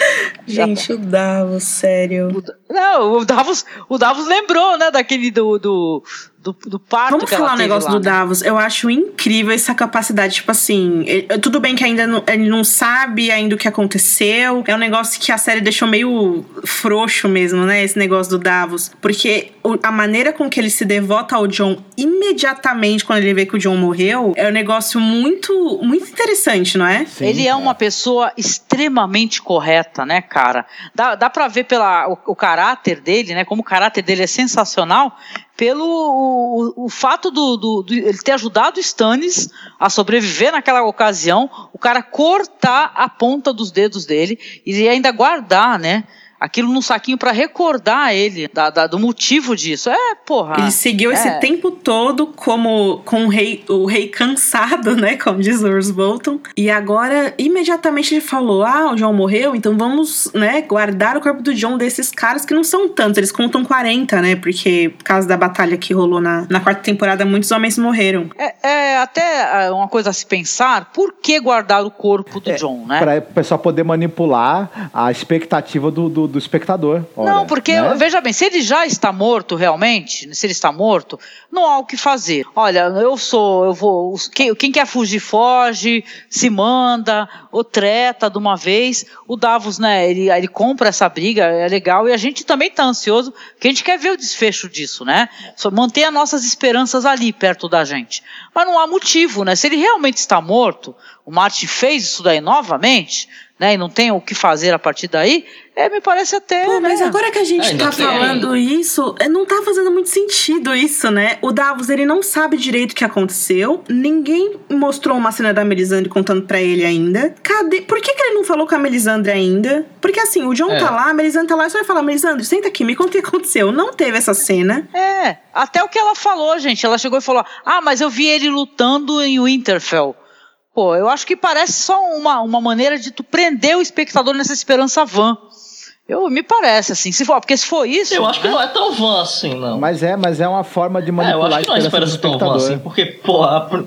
Gente, tá... o Davos, sério. O, não, o Davos, o Davos lembrou, né, daquele do, do do, do parto Vamos falar um negócio lá, do né? Davos. Eu acho incrível essa capacidade, tipo assim, ele, tudo bem que ainda não, ele não sabe ainda o que aconteceu. É um negócio que a série deixou meio frouxo mesmo, né? Esse negócio do Davos. Porque o, a maneira com que ele se devota ao John imediatamente quando ele vê que o John morreu é um negócio muito, muito interessante, não é? Sim, ele é, é uma pessoa extremamente correta, né, cara? Dá, dá pra ver pela, o, o caráter dele, né? Como o caráter dele é sensacional pelo o, o fato do, do, do, ele ter ajudado Stannis a sobreviver naquela ocasião, o cara cortar a ponta dos dedos dele e ainda guardar, né? Aquilo num saquinho para recordar ele da, da, do motivo disso. É, porra. Ele seguiu é. esse tempo todo como com o rei, o rei cansado, né? Como diz Urs Bolton. E agora, imediatamente ele falou: Ah, o John morreu, então vamos, né, guardar o corpo do John desses caras que não são tantos. Eles contam 40, né? Porque por causa da batalha que rolou na, na quarta temporada, muitos homens morreram. É, é até é, uma coisa a se pensar: por que guardar o corpo do é, John, né? Para o pessoal poder manipular a expectativa do, do do espectador. Ora, não, porque, né? veja bem, se ele já está morto realmente, se ele está morto, não há o que fazer. Olha, eu sou, eu vou. Quem, quem quer fugir, foge, se manda, ou treta de uma vez. O Davos, né, ele, ele compra essa briga, é legal, e a gente também está ansioso, porque a gente quer ver o desfecho disso, né? Só manter as nossas esperanças ali perto da gente. Mas não há motivo, né? Se ele realmente está morto, o Martin fez isso daí novamente né, e não tem o que fazer a partir daí, é, me parece até. Pô, né? mas agora que a gente é, tá falando isso, é, não tá fazendo muito sentido isso, né? O Davos, ele não sabe direito o que aconteceu, ninguém mostrou uma cena da Melisandre contando pra ele ainda. Cadê? Por que, que ele não falou com a Melisandre ainda? Porque assim, o John é. tá lá, a Melisandre tá lá, e só vai falar: Melisandre, senta aqui, me conta o que aconteceu. Não teve essa cena. É, até o que ela falou, gente. Ela chegou e falou: Ah, mas eu vi ele lutando em Winterfell. Pô, eu acho que parece só uma, uma maneira de tu prender o espectador nessa esperança vã. Eu, me parece, assim, se for, porque se for isso. Eu acho que né? não é tão van assim, não. Mas é, mas é uma forma de manipular é, eu acho que não é esperança tão van assim, porque, pô,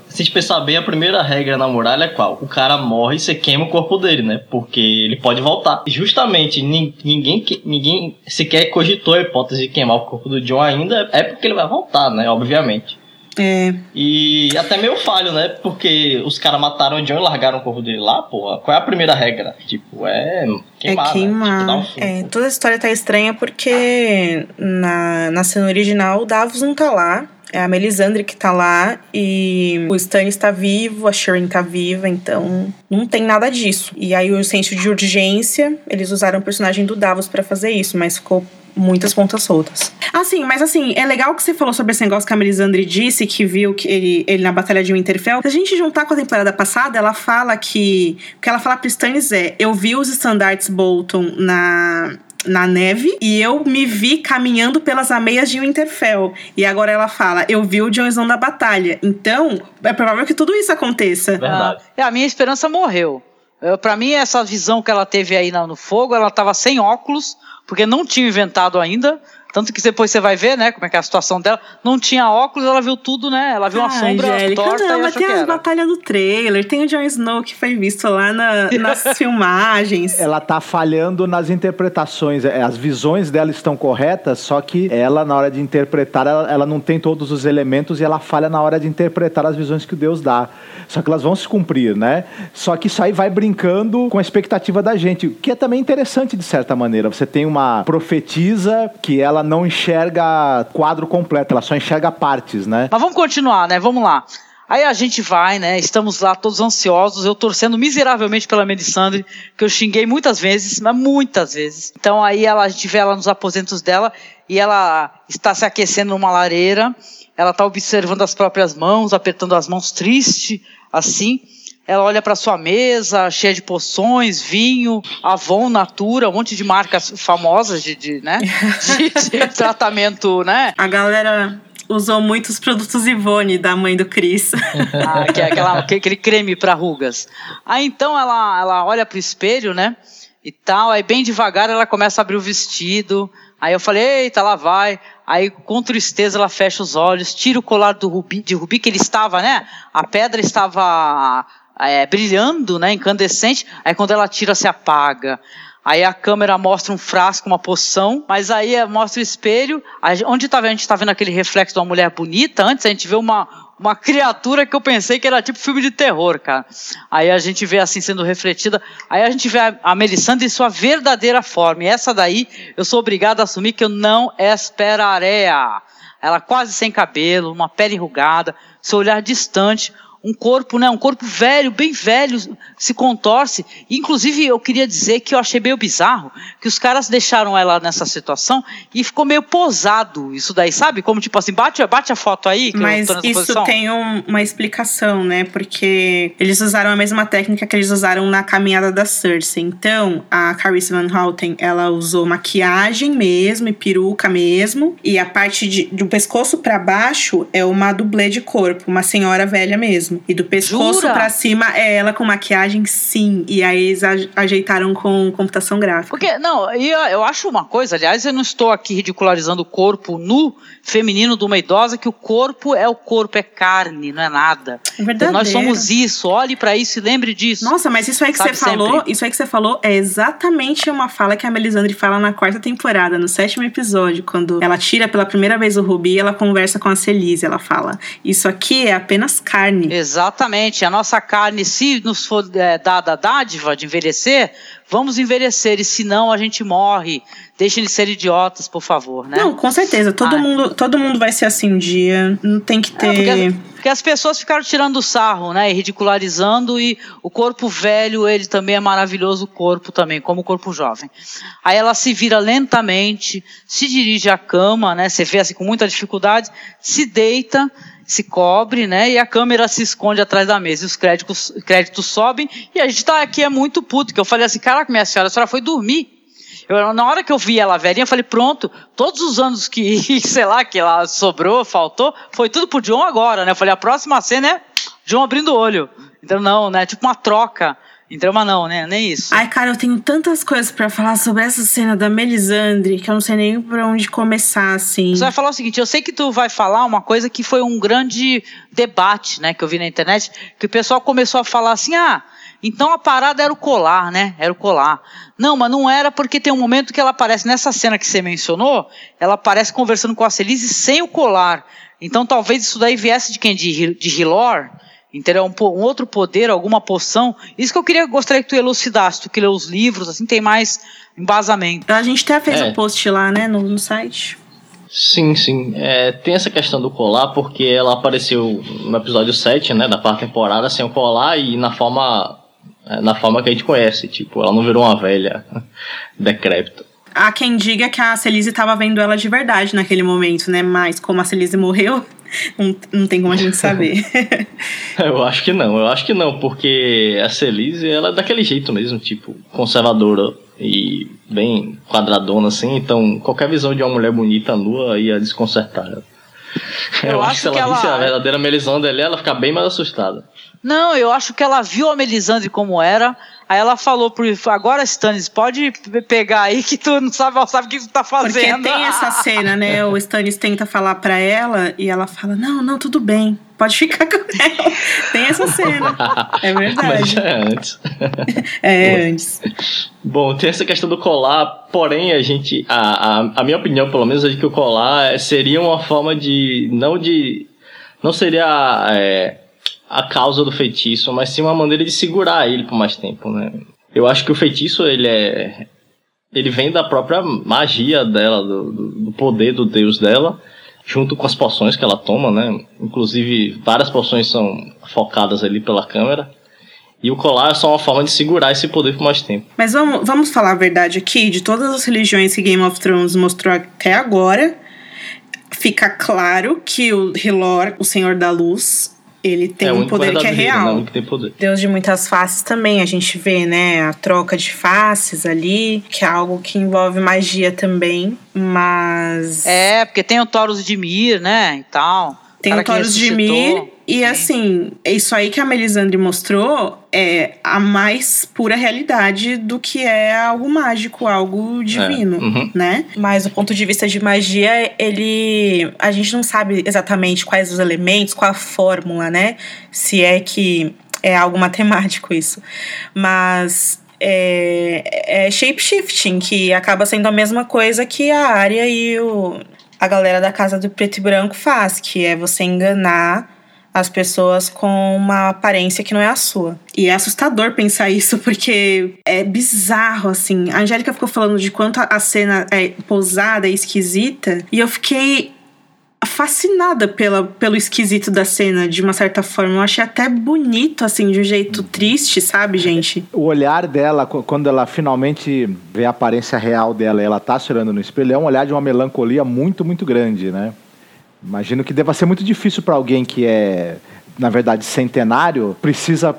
se a gente pensar bem, a primeira regra na muralha é qual? O cara morre e você queima o corpo dele, né? Porque ele pode voltar. Justamente, ninguém, ninguém sequer cogitou a hipótese de queimar o corpo do John ainda, é porque ele vai voltar, né? Obviamente. É. E até meio falho, né? Porque os caras mataram o John e largaram o corpo dele lá, porra. Qual é a primeira regra? Tipo, é queimar. É queimar. Né? Tipo, um é, toda a história tá estranha porque na, na cena original o Davos não tá lá. É a Melisandre que tá lá e o Stannis tá vivo, a Sharon tá viva, então não tem nada disso. E aí o senso de urgência, eles usaram o personagem do Davos para fazer isso, mas ficou muitas pontas soltas. Assim, mas assim, é legal que você falou sobre esse negócio que a Melisandre disse, que viu que ele, ele na Batalha de Winterfell. Se a gente juntar com a temporada passada, ela fala que. O que ela fala pro Stannis é: eu vi os estandartes Bolton na, na neve e eu me vi caminhando pelas ameias de Winterfell. E agora ela fala: Eu vi o Jon Snow da batalha. Então, é provável que tudo isso aconteça. Verdade. Ah, é, a minha esperança morreu. Para mim, essa visão que ela teve aí no fogo, ela estava sem óculos, porque não tinha inventado ainda. Tanto que depois você vai ver, né, como é que é a situação dela. Não tinha óculos, ela viu tudo, né? Ela viu uma Ai, sombra Angélica, torta não, e mas tem as batalhas do trailer, tem o Jon Snow que foi visto lá na, nas filmagens. Ela tá falhando nas interpretações. É, as visões dela estão corretas, só que ela, na hora de interpretar, ela, ela não tem todos os elementos e ela falha na hora de interpretar as visões que Deus dá. Só que elas vão se cumprir, né? Só que isso aí vai brincando com a expectativa da gente, o que é também interessante de certa maneira. Você tem uma profetisa que ela não enxerga quadro completo, ela só enxerga partes, né? Mas vamos continuar, né? Vamos lá. Aí a gente vai, né? Estamos lá todos ansiosos, eu torcendo miseravelmente pela Melisandre, que eu xinguei muitas vezes, mas muitas vezes. Então aí ela, a gente vê ela nos aposentos dela e ela está se aquecendo numa lareira, ela está observando as próprias mãos, apertando as mãos triste, assim. Ela olha para sua mesa, cheia de poções, vinho, Avon, Natura, um monte de marcas famosas de, de né? de, de tratamento, né? A galera usou muitos produtos Ivone da mãe do Cris. Ah, que é aquela, aquele creme para rugas. Aí então ela, ela olha pro espelho, né? E tal, aí bem devagar ela começa a abrir o vestido. Aí eu falei, eita, lá vai. Aí, com tristeza, ela fecha os olhos, tira o colar do rubi, de rubi que ele estava, né? A pedra estava é, brilhando, né, incandescente, aí quando ela tira se apaga. Aí a câmera mostra um frasco, uma poção, mas aí é, mostra o espelho. Onde tá, a gente está vendo aquele reflexo de uma mulher bonita, antes a gente vê uma, uma criatura que eu pensei que era tipo filme de terror, cara. Aí a gente vê assim sendo refletida. Aí a gente vê a, a em sua verdadeira forma. E essa daí eu sou obrigado a assumir que eu não esperaria. Ela quase sem cabelo, uma pele enrugada, seu olhar distante, um corpo, né, um corpo velho, bem velho, se contorce. Inclusive, eu queria dizer que eu achei meio bizarro que os caras deixaram ela nessa situação e ficou meio posado isso daí, sabe? Como tipo assim, bate, bate a foto aí. Mas isso posição. tem um, uma explicação, né? Porque eles usaram a mesma técnica que eles usaram na caminhada da Cersei. Então, a Carissa Van Houten, ela usou maquiagem mesmo e peruca mesmo. E a parte de, do pescoço para baixo é uma dublê de corpo, uma senhora velha mesmo mesmo. E do pescoço Jura? pra cima é ela com maquiagem, sim. E aí eles ajeitaram com computação gráfica. Porque, não, eu, eu acho uma coisa, aliás, eu não estou aqui ridicularizando o corpo nu feminino de uma idosa, que o corpo é o corpo, é carne, não é nada. É verdade. Então, nós somos isso, olhe para isso e lembre disso. Nossa, mas isso aí que Sabe você sempre. falou, isso aí que você falou é exatamente uma fala que a Melisandre fala na quarta temporada, no sétimo episódio, quando ela tira pela primeira vez o Rubi, ela conversa com a Celise, ela fala: "Isso aqui é apenas carne". Exatamente. A nossa carne, se nos for é, dada a dádiva de envelhecer, vamos envelhecer, e se não, a gente morre. Deixem de ser idiotas, por favor, né? Não, com certeza. Todo, mundo, todo mundo vai ser assim um dia. Não tem que ter. É, porque, porque, as pessoas ficaram tirando o sarro, né? E ridicularizando, e o corpo velho, ele também é maravilhoso, o corpo também, como o corpo jovem. Aí ela se vira lentamente, se dirige à cama, né? Você vê assim com muita dificuldade, se deita se cobre, né? E a câmera se esconde atrás da mesa. E os créditos, créditos sobem. E a gente tá aqui é muito puto. Que eu falei assim, caraca, minha senhora, a senhora foi dormir. Eu, na hora que eu vi ela velhinha, eu falei, pronto, todos os anos que, sei lá, que ela sobrou, faltou, foi tudo pro John agora, né? Eu falei, a próxima cena é John abrindo o olho. Então, não, né? Tipo uma troca. Em trama não, né? Nem isso. Ai, cara, eu tenho tantas coisas para falar sobre essa cena da Melisandre que eu não sei nem por onde começar, assim. Você vai falar o seguinte, eu sei que tu vai falar uma coisa que foi um grande debate, né, que eu vi na internet, que o pessoal começou a falar assim, ah, então a parada era o colar, né? Era o colar. Não, mas não era porque tem um momento que ela aparece nessa cena que você mencionou, ela aparece conversando com a Celise sem o colar. Então talvez isso daí viesse de quem? De, de Hilor? Entendeu? Um, um, outro poder, alguma poção. Isso que eu queria gostaria que tu elucidasse, tu que lê os livros, assim, tem mais embasamento. A gente até fez é. um post lá, né, no, no site. Sim, sim. É, tem essa questão do colar, porque ela apareceu no episódio 7, né, da quarta temporada, sem o colar e na forma, é, na forma que a gente conhece. Tipo, ela não virou uma velha decrépita. Há quem diga que a Celise estava vendo ela de verdade naquele momento, né? Mas como a Celise morreu, não, não tem como a gente saber. eu acho que não, eu acho que não, porque a Celise, ela é daquele jeito mesmo, tipo, conservadora e bem quadradona assim, então qualquer visão de uma mulher bonita nua ia desconcertar ela. Eu, eu acho, acho que se ela, ela visse a verdadeira Melisandre ali, ela fica bem mais assustada. Não, eu acho que ela viu a Melisandre como era, Aí ela falou pro agora Stannis, pode pegar aí que tu não sabe, não sabe o que tu tá fazendo. Porque tem essa cena, né? O Stannis tenta falar para ela e ela fala: "Não, não, tudo bem. Pode ficar com ela". Tem essa cena. É verdade. Mas é antes. é antes. Bom, tem essa questão do colar, porém a gente a, a, a minha opinião, pelo menos, é de que o colar seria uma forma de não de não seria é, a causa do feitiço, mas sim uma maneira de segurar ele por mais tempo, né? Eu acho que o feitiço, ele é... Ele vem da própria magia dela, do, do poder do deus dela, junto com as poções que ela toma, né? Inclusive, várias poções são focadas ali pela câmera. E o colar é só uma forma de segurar esse poder por mais tempo. Mas vamos, vamos falar a verdade aqui: de todas as religiões que Game of Thrones mostrou até agora, fica claro que o Hilor, o Senhor da Luz, ele tem é, um poder que é real. Não, que tem poder. Deus de muitas faces também, a gente vê, né, a troca de faces ali, que é algo que envolve magia também, mas... É, porque tem o Taurus de Mir, né, e tal. Tem o Taurus de Mir e assim, isso aí que a Melisandre mostrou é a mais pura realidade do que é algo mágico, algo divino, é. uhum. né? Mas do ponto de vista de magia, ele. A gente não sabe exatamente quais os elementos, qual a fórmula, né? Se é que é algo matemático isso. Mas é, é shape-shifting, que acaba sendo a mesma coisa que a área e o, a galera da Casa do Preto e Branco faz, que é você enganar as pessoas com uma aparência que não é a sua. E é assustador pensar isso, porque é bizarro, assim. A Angélica ficou falando de quanto a cena é pousada, é esquisita, e eu fiquei fascinada pela, pelo esquisito da cena, de uma certa forma. Eu achei até bonito, assim, de um jeito triste, sabe, gente? O olhar dela, quando ela finalmente vê a aparência real dela e ela tá se olhando no espelho, é um olhar de uma melancolia muito, muito grande, né? Imagino que deva ser muito difícil para alguém que é, na verdade, centenário, precisa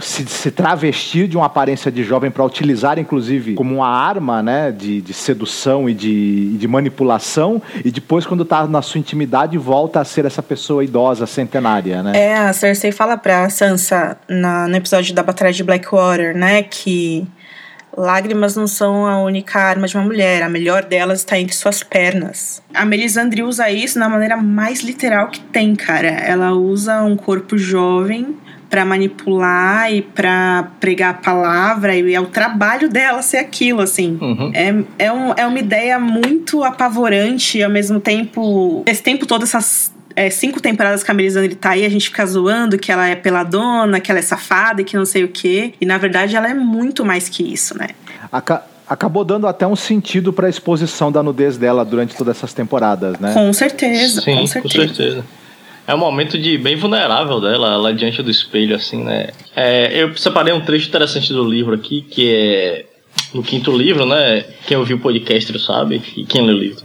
se, se, travestir de uma aparência de jovem para utilizar, inclusive, como uma arma né, de, de sedução e de, de, manipulação, e depois, quando está na sua intimidade, volta a ser essa pessoa idosa, centenária, né? É, a Cersei fala pra Sansa na, no episódio da Batalha de Blackwater, né, que Lágrimas não são a única arma de uma mulher, a melhor delas está entre suas pernas. A Melisandre usa isso na maneira mais literal que tem, cara. Ela usa um corpo jovem para manipular e para pregar a palavra, e é o trabalho dela ser aquilo, assim. Uhum. É, é, um, é uma ideia muito apavorante e ao mesmo tempo. Esse tempo todo, essas é, cinco temporadas que a Melisandre tá aí, a gente fica zoando que ela é peladona, que ela é safada e que não sei o quê. E na verdade ela é muito mais que isso, né? Aca acabou dando até um sentido para a exposição da nudez dela durante todas essas temporadas, né? Com certeza, Sim, com certeza. Com certeza. É um momento de bem vulnerável dela, ela diante do espelho, assim, né? É, eu separei um trecho interessante do livro aqui, que é no quinto livro, né? Quem ouviu o podcast sabe, e quem lê o livro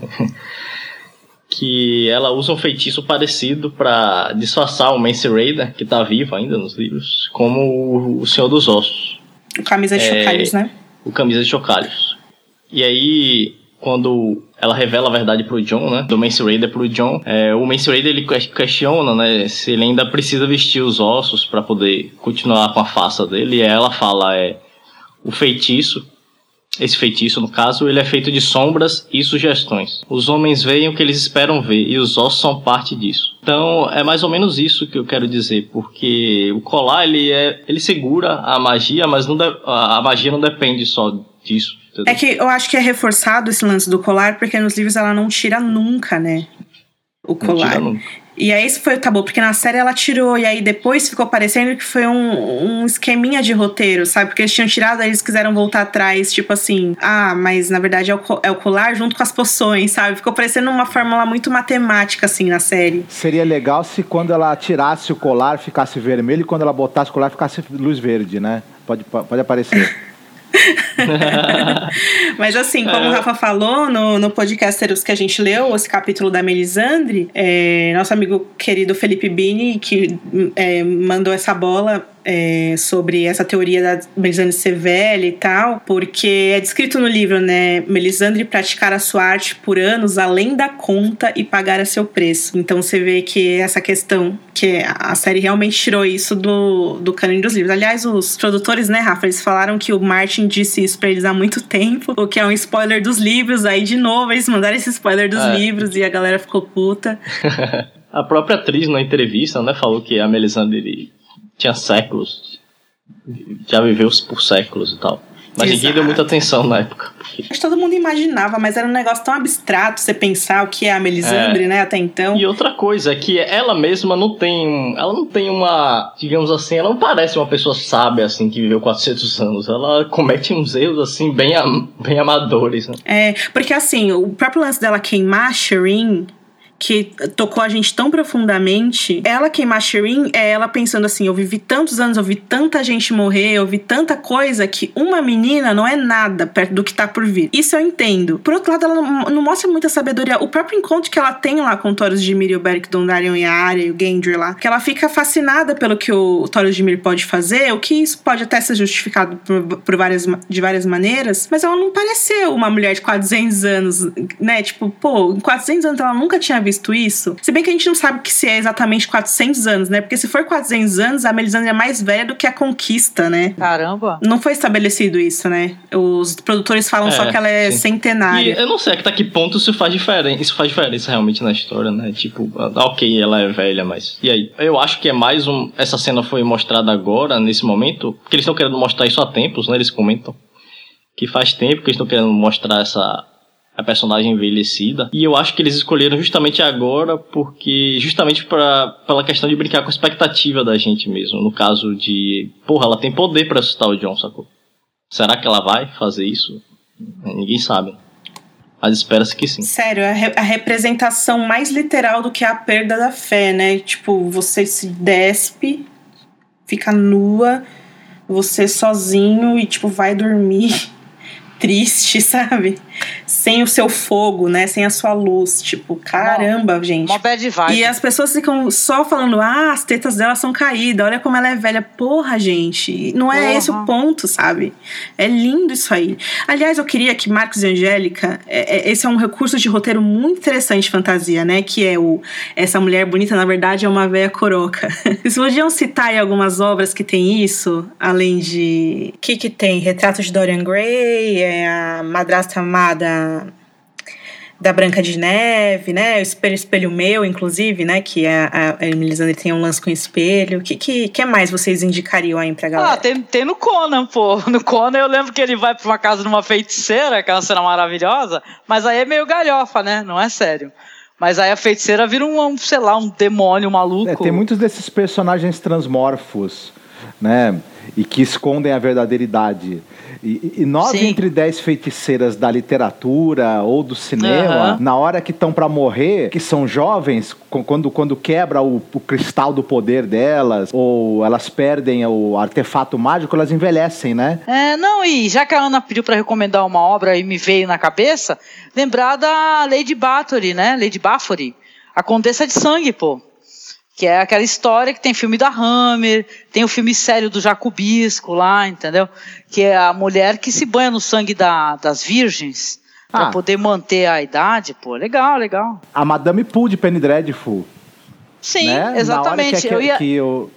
que ela usa um feitiço parecido para disfarçar o Mance Raider, que tá vivo ainda nos livros, como o Senhor dos Ossos. O Camisa de é, Chocalhos, né? O Camisa de Chocalhos. E aí quando ela revela a verdade pro John, né? Do Mance Raider pro John. É, o Mance Raider ele questiona, né? Se ele ainda precisa vestir os ossos para poder continuar com a faça dele. E ela fala, é o feitiço. Esse feitiço, no caso, ele é feito de sombras e sugestões. Os homens veem o que eles esperam ver e os ossos são parte disso. Então, é mais ou menos isso que eu quero dizer, porque o colar ele é, ele segura a magia, mas não de, a magia não depende só disso. É que eu acho que é reforçado esse lance do colar, porque nos livros ela não tira nunca, né? O colar. Não tira nunca. E aí isso foi o tabu, porque na série ela tirou, e aí depois ficou parecendo que foi um, um esqueminha de roteiro, sabe? Porque eles tinham tirado, aí eles quiseram voltar atrás, tipo assim, ah, mas na verdade é o, é o colar junto com as poções, sabe? Ficou parecendo uma fórmula muito matemática, assim, na série. Seria legal se quando ela tirasse o colar ficasse vermelho e quando ela botasse o colar ficasse luz verde, né? Pode, pode aparecer. Mas assim, como o Rafa falou no, no Podcasteros que a gente leu, esse capítulo da Melisandre, é, nosso amigo querido Felipe Bini, que é, mandou essa bola é, sobre essa teoria da Melisandre ser velha e tal, porque é descrito no livro, né? Melisandre praticar a sua arte por anos além da conta e pagar a seu preço. Então você vê que essa questão, que a série realmente tirou isso do, do cânone dos livros. Aliás, os produtores, né, Rafa, eles falaram que o Martin disse isso pra eles há muito tempo, o que é um spoiler dos livros. Aí, de novo, eles mandaram esse spoiler dos é. livros e a galera ficou puta. a própria atriz na entrevista, né, falou que a Melisandre tinha séculos. Já viveu por séculos e tal. Mas Exato. ninguém deu muita atenção na época. Acho que todo mundo imaginava, mas era um negócio tão abstrato você pensar o que é a Melisandre, é. né, até então. E outra coisa é que ela mesma não tem. Ela não tem uma. Digamos assim, ela não parece uma pessoa sábia, assim, que viveu 400 anos. Ela comete uns erros, assim, bem, bem amadores, né? É, porque assim, o próprio lance dela queimar Shireen que tocou a gente tão profundamente. Ela queimar Shirin é ela pensando assim: eu vivi tantos anos, eu vi tanta gente morrer, eu vi tanta coisa que uma menina não é nada perto do que tá por vir. Isso eu entendo. Por outro lado, ela não, mostra muita sabedoria. O próprio encontro que ela tem lá com o Taurus de Mir e o Beric Dondarrion e a Arya e o Gendry lá, que ela fica fascinada pelo que o Taurus de Mir pode fazer, o que isso pode até ser justificado por, por várias, de várias maneiras, mas ela não pareceu uma mulher de 400 anos, né? Tipo, pô, em 400 anos ela nunca tinha visto visto isso. Se bem que a gente não sabe que se é exatamente 400 anos, né? Porque se for 400 anos, a Melisandre é mais velha do que a conquista, né? Caramba! Não foi estabelecido isso, né? Os produtores falam é, só que ela é sim. centenária. E eu não sei até que ponto isso faz diferença. Isso faz diferença realmente na história, né? Tipo, ah, ok, ela é velha, mas. E aí? Eu acho que é mais um. Essa cena foi mostrada agora, nesse momento, porque eles estão querendo mostrar isso há tempos, né? Eles comentam que faz tempo que eles estão querendo mostrar essa a personagem envelhecida. E eu acho que eles escolheram justamente agora porque justamente para pela questão de brincar com a expectativa da gente mesmo, no caso de, porra, ela tem poder para assustar o John, sacou? Será que ela vai fazer isso? Ninguém sabe. Mas espera-se que sim. Sério, a, re a, representação mais literal do que a perda da fé, né? Tipo, você se despe, fica nua, você sozinho e, tipo, vai dormir triste, sabe? sem o seu fogo, né? Sem a sua luz. Tipo, caramba, Mó, gente. Mó bad vibe. E as pessoas ficam só falando, ah, as tetas dela são caídas, olha como ela é velha. Porra, gente. Não é uhum. esse o ponto, sabe? É lindo isso aí. Aliás, eu queria que Marcos e Angélica, é, é, esse é um recurso de roteiro muito interessante de fantasia, né? Que é o essa mulher bonita, na verdade, é uma velha coroca. Vocês podiam citar aí algumas obras que tem isso, além de. O que, que tem? Retrato de Dorian Gray, é a madrasta amada da Branca de Neve, né? O Espelho, Espelho Meu, inclusive, né? Que a, a Melisandre tem um lance com espelho. O que, que, que mais vocês indicariam aí pra galera? Ah, tem, tem no Conan, pô. No Conan eu lembro que ele vai pra uma casa de uma feiticeira, que é cena maravilhosa, mas aí é meio galhofa, né? Não é sério. Mas aí a feiticeira vira um, um sei lá, um demônio maluco. É, tem muitos desses personagens transmorfos, né? E que escondem a verdadeira idade. E, e nove Sim. entre dez feiticeiras da literatura ou do cinema, uhum. na hora que estão para morrer, que são jovens, quando, quando quebra o, o, cristal do poder delas, ou elas perdem o artefato mágico, elas envelhecem, né? É, não, e já que a Ana pediu para recomendar uma obra e me veio na cabeça, lembrar da Lady Bathory, né? Lady Bathory. A Condessa de Sangue, pô que é aquela história que tem filme da Hammer, tem o filme sério do Jacobisco lá, entendeu? Que é a mulher que se banha no sangue da, das virgens, ah. poder manter a idade, pô, legal, legal. A Madame Poole de Penny Dreadful. Sim, né? exatamente. É que, eu, ia, que eu...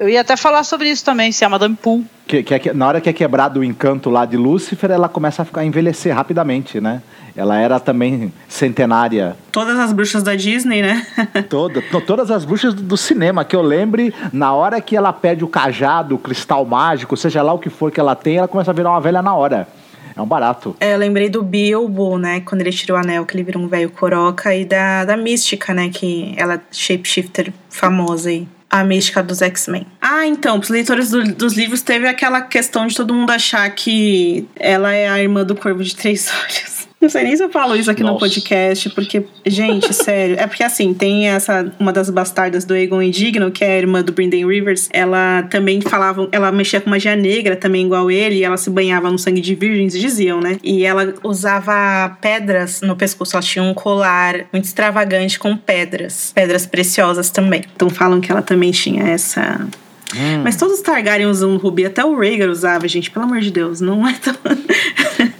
eu ia até falar sobre isso também, se é a Madame Poole. Que, que, é, na hora que é quebrado o encanto lá de Lúcifer, ela começa a ficar a envelhecer rapidamente, né? Ela era também centenária. Todas as bruxas da Disney, né? Toda, todas as bruxas do cinema, que eu lembre, na hora que ela pede o cajado, o cristal mágico, seja lá o que for que ela tem, ela começa a virar uma velha na hora. É um barato. É, eu lembrei do Bilbo, né? Quando ele tirou o anel, que ele virou um velho coroca. E da, da Mística, né? Que ela é shapeshifter famosa aí a mística dos X-Men. Ah, então, os leitores do, dos livros teve aquela questão de todo mundo achar que ela é a irmã do Corvo de Três Olhos. Não sei nem se eu falo isso aqui Nossa. no podcast, porque, gente, sério. É porque assim, tem essa. Uma das bastardas do Egon Indigno, que é a irmã do Brendan Rivers, ela também falava. Ela mexia com magia negra também, igual ele, e ela se banhava no sangue de virgens, diziam, né? E ela usava pedras no pescoço. Ela tinha um colar muito extravagante com pedras. Pedras preciosas também. Então falam que ela também tinha essa. Hum. Mas todos os Targaryen usam rubi, até o Rhaegar usava, gente, pelo amor de Deus, não é tão.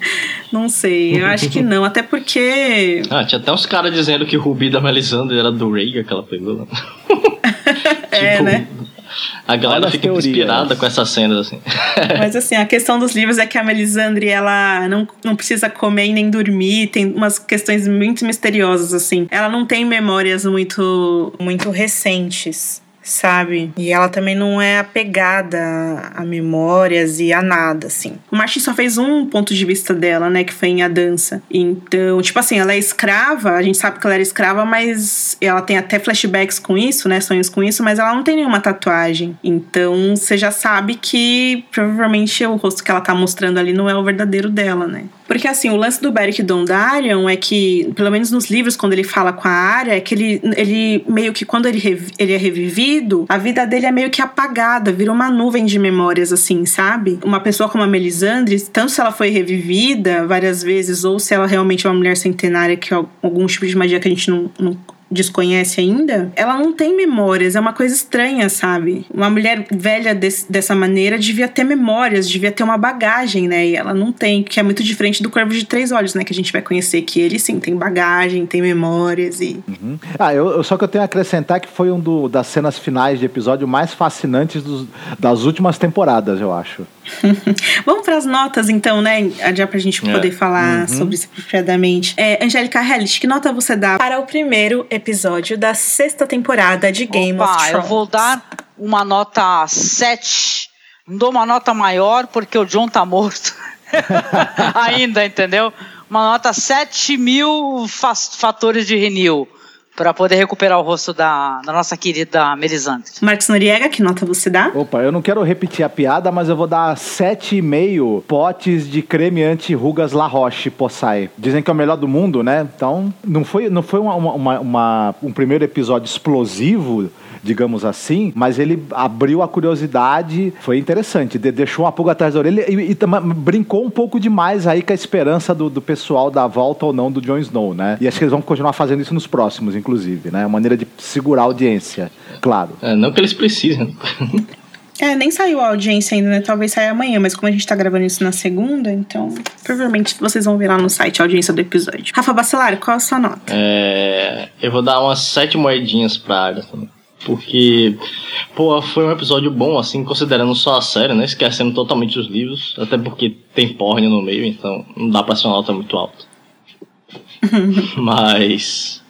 Não sei, eu acho que não, até porque. Ah, tinha até uns caras dizendo que o Rubi da Melisandre era do Rhaegar que ela pegou. é, tipo, né? A galera Olha fica inspirada com essas cenas, assim. Mas assim, a questão dos livros é que a Melisandre, ela não, não precisa comer nem dormir, tem umas questões muito misteriosas, assim. Ela não tem memórias muito, muito recentes sabe? E ela também não é apegada a memórias e a nada, assim. O Martin só fez um ponto de vista dela, né? Que foi em A Dança. Então, tipo assim, ela é escrava, a gente sabe que ela era escrava, mas ela tem até flashbacks com isso, né? Sonhos com isso, mas ela não tem nenhuma tatuagem. Então, você já sabe que provavelmente o rosto que ela tá mostrando ali não é o verdadeiro dela, né? Porque assim, o lance do Beric Dondarrion é que, pelo menos nos livros, quando ele fala com a Arya, é que ele, ele meio que quando ele, ele é revivido, a vida dele é meio que apagada, vira uma nuvem de memórias, assim, sabe? Uma pessoa como a Melisandre, tanto se ela foi revivida várias vezes, ou se ela realmente é uma mulher centenária, que é algum tipo de magia que a gente não, não desconhece ainda, ela não tem memórias, é uma coisa estranha, sabe? Uma mulher velha desse, dessa maneira devia ter memórias, devia ter uma bagagem, né? E ela não tem, que é muito diferente do Corvo de Três Olhos, né? Que a gente vai conhecer que ele sim tem bagagem, tem memórias e. Uhum. Ah, eu, só que eu tenho a acrescentar que foi um do, das cenas finais de episódio mais fascinantes dos, das últimas temporadas, eu acho. Vamos para as notas, então, né? Já pra gente poder é. falar uhum. sobre isso propriamente. É, Angélica Hellish, que nota você dá para o primeiro episódio da sexta temporada de Game Opa, of Thrones? Eu vou dar uma nota 7. Não dou uma nota maior porque o John tá morto. Ainda, entendeu? Uma nota 7 mil fatores de renew para poder recuperar o rosto da, da nossa querida Melisandre. Marcos Noriega, que nota você dá? Opa, eu não quero repetir a piada, mas eu vou dar 7,5 potes de creme anti-rugas La Roche Posay. Dizem que é o melhor do mundo, né? Então, não foi, não foi uma, uma, uma, um primeiro episódio explosivo digamos assim, mas ele abriu a curiosidade, foi interessante, deixou uma pulga atrás da orelha e, e brincou um pouco demais aí com a esperança do, do, pessoal da volta ou não do Jon Snow, né? E acho que eles vão continuar fazendo isso nos próximos, inclusive, né? Uma maneira de segurar a audiência, claro. É, não que eles precisem. É, nem saiu a audiência ainda, né? Talvez saia amanhã, mas como a gente tá gravando isso na segunda, então provavelmente vocês vão ver lá no site a audiência do episódio. Rafa Bacelar, qual a sua nota? É, eu vou dar umas sete moedinhas pra Agatha. Porque, pô, foi um episódio bom, assim, considerando só a série, né? Esquecendo totalmente os livros. Até porque tem porn no meio, então não dá pra ser uma nota muito alta. Mas.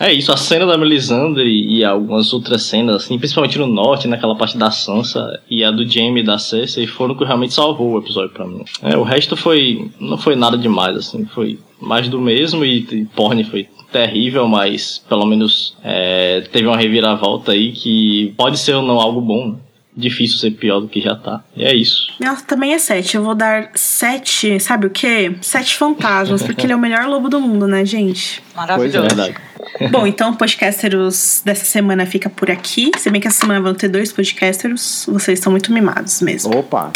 É isso, a cena da Melisandre e algumas outras cenas, assim, principalmente no norte, naquela parte da Sansa e a do Jaime e da Cersei, foram o que realmente salvou o episódio para mim. É, o resto foi. não foi nada demais, assim, foi mais do mesmo e, e porn foi terrível, mas pelo menos é, teve uma reviravolta aí que pode ser ou não algo bom. Difícil ser pior do que já tá. E é isso. Minha também é sete. Eu vou dar sete, sabe o quê? Sete fantasmas, porque ele é o melhor lobo do mundo, né, gente? Maravilhoso. É. Bom, então o Podcasteros dessa semana fica por aqui. Se bem que essa semana vão ter dois Podcasteros, vocês estão muito mimados mesmo. Opa!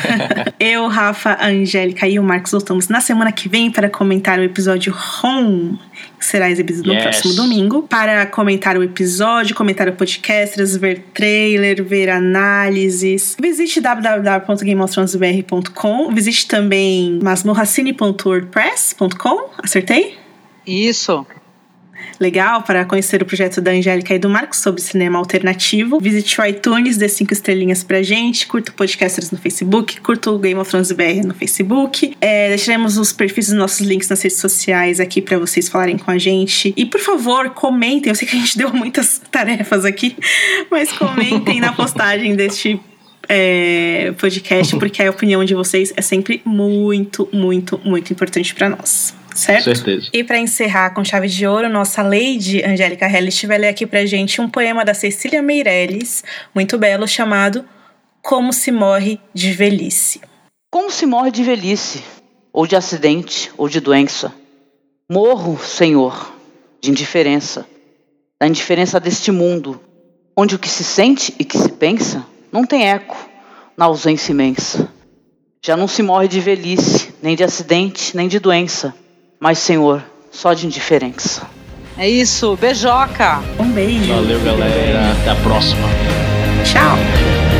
Eu, Rafa, a Angélica e o Marcos voltamos na semana que vem para comentar o episódio Home, que será exibido no Yes. próximo domingo. Para comentar o episódio, comentar o Podcasters, ver trailer, ver análises. Visite www.gameofthronesbr.com. Visite também masmorracine.wordpress.com. Acertei? Isso. legal para conhecer o projeto da Angélica e do Marcos sobre cinema alternativo. Visite o iTunes, dê cinco estrelinhas pra gente, curta o Podcasters no Facebook, curta o Game of Thrones BR no Facebook. É, deixaremos os perfis dos nossos links nas redes sociais aqui para vocês falarem com a gente. E por favor, comentem. Eu sei que a gente deu muitas tarefas aqui, mas comentem na postagem deste é, podcast, porque a opinião de vocês é sempre muito, muito, muito importante para nós. Certo? Certeza. E para encerrar com chave de ouro, nossa Lady Angélica Hellish vai ler aqui pra gente um poema da Cecília Meirelles, muito belo, chamado Como se morre de velhice. Como se morre de velhice, ou de acidente, ou de doença? Morro, Senhor, de indiferença, da indiferença deste mundo, onde o que se sente e que se pensa não tem eco na ausência imensa. Já não se morre de velhice, nem de acidente, nem de doença, mas Senhor, só de indiferença. É isso, beijoca. Um beijo. Valeu, galera. Até a próxima. Tchau.